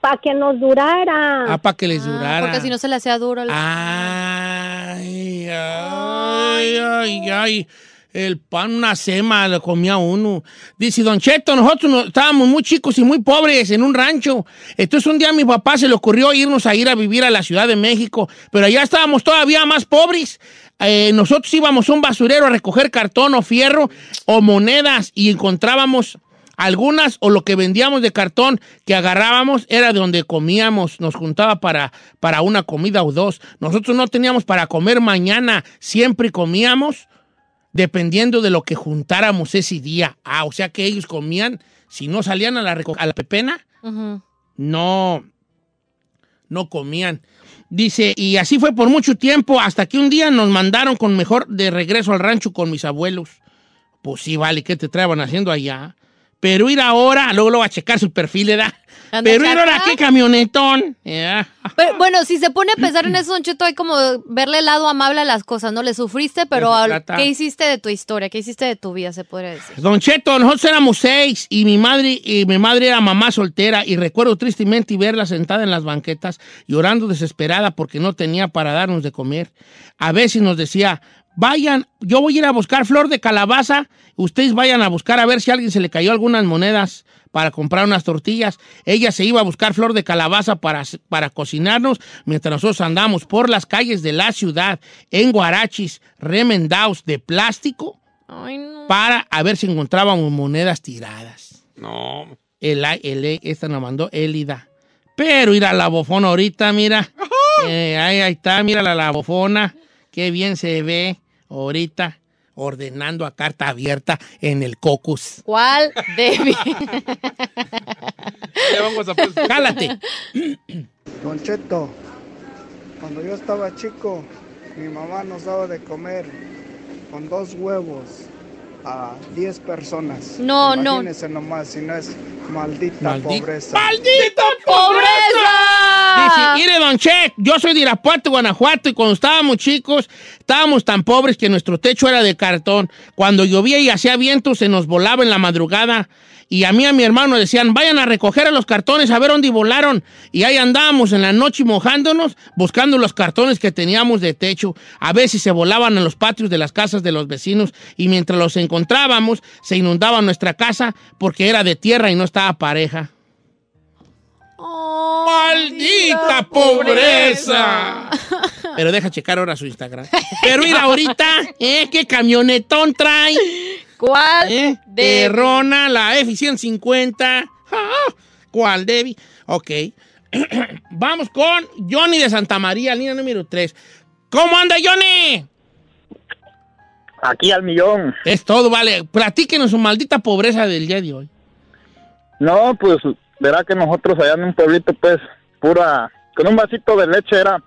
para que nos durara. Ah, para que les durara. Porque si no se le hacía duro. el- Ay, ay, ay, ay. El pan, una sema, lo comía uno. Dice, Don Cheto, nosotros no- estábamos muy chicos y muy pobres en un rancho. Entonces un día a mi papá se le ocurrió irnos a ir a vivir a la Ciudad de México, pero allá estábamos todavía más pobres. Eh, nosotros íbamos a un basurero a recoger cartón o fierro o monedas y encontrábamos algunas o lo que vendíamos de cartón que agarrábamos era de donde comíamos, nos juntaba para, para una comida o dos. Nosotros no teníamos para comer mañana, siempre comíamos dependiendo de lo que juntáramos ese día. Ah, o sea que ellos comían, si no salían a la, a la pepena, no, no comían. Dice, y así fue por mucho tiempo, hasta que un día nos mandaron con mejor de regreso al rancho con mis abuelos. Pues sí, vale, ¿qué te traban haciendo allá? Pero ir ahora, luego lo va a checar su perfil, ¿verdad? Pero ir ahora, ¿qué camionetón? Pero, bueno, si se pone a pensar en eso, Don Cheto, hay como verle el lado amable a las cosas, ¿no? Le sufriste, pero al- trata. ¿qué hiciste de tu historia? ¿Qué hiciste de tu vida, se podría decir? Don Cheto, nosotros éramos seis y mi madre y mi madre era mamá soltera y recuerdo tristemente verla sentada en las banquetas llorando desesperada porque no tenía para darnos de comer. A veces nos decía, vayan, yo voy a ir a buscar flor de calabaza, ustedes vayan a buscar a ver si a alguien se le cayó algunas monedas para comprar unas tortillas. Ella se iba a buscar flor de calabaza para, para cocinarnos mientras nosotros andamos por las calles de la ciudad en guarachis remendados de plástico Ay, no. para a ver si encontrábamos monedas tiradas. No. El, el, esta nos mandó Elida. Pero ir a la bofona ahorita, mira. Eh, ahí, ahí está, mira la, la bofona. Qué bien se ve ahorita ordenando a carta abierta en el cocus. ¿Cuál? Debbie. Jálate. Don Cheto, cuando yo estaba chico, mi mamá nos daba de comer con dos huevos a 10 personas. No, no. Imagínense nomás, si no es maldita, Maldi- pobreza. ¡Maldita ¡Pobreza! sí. Mire, don Che, yo soy de Irapuato, Guanajuato, y cuando estábamos chicos, estábamos tan pobres que nuestro techo era de cartón. Cuando llovía y hacía viento, se nos volaba en la madrugada. Y a mí y a mi hermano decían, vayan a recoger a los cartones a ver dónde volaron. Y ahí andábamos en la noche mojándonos, buscando los cartones que teníamos de techo. A ver si se volaban en los patios de las casas de los vecinos. Y mientras los encontrábamos, se inundaba nuestra casa porque era de tierra y no estaba pareja. ¡Maldita pobreza! Pero deja checar ahora su Instagram. Pero mira, ahorita, ¿eh? ¿Qué camionetón trae? ¿Cuál? ¿Eh? De Rona, la F-150. Ah, ¿Cuál, Debbie? Ok. Vamos con Johnny de Santa María, línea número 3. ¿Cómo anda, Johnny? Aquí al millón. Es todo, vale. Platíquenos su maldita pobreza del día de hoy. No, pues verá que nosotros allá en un pueblito, pues, pura, con un vasito de leche era,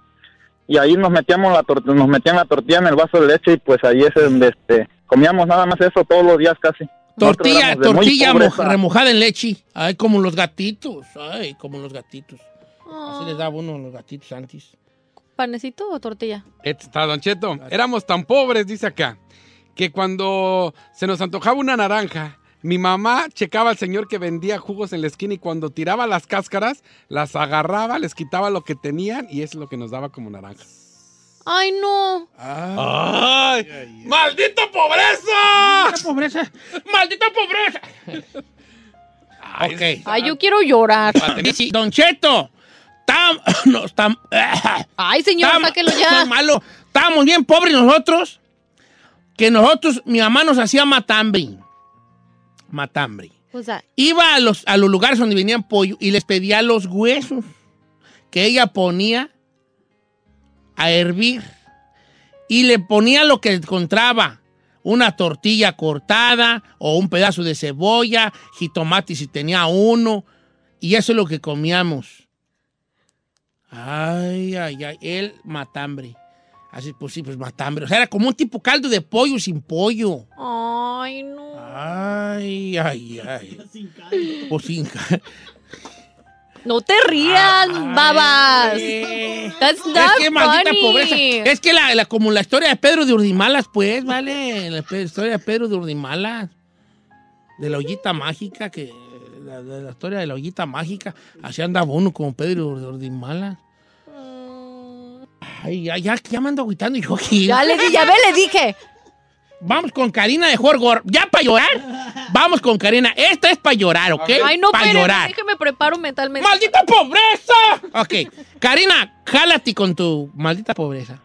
y ahí nos metíamos la tor- nos metían la tortilla en el vaso de leche y pues ahí es donde este, comíamos nada más eso todos los días casi. Tortilla, tortilla remojada en leche. Ay, como los gatitos. Ay, como los gatitos. Así les daba uno a los gatitos antes. ¿Panecito o tortilla? Este está, Don Cheto. Éramos tan pobres, dice acá, que cuando se nos antojaba una naranja, mi mamá checaba al señor que vendía jugos en la esquina y cuando tiraba las cáscaras, las agarraba, les quitaba lo que tenían y eso es lo que nos daba como naranja. ¡Ay, no! ¡Ay! ¡Maldita pobreza! ¡Maldita pobreza! ¡Maldita pobreza! ok. Ay, yo quiero llorar. Don Cheto. Tam, no, tam- Ay, señor, tam- sáquelo ya. muy malo. Estábamos bien pobres nosotros. Que nosotros, mi mamá nos hacía matambre. Matambre. O sea, Iba a los, a los lugares donde venían pollo y les pedía los huesos que ella ponía a hervir. Y le ponía lo que encontraba. Una tortilla cortada o un pedazo de cebolla, jitomate si tenía uno. Y eso es lo que comíamos. Ay, ay, ay. El matambre. Así, pues sí, pues matambre. O sea, era como un tipo caldo de pollo sin pollo. ay, no. Ay, ay, ay. Pues sin ca- No te rías, babas. That's not Es que maldita funny. pobreza. Es que la, la- como la historia de Pedro de Urdimalas, pues, vale. La historia de Pedro de Urdimalas. De la ollita mágica, que. La, de la historia de la ollita mágica. Así andaba uno como Pedro de Urdimalas. Ay, ya, ya, ya me ando agüitando yo aquí. Ya le di, ya ve, le dije. Vamos con Karina de Jorgor. ¿Ya para llorar? Vamos con Karina. Esta es para llorar, ¿ok? Ay, no, Para llorar. Preparo mentalmente. ¡Maldita pobreza! Ok. Karina, jálate con tu maldita pobreza.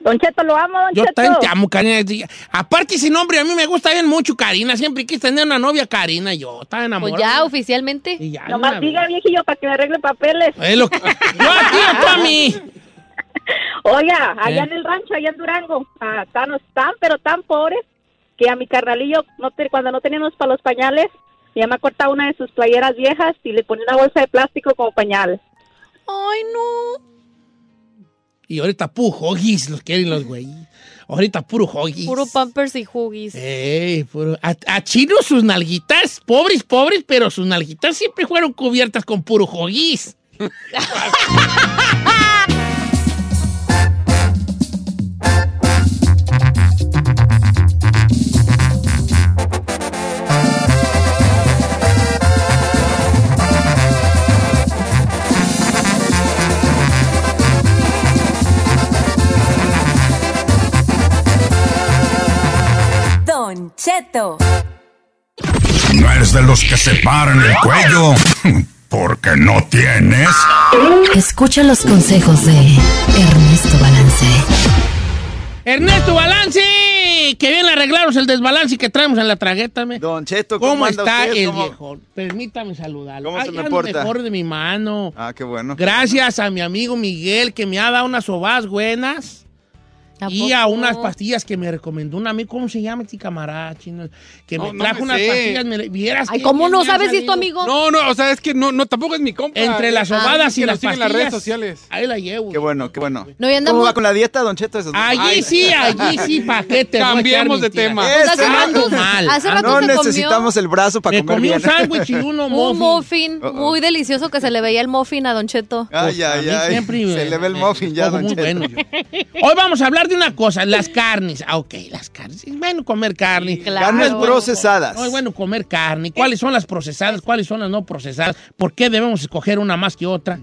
Don Cheto, lo amo, Don Yo Cheto. también te amo, Karina. Aparte, ese nombre a mí me gusta bien mucho, Karina. Siempre quise tener una novia, Karina. Yo estaba enamorado. Pues ya, oficialmente. Y ya, Nomás diga, viejillo, para que me arregle papeles. Es lo que- Yo a ti o tú a mí. Oiga, allá ¿Eh? en el rancho, allá en Durango, ah, están, tan, pero tan pobres que a mi carnalillo, no te- cuando no teníamos para los pañales, mi mamá cortaba una de sus playeras viejas y le ponía una bolsa de plástico como pañal. Ay, no. Y ahorita puro hoggies los quieren los güey. Ahorita puro hoggies. Puro pampers y huggies. Ey, puro- A, a Chino sus nalguitas, pobres, pobres, pero sus nalguitas siempre fueron cubiertas con puro hoggies. Don Cheto. No eres de los que se paran el cuello porque no tienes. Escucha los consejos de Ernesto Balance. Ernesto Balance, que bien arreglaros el desbalance que traemos en la tragueta. me. Don Cheto, ¿Cómo, ¿cómo está usted? el ¿Cómo- viejo? Permítame saludarlo. ¿Cómo se me porta? mejor de mi mano. Ah, qué bueno. Gracias a mi amigo Miguel que me ha dado unas sobadas buenas. ¿A Y a unas pastillas que me recomendó un amigo, ¿cómo se llama este camarada chino? Que me no trajo me unas sé. pastillas, me, vieras Ay, ¿cómo no sabes si es tu amigo? No, no, o sea, es que no, no tampoco es mi compa. Entre las Ah, sobadas y que lo las siguen en pastillas. las redes sociales. Ahí la llevo. Qué bueno, qué bueno. No, y ¿Cómo andamos... va con la dieta, Don Cheto? Esos- Allí Ay, sí, allí sí, paquete. Cambiemos de tema. Pues hace rato- mal. hace rato No se comió necesitamos el brazo para Me comer comí bien. un sándwich y uno un muffin. muffin Uh-oh. muy delicioso que se le veía el muffin a Don Cheto. Ay, A ay, ay. siempre Se le ve el muffin ya, Don Cheto. bueno yo. Hoy vamos a hablar de una cosa, las carnes. Ah, ok, las carnes. Es bueno comer carne. Claro. Carnes procesadas. No es bueno comer carne. ¿Cuáles son las procesadas? ¿Cuáles son las no procesadas? ¿Por qué debemos escoger una más que otra?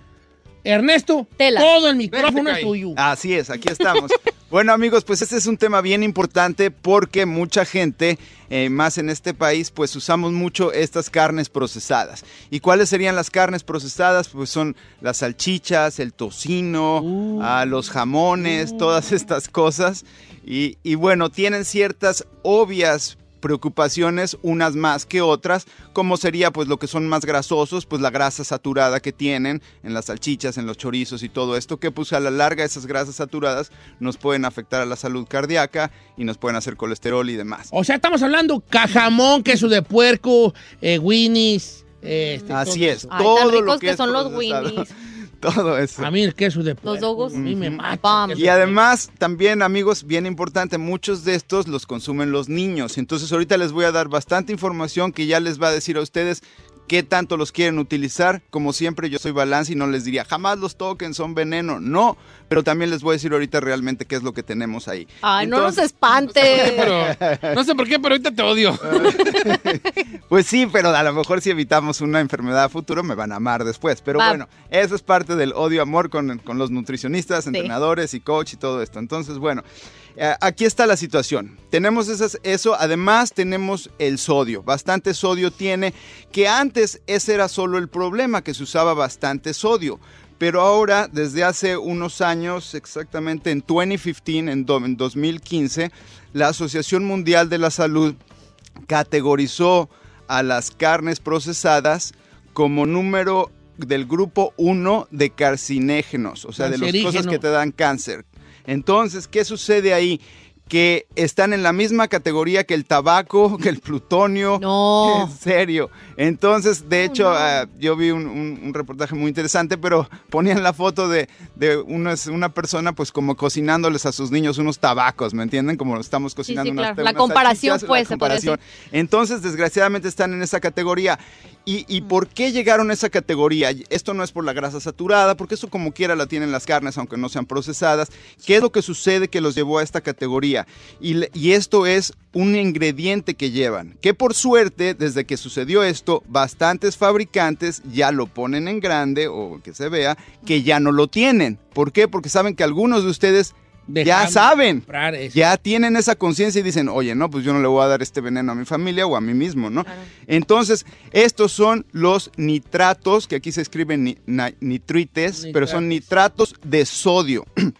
Ernesto, Tela. todo el micrófono es tuyo. Así es, aquí estamos. bueno amigos, pues este es un tema bien importante porque mucha gente, eh, más en este país, pues usamos mucho estas carnes procesadas. ¿Y cuáles serían las carnes procesadas? Pues son las salchichas, el tocino, ah, los jamones, todas estas cosas. Y, y bueno, tienen ciertas obvias preocupaciones, unas más que otras, como sería pues lo que son más grasosos, pues la grasa saturada que tienen en las salchichas, en los chorizos y todo esto, que pues a la larga esas grasas saturadas nos pueden afectar a la salud cardíaca y nos pueden hacer colesterol y demás. O sea, estamos hablando cajamón, queso de puerco, eh, winnies. este, Así todo es. Ay, todo lo ricos que, que es son los. Winnies. Todo eso. A mí el queso de puerco. dogos. A mí me mata. Y de además, también amigos, bien importante, muchos de estos los consumen los niños. Entonces ahorita les voy a dar bastante información que ya les va a decir a ustedes qué tanto los quieren utilizar. Como siempre, yo soy balance y no les diría, jamás los toquen, son veneno. No, pero también les voy a decir ahorita realmente qué es lo que tenemos ahí. Ay, no nos espante. Pero, no sé por qué, pero ahorita te odio. Pues sí, pero a lo mejor si evitamos una enfermedad a futuro me van a amar después. Pero Va. bueno, eso es parte del odio-amor con, con los nutricionistas, entrenadores y coach y todo esto. Entonces, bueno, aquí está la situación. Tenemos esas- eso, además tenemos el sodio. Bastante sodio tiene, que antes ese era solo el problema, que se usaba bastante sodio. Pero ahora, desde hace unos años, exactamente en 2015, en en 2015, la Asociación Mundial de la Salud categorizó a las carnes procesadas como número del grupo 1 de carcinógenos, o sea, de las cosas que te dan cáncer. Entonces, ¿qué sucede ahí? Que están en la misma categoría que el tabaco, que el plutonio. No. En serio. Entonces, de hecho, ah, yo vi un, un- un reportaje muy interesante, pero ponían la foto de, de unas- una persona, pues como cocinándoles a sus niños unos tabacos, ¿me entienden? Como estamos cocinando sí, unas- claro. La comparación, pues, la se comparación. Entonces, desgraciadamente están en esa categoría. ¿Y, y por qué llegaron a esa categoría? Esto no es por la grasa saturada, porque eso como quiera la tienen las carnes, aunque no sean procesadas. ¿Qué es lo que sucede que los llevó a esta categoría? Y, y esto es un ingrediente que llevan, que por suerte, desde que sucedió esto, bastantes fabricantes ya lo ponen en grande, o que se vea, que ya no lo tienen. ¿Por qué? Porque saben que algunos de ustedes ya saben. Ya tienen esa conciencia y dicen, oye, no, pues yo no le voy a dar este veneno a mi familia o a mí mismo, ¿no? Entonces, estos son los nitratos, que aquí se escriben ni- na- nitrites, pero son nitratos de sodio.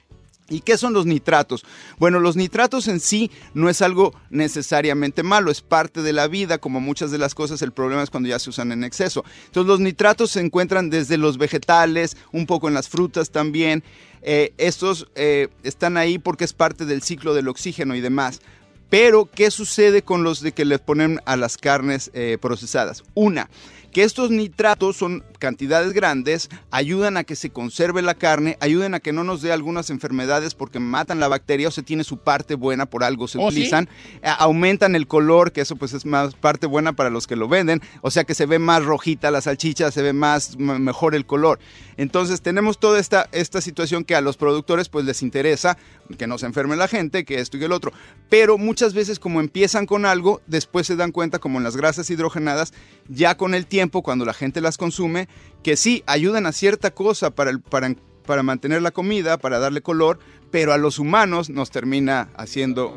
¿Y qué son los nitratos? Bueno, los nitratos en sí no es algo necesariamente malo, es parte de la vida, como muchas de las cosas, el problema es cuando ya se usan en exceso. Entonces los nitratos se encuentran desde los vegetales, un poco en las frutas también. Eh, estos eh, están ahí porque es parte del ciclo del oxígeno y demás. Pero, ¿qué sucede con los de que le ponen a las carnes eh, procesadas? Una, que estos nitratos son cantidades grandes, ayudan a que se conserve la carne, ayudan a que no nos dé algunas enfermedades porque matan la bacteria o se tiene su parte buena, por algo se ¿Oh, utilizan, A- aumentan el color, que eso pues es más parte buena para los que lo venden, o sea que se ve más rojita la salchicha, se ve más mejor el color. Entonces tenemos toda esta, esta situación que a los productores pues les interesa, que no se enferme la gente, que esto y el otro, pero muchas veces como empiezan con algo, después se dan cuenta como en las grasas hidrogenadas, ya con el tiempo, cuando la gente las consume, que sí, ayudan a cierta cosa para, el- para, para mantener la comida, para darle color, pero a los humanos nos termina haciendo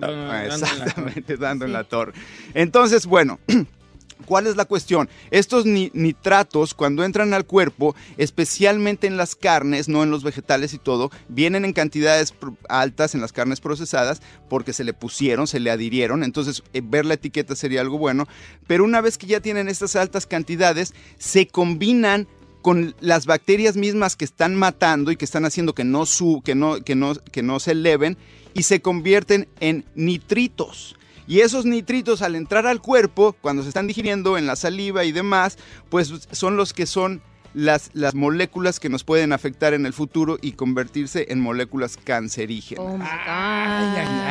exactamente dando en la torre. Entonces, bueno, ¿Cuál es la cuestión? Estos ni- nitratos, cuando entran al cuerpo, especialmente en las carnes, no en los vegetales y todo, vienen en cantidades altas en las carnes procesadas porque se le pusieron, se le adhirieron. Entonces, eh, ver la etiqueta sería algo bueno. Pero una vez que ya tienen estas altas cantidades, se combinan con las bacterias mismas que están matando y que están haciendo que no, que no, que no, que no se eleven y se convierten en nitritos. Y esos nitritos al entrar al cuerpo, cuando se están digiriendo en la saliva y demás, pues son los que son las, las moléculas que nos pueden afectar en el futuro y convertirse en moléculas cancerígenas. Oh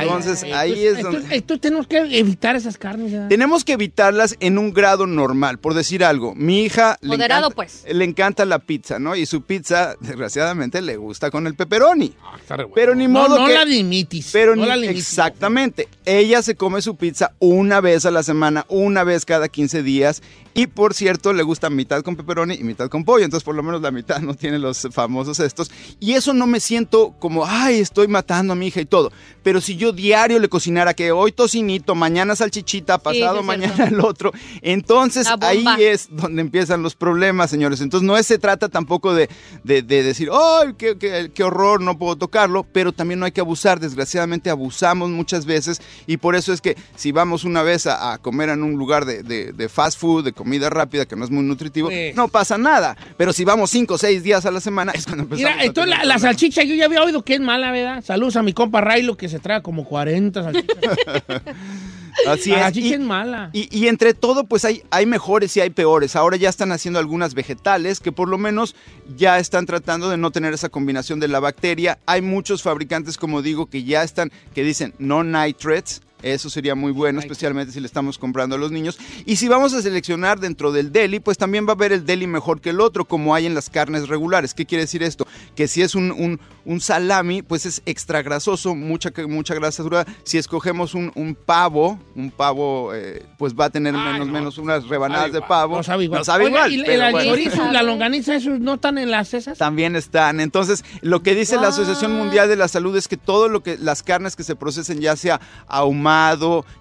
Entonces ahí es donde... Entonces, entonces tenemos que evitar esas carnes. ¿verdad? Tenemos que evitarlas en un grado normal, por decir algo. Mi hija le Moderado, encanta, pues. le encanta la pizza, ¿no? Y su pizza, desgraciadamente, le gusta con el pepperoni. Ah, Pero ni No, modo no que... la limites. Pero no ni- la limites. exactamente. Ella se come su pizza una vez a la semana, una vez cada 15 días. Y por cierto, le gusta mitad con pepperoni y mitad con pollo. Entonces, por lo menos la mitad no tiene los famosos estos. Y eso no me siento como, ay, estoy matando a mi hija y todo. Pero si yo diario le cocinara que hoy tocinito, mañana salchichita, pasado sí mañana el otro, entonces ahí es donde empiezan los problemas, señores. Entonces no es- se trata tampoco de, de- de decir, ¡ay, qué, qué- qué horror, no puedo tocarlo! Pero también no hay que abusar. Desgraciadamente abusamos muchas veces y por eso es que si vamos una vez a, a comer en un lugar de, de- de fast food, de comida rápida, que no es muy nutritivo, no pasa nada. Pero si vamos cinco o seis días a la semana, es cuando empezamos Mira, entonces la, salchicha yo ya había oído que es mala, ¿verdad? Saludos a mi compa Railo que se trae como 40 salchichas. Así La es. salchicha Y- es mala. Y, y entre todo, pues hay, hay mejores y hay peores. Ahora ya están haciendo algunas vegetales que por lo menos ya están tratando de no tener esa combinación de la bacteria. Hay muchos fabricantes, como digo, que ya están, que dicen no nitrates. Eso sería muy bueno, especialmente si le estamos comprando a los niños. Y si vamos a seleccionar dentro del deli, pues también va a haber el deli mejor que el otro, como hay en las carnes regulares. ¿Qué quiere decir esto? Que si es un, un- un salami, pues es extra grasoso, mucha, mucha grasa saturada. Si escogemos un, un pavo, un pavo, eh, pues va a tener menos, menos unas rebanadas de pavo. No sabe igual. No sabe igual, ¿y el bueno. chorizo, la longaniza, esos no están en las esas? También están. Entonces, lo que dice la Asociación Mundial de la Salud es que todo lo que las carnes que se procesen, ya sea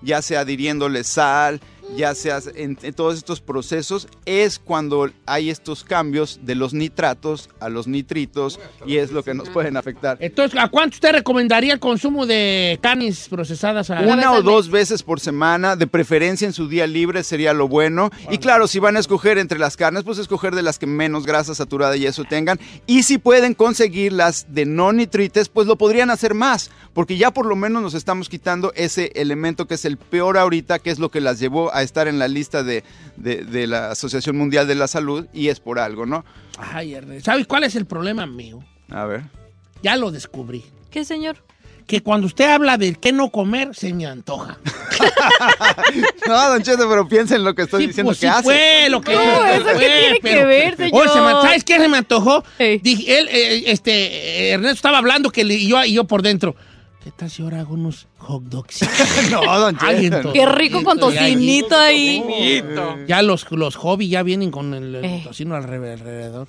ya sea adhiriéndole sal, ya sea en, en todos estos procesos, es cuando hay estos cambios de los nitratos a los nitritos y es lo que nos pueden afectar. Entonces, ¿a cuánto usted recomendaría el consumo de carnes procesadas? A... Una o dos veces por semana, de preferencia en su día libre sería lo bueno. Y claro, si van a escoger entre las carnes, pues escoger de las que menos grasa saturada y eso tengan. Y si pueden conseguir las de no nitrites, pues lo podrían hacer más, porque ya por lo menos nos estamos quitando ese elemento que es el peor ahorita, que es lo que las llevó a estar en la lista de, de- de la Asociación Mundial de la Salud, y es por algo, ¿no? Ay, Ernesto, ¿sabes cuál es el problema mío? A ver. Ya lo descubrí. ¿Qué, señor? Que cuando usted habla de qué no comer, se me antoja. No, Don Cheto, pero piensa en lo que estoy diciendo Pues que sí hace. fue lo que No, fue, ¿eso qué tiene que ver, señor? Oye, ¿sabes qué se me antojó? Dije, él, eh, este, Ernesto estaba hablando que le- y yo, y yo por dentro. ¿Qué tal si ahora hago unos hot dogs? no, don Cheto. Qué rico con tocinito ahí. Ya los, los hobby ya vienen con el, el Eh. tocino alre- alrededor.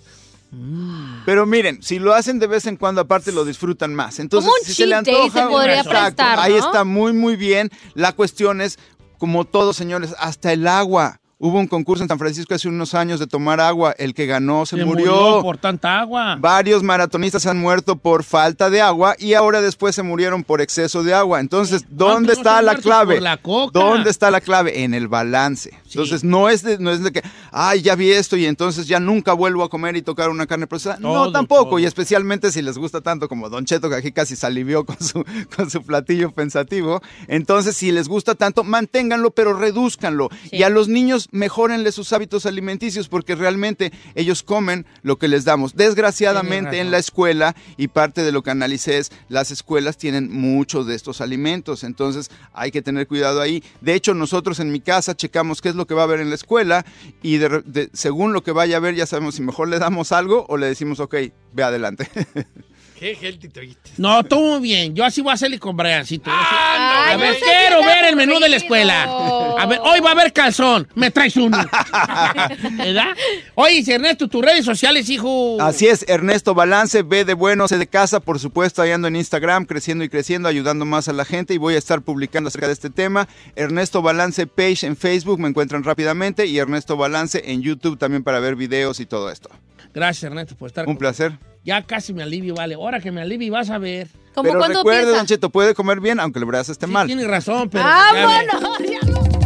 Pero miren, si lo hacen de vez en cuando, aparte lo disfrutan más. Entonces, Como un si se le antoja, se podría exacto, prestar, ahí está muy, muy bien. La cuestión es, como todos, señores, hasta el agua. Hubo un concurso en San Francisco hace unos años de tomar agua. El que ganó se, Se murió. por tanta agua. Varios maratonistas han muerto por falta de agua y ahora después se murieron por exceso de agua. Entonces, ¿dónde ¿Cuántos no se está la clave? por la coca? ¿Dónde está la clave? En el balance. Entonces, no es, de, no es de que, ay, ya vi esto y entonces ya nunca vuelvo a comer y tocar una carne procesada. no, tampoco. todo. Y especialmente si les gusta tanto como Don Cheto, que aquí casi salivió con su, con su platillo pensativo. Entonces, si les gusta tanto, manténganlo, pero reduzcanlo. Y a los niños, mejórenle sus hábitos alimenticios porque realmente ellos comen lo que les damos. Desgraciadamente en la escuela, y parte de lo que analicé es, las escuelas tienen muchos de estos alimentos, entonces hay que tener cuidado ahí. De hecho, nosotros en mi casa checamos qué es lo que va a haber en la escuela y de de- según lo que vaya a haber ya sabemos si mejor le damos algo o le decimos, ok, ve adelante. Qué healthy te oíste. No, todo muy bien. Yo así voy a hacerle con Briancito. Ay, a ver, quiero ver el menú de la escuela. A ver, hoy va a haber calzón. Me traes uno. ¿Verdad? Oye, Ernesto, tus redes sociales, hijo. Así es, Ernesto Balance, ve de bueno, sé de casa, por supuesto, ahí ando en Instagram, creciendo y creciendo, ayudando más a la gente y voy a estar publicando acerca de este tema. Ernesto Balance Page en Facebook, me encuentran rápidamente, y Ernesto Balance en YouTube también para ver videos y todo esto. Gracias, Ernesto, por estar. Un placer. Ya casi me alivio, vale. Ahora que me alivio, vas a ver. ¿Cómo pero recuerde, piensa? Don Cheto, puede comer bien aunque el brazo esté mal. Tiene razón, pero. ¡Vámonos! Ya me...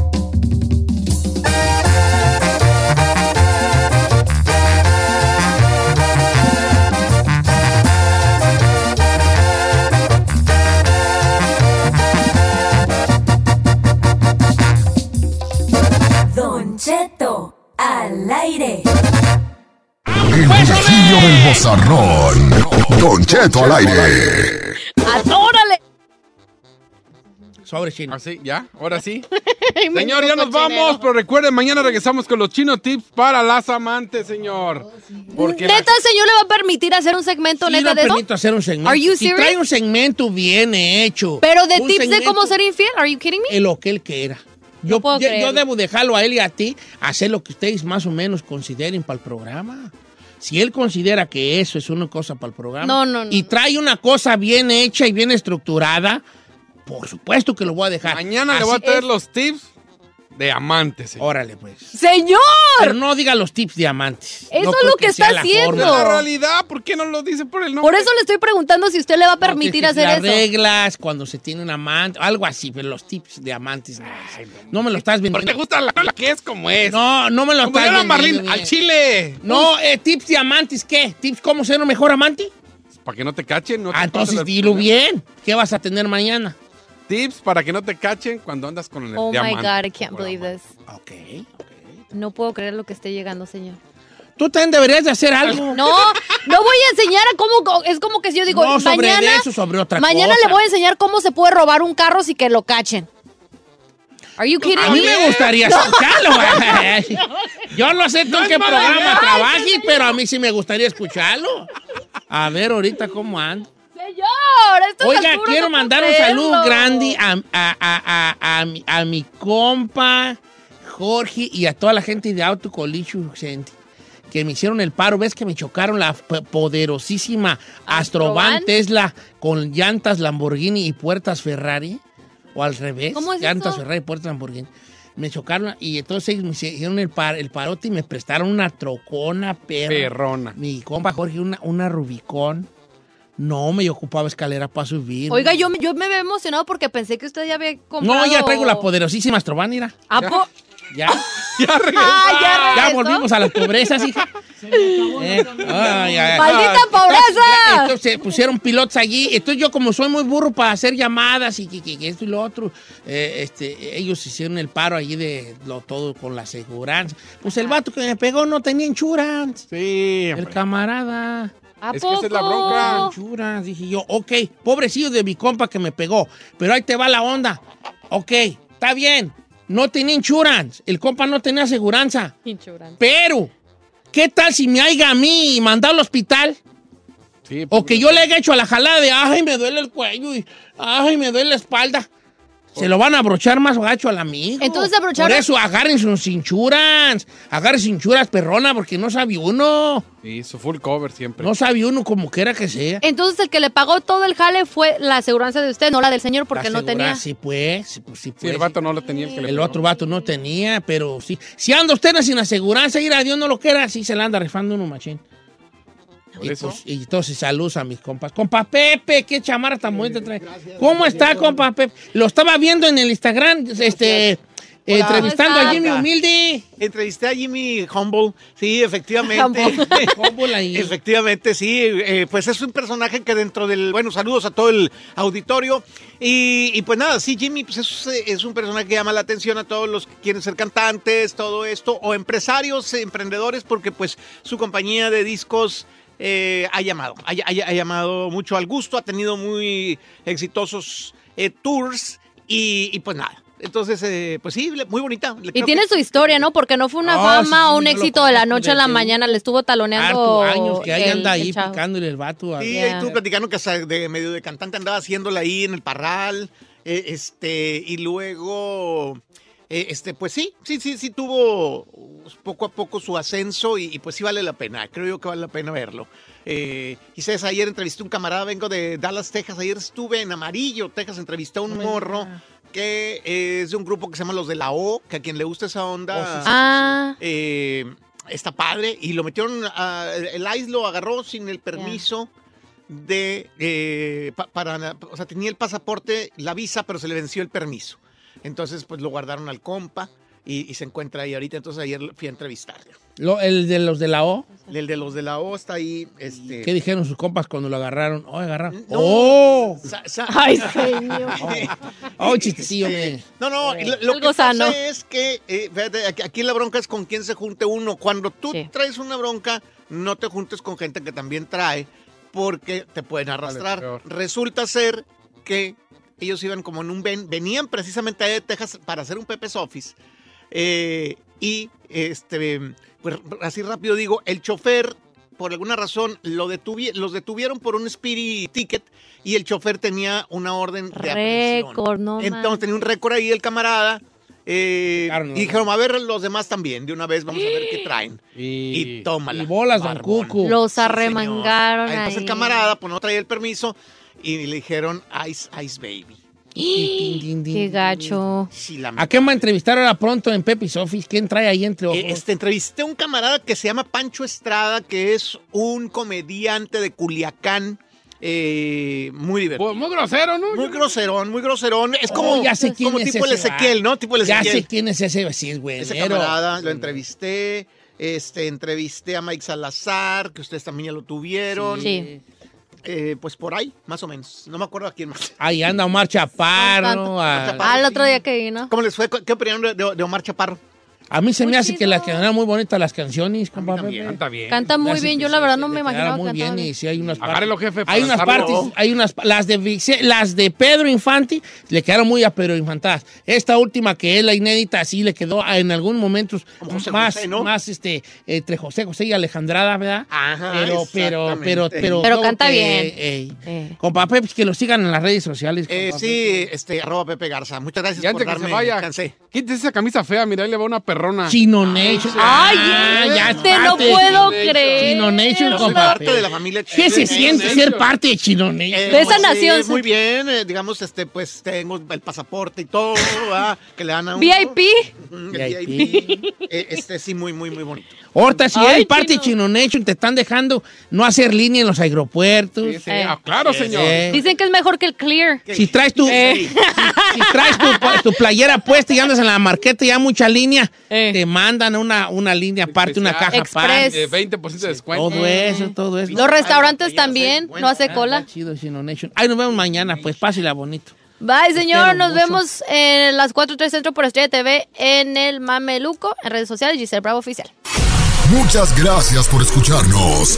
Al aire. ¡Atórale! Sobre chino. ¿Así? ¿Ya? ¿Ahora sí? Señor, ya nos vamos, pero recuerden, mañana regresamos con los chino tips para las amantes, señor. Porque ¿Neta el señor le va a permitir hacer un segmento Sí, neta no de eso? permito hacer un segmento. Are you si serious? trae un segmento bien hecho. Pero de un tips de segmento cómo ser infiel, ¿are you kidding me? en lo que él quiera. Yo, puedo yo- yo creerlo. debo dejarlo a él y a ti hacer lo que ustedes más o menos consideren para el programa. Si él considera que eso es una cosa para el programa No, no, no, y trae una cosa bien hecha y bien estructurada, por supuesto que lo voy a dejar. mañana le voy a traer es. los tips de amantes. señor. Órale, pues. ¡Señor! Pero no diga los tips diamantes. Eso No es lo que está la haciendo. forma. La realidad, ¿por qué no lo dice por el nombre? Por eso le estoy preguntando si usted le va a permitir hacer las eso. reglas, cuando se tiene un amante, algo así, pero los tips de amantes no. No me lo estás vendiendo. Porque te gusta la, la que es como es. No, no me lo Como estás vendiendo. Marlene, bien. al chile. No, eh, tips de amantes, ¿qué? ¿Tips cómo ser un mejor amante? Para que no te cachen. No te Ah, entonces dilo bien. ¿Qué vas a tener mañana? Tips para que no te cachen cuando andas con el Oh my. God, I can't believe this. Ok. No puedo creer lo que esté llegando, señor. Tú también deberías de hacer algo. No, no voy a enseñar a cómo. Es como que si yo digo, No, sobre mañana. eso, sobre otra mañana cosa. le voy a enseñar cómo se puede robar un carro sin que lo cachen. Are you kidding A mí me gustaría No. escucharlo, güey. Yo no sé tú No en qué programa trabajes, pero a mí sí me gustaría escucharlo. A ver ahorita cómo ando. Señor, esto es Oiga, quiero mandar un saludo grande a, a- a- a- a mi, a mi compa Jorge y a toda la gente de Auto Collision que me hicieron el paro. ¿Ves que me chocaron la poderosísima Astrovan. Tesla con llantas Lamborghini y puertas Ferrari? ¿O al revés? ¿Cómo es llantas eso? Ferrari y puertas Lamborghini. Me chocaron y entonces ellos me hicieron el, par- el parote y me prestaron una trocona perra. Perrona. Mi compa Jorge, una, una Rubicón. No, me ocupaba escalera para subir. Oiga, yo, me- yo me había emocionado porque pensé que usted ya había comprado. No, ya traigo la poderosísima Astrovan, mira. ¿A po- Ya. Ya regresó. Ah, ya Ya regresó. volvimos a las pobrezas, hija. Eh, ay, ay, ¡Maldita ay. pobreza! Entonces se pusieron pilotos allí. Entonces yo como soy muy burro para hacer llamadas y que, que- que esto y lo otro, eh, este, ellos hicieron el paro allí de lo todo con la seguridad. Pues el vato que me pegó no tenía insurance. Sí, El hombre. camarada. ¿A Es que esa es la bronca. Dije yo, ok, pobrecillo de mi compa que me pegó, pero ahí te va la onda. Ok, está bien. No tenía insurance. El compa no tenía aseguranza. Insurance. Pero, ¿qué tal si me haya a mí mandado al hospital? Sí, O que yo le haya hecho a la jalada de, ay, me duele el cuello y, ay, me duele la espalda. Se lo van a abrochar más gacho al amigo. Entonces, abrocharon- Por eso, agarren sus insurance. Agarren sus insurance, perrona, porque no sabe uno. Sí, su full cover siempre. No sabe uno como quiera que sea. Entonces el que le pagó todo el jale fue la aseguranza de usted, no la del señor, porque La no tenía. Sí, pues, sí, pues, sí, Sí, pues. el vato no lo tenía el que le El otro vato no tenía, pero sí. Si anda usted sin aseguranza, ir a Dios no lo quiera, sí se la anda rifando uno machín. Por Y, eso. pues, y entonces saludos a mis compas. Compa Pepe, qué chamarra tan bonita trae. ¿Cómo está, compa Pepe? Lo estaba viendo en el Instagram, este, Hola. entrevistando ¿Cómo a? Jimmy Humilde. Entrevisté a Jimmy Humble, sí, efectivamente. Humble ahí. efectivamente, sí. eh, pues es un personaje que dentro del. Bueno, saludos a todo el auditorio. Y, y pues nada, sí, Jimmy pues es, es un personaje que llama la atención a todos los que quieren ser cantantes, todo esto, o empresarios, eh, emprendedores, porque pues su compañía de discos. Eh, ha llamado, ha, ha- ha llamado mucho al gusto, ha tenido muy exitosos eh, tours y, y pues nada. Entonces, eh, pues sí, muy bonita. Le- Y tiene que- su historia, ¿no? Porque no fue una Ah, fama sí, o un éxito de la noche a la mañana, le estuvo taloneando. Años que ahí el- anda ahí picándole el vato. a- Sí, Yeah. ahí estuvo platicando que hasta de medio de cantante andaba haciéndola ahí en el parral. eh, este, y luego, eh, este, pues sí, sí, sí, sí tuvo poco a poco su ascenso y, y pues sí vale la pena. Creo yo que vale la pena verlo. Eh, quizás ayer entrevisté a un camarada, vengo de Dallas, Texas. Ayer estuve en Amarillo, Texas, entrevisté a un morro que es de un grupo que se llama Los de la O, que a quien le gusta esa onda. Ah, eh, está padre. Y lo metieron, a- el ICE lo agarró sin el permiso de, eh, pa- para, o sea, tenía el pasaporte, la visa, pero se le venció el permiso. Entonces, pues lo guardaron al compa y, y se encuentra ahí ahorita. Entonces ayer fui a entrevistarlo. Lo- el de los de la O. El de los de la O está ahí. Este, ¿Qué dijeron sus compas cuando lo agarraron? Oh, agarraron. No. ¡Oh! Sa- sa- Ay, señor. ¡Oh, chistecillo! hombre. No, no, lo, lo que Algo sano. pasa es que, eh, fíjate, aquí, aquí la bronca es con quién se junte uno. Cuando tú Sí. traes una bronca, no te juntes con gente que también trae, porque te pueden arrastrar. peor. Resulta ser que ellos iban como en un ven, venían precisamente de Texas para hacer un Pepe's Office. eh, y este, pues así rápido digo, el chofer, por alguna razón, lo detuvi- los detuvieron por un speedy ticket y el chofer tenía una orden de aprehensión. Récord, no Entonces man. tenía un récord ahí el camarada. eh, Claro, no. y dijeron, a ver los demás también, de una vez vamos a ver qué traen. Y, Y tómala. y bolas, don. Cucu. Los arremangaron Ahí ahí. pasa el camarada, pues no traía el permiso y le dijeron Ice Ice Baby. Din, din, din, Qué din. gacho. Sí, la ¿A quién va a entrevistar ahora pronto en Pepe's Office? ¿Quién trae ahí entre ojos? Eh, Este, entrevisté a un camarada que se llama Pancho Estrada, que es un comediante de Culiacán. eh, muy divertido. Pues, muy grosero, ¿no? Muy groserón, muy groserón. Es como, Oh, ya sé quién como es tipo el Ezequiel. ¿no? Tipo el ya Ezequiel. sé quién es ese, sí, es güey. Ese camarada lo entrevisté. Este, entrevisté a Mike Salazar, que ustedes también ya lo tuvieron. Sí. Eh, pues por ahí, más o menos. No me acuerdo a quién más. Ahí anda Omar Chaparro. a- Ah, el otro día que vino. ¿Cómo les fue? ¿Qué opinaron de- de Omar Chaparro? A mí se me hace que las quedaron muy bonitas las canciones, compa también. Pepe. Canta bien. Canta muy bien. que Yo la se- verdad no me imaginaba que muy bien bien. y sí hay unas partes. jefe, Hay unas partes, hay unas las de las de Pedro Infante le quedaron muy a Pedro Infantadas. Esta última que es la inédita sí le quedó en algún momento Como José más José, ¿no? más este entre José José y Alejandra, ¿verdad? Ajá, pero pero pero pero Pero canta que, bien. ey, Eh. Compa Pepe, que lo sigan en las redes sociales. Eh, sí, este, arroba Pepe Garza. Muchas gracias Y por antes que darme se vaya, quítese esa camisa fea, mira, ahí le va una perrona. Chino Nation. Ay, Ah, ya es te lo parte de puedo Chino creer. Chino Nation, Yo soy compa parte de la familia ¿Qué se Chino siente Nation. ser parte de Chino Nation? Eh, De esa pues, nación, sí, muy bien, eh, digamos, este, pues tengo el pasaporte y todo, ¿verdad? que le dan a uno. VIP. El VIP. Eh, este sí, muy, muy, muy bonito. Ahorita, si Ay, hay parte de Chino. Chino Nation, te están dejando no hacer línea en los aeropuertos. Sí, sí. Eh. Ah, claro, señor. Eh, Dicen que es mejor que el Clear. Si traes tu, Eh. si, si traes tu, tu playera puesta y andas en la marqueta y hay mucha línea, Eh. te mandan una, una línea aparte, una caja aparte. Eh, 20% de descuento. Todo eso, todo eso. Los restaurantes Ay, también. bueno. No hace Ah, cola. está chido, Nation. Ay, nos vemos mañana, pues pásela bonito. Bye, señor. Nos mucho. vemos en las 4.3 Centro por Estrella TV en el Mameluco, en redes sociales, Giselle Bravo Oficial. Muchas gracias por escucharnos.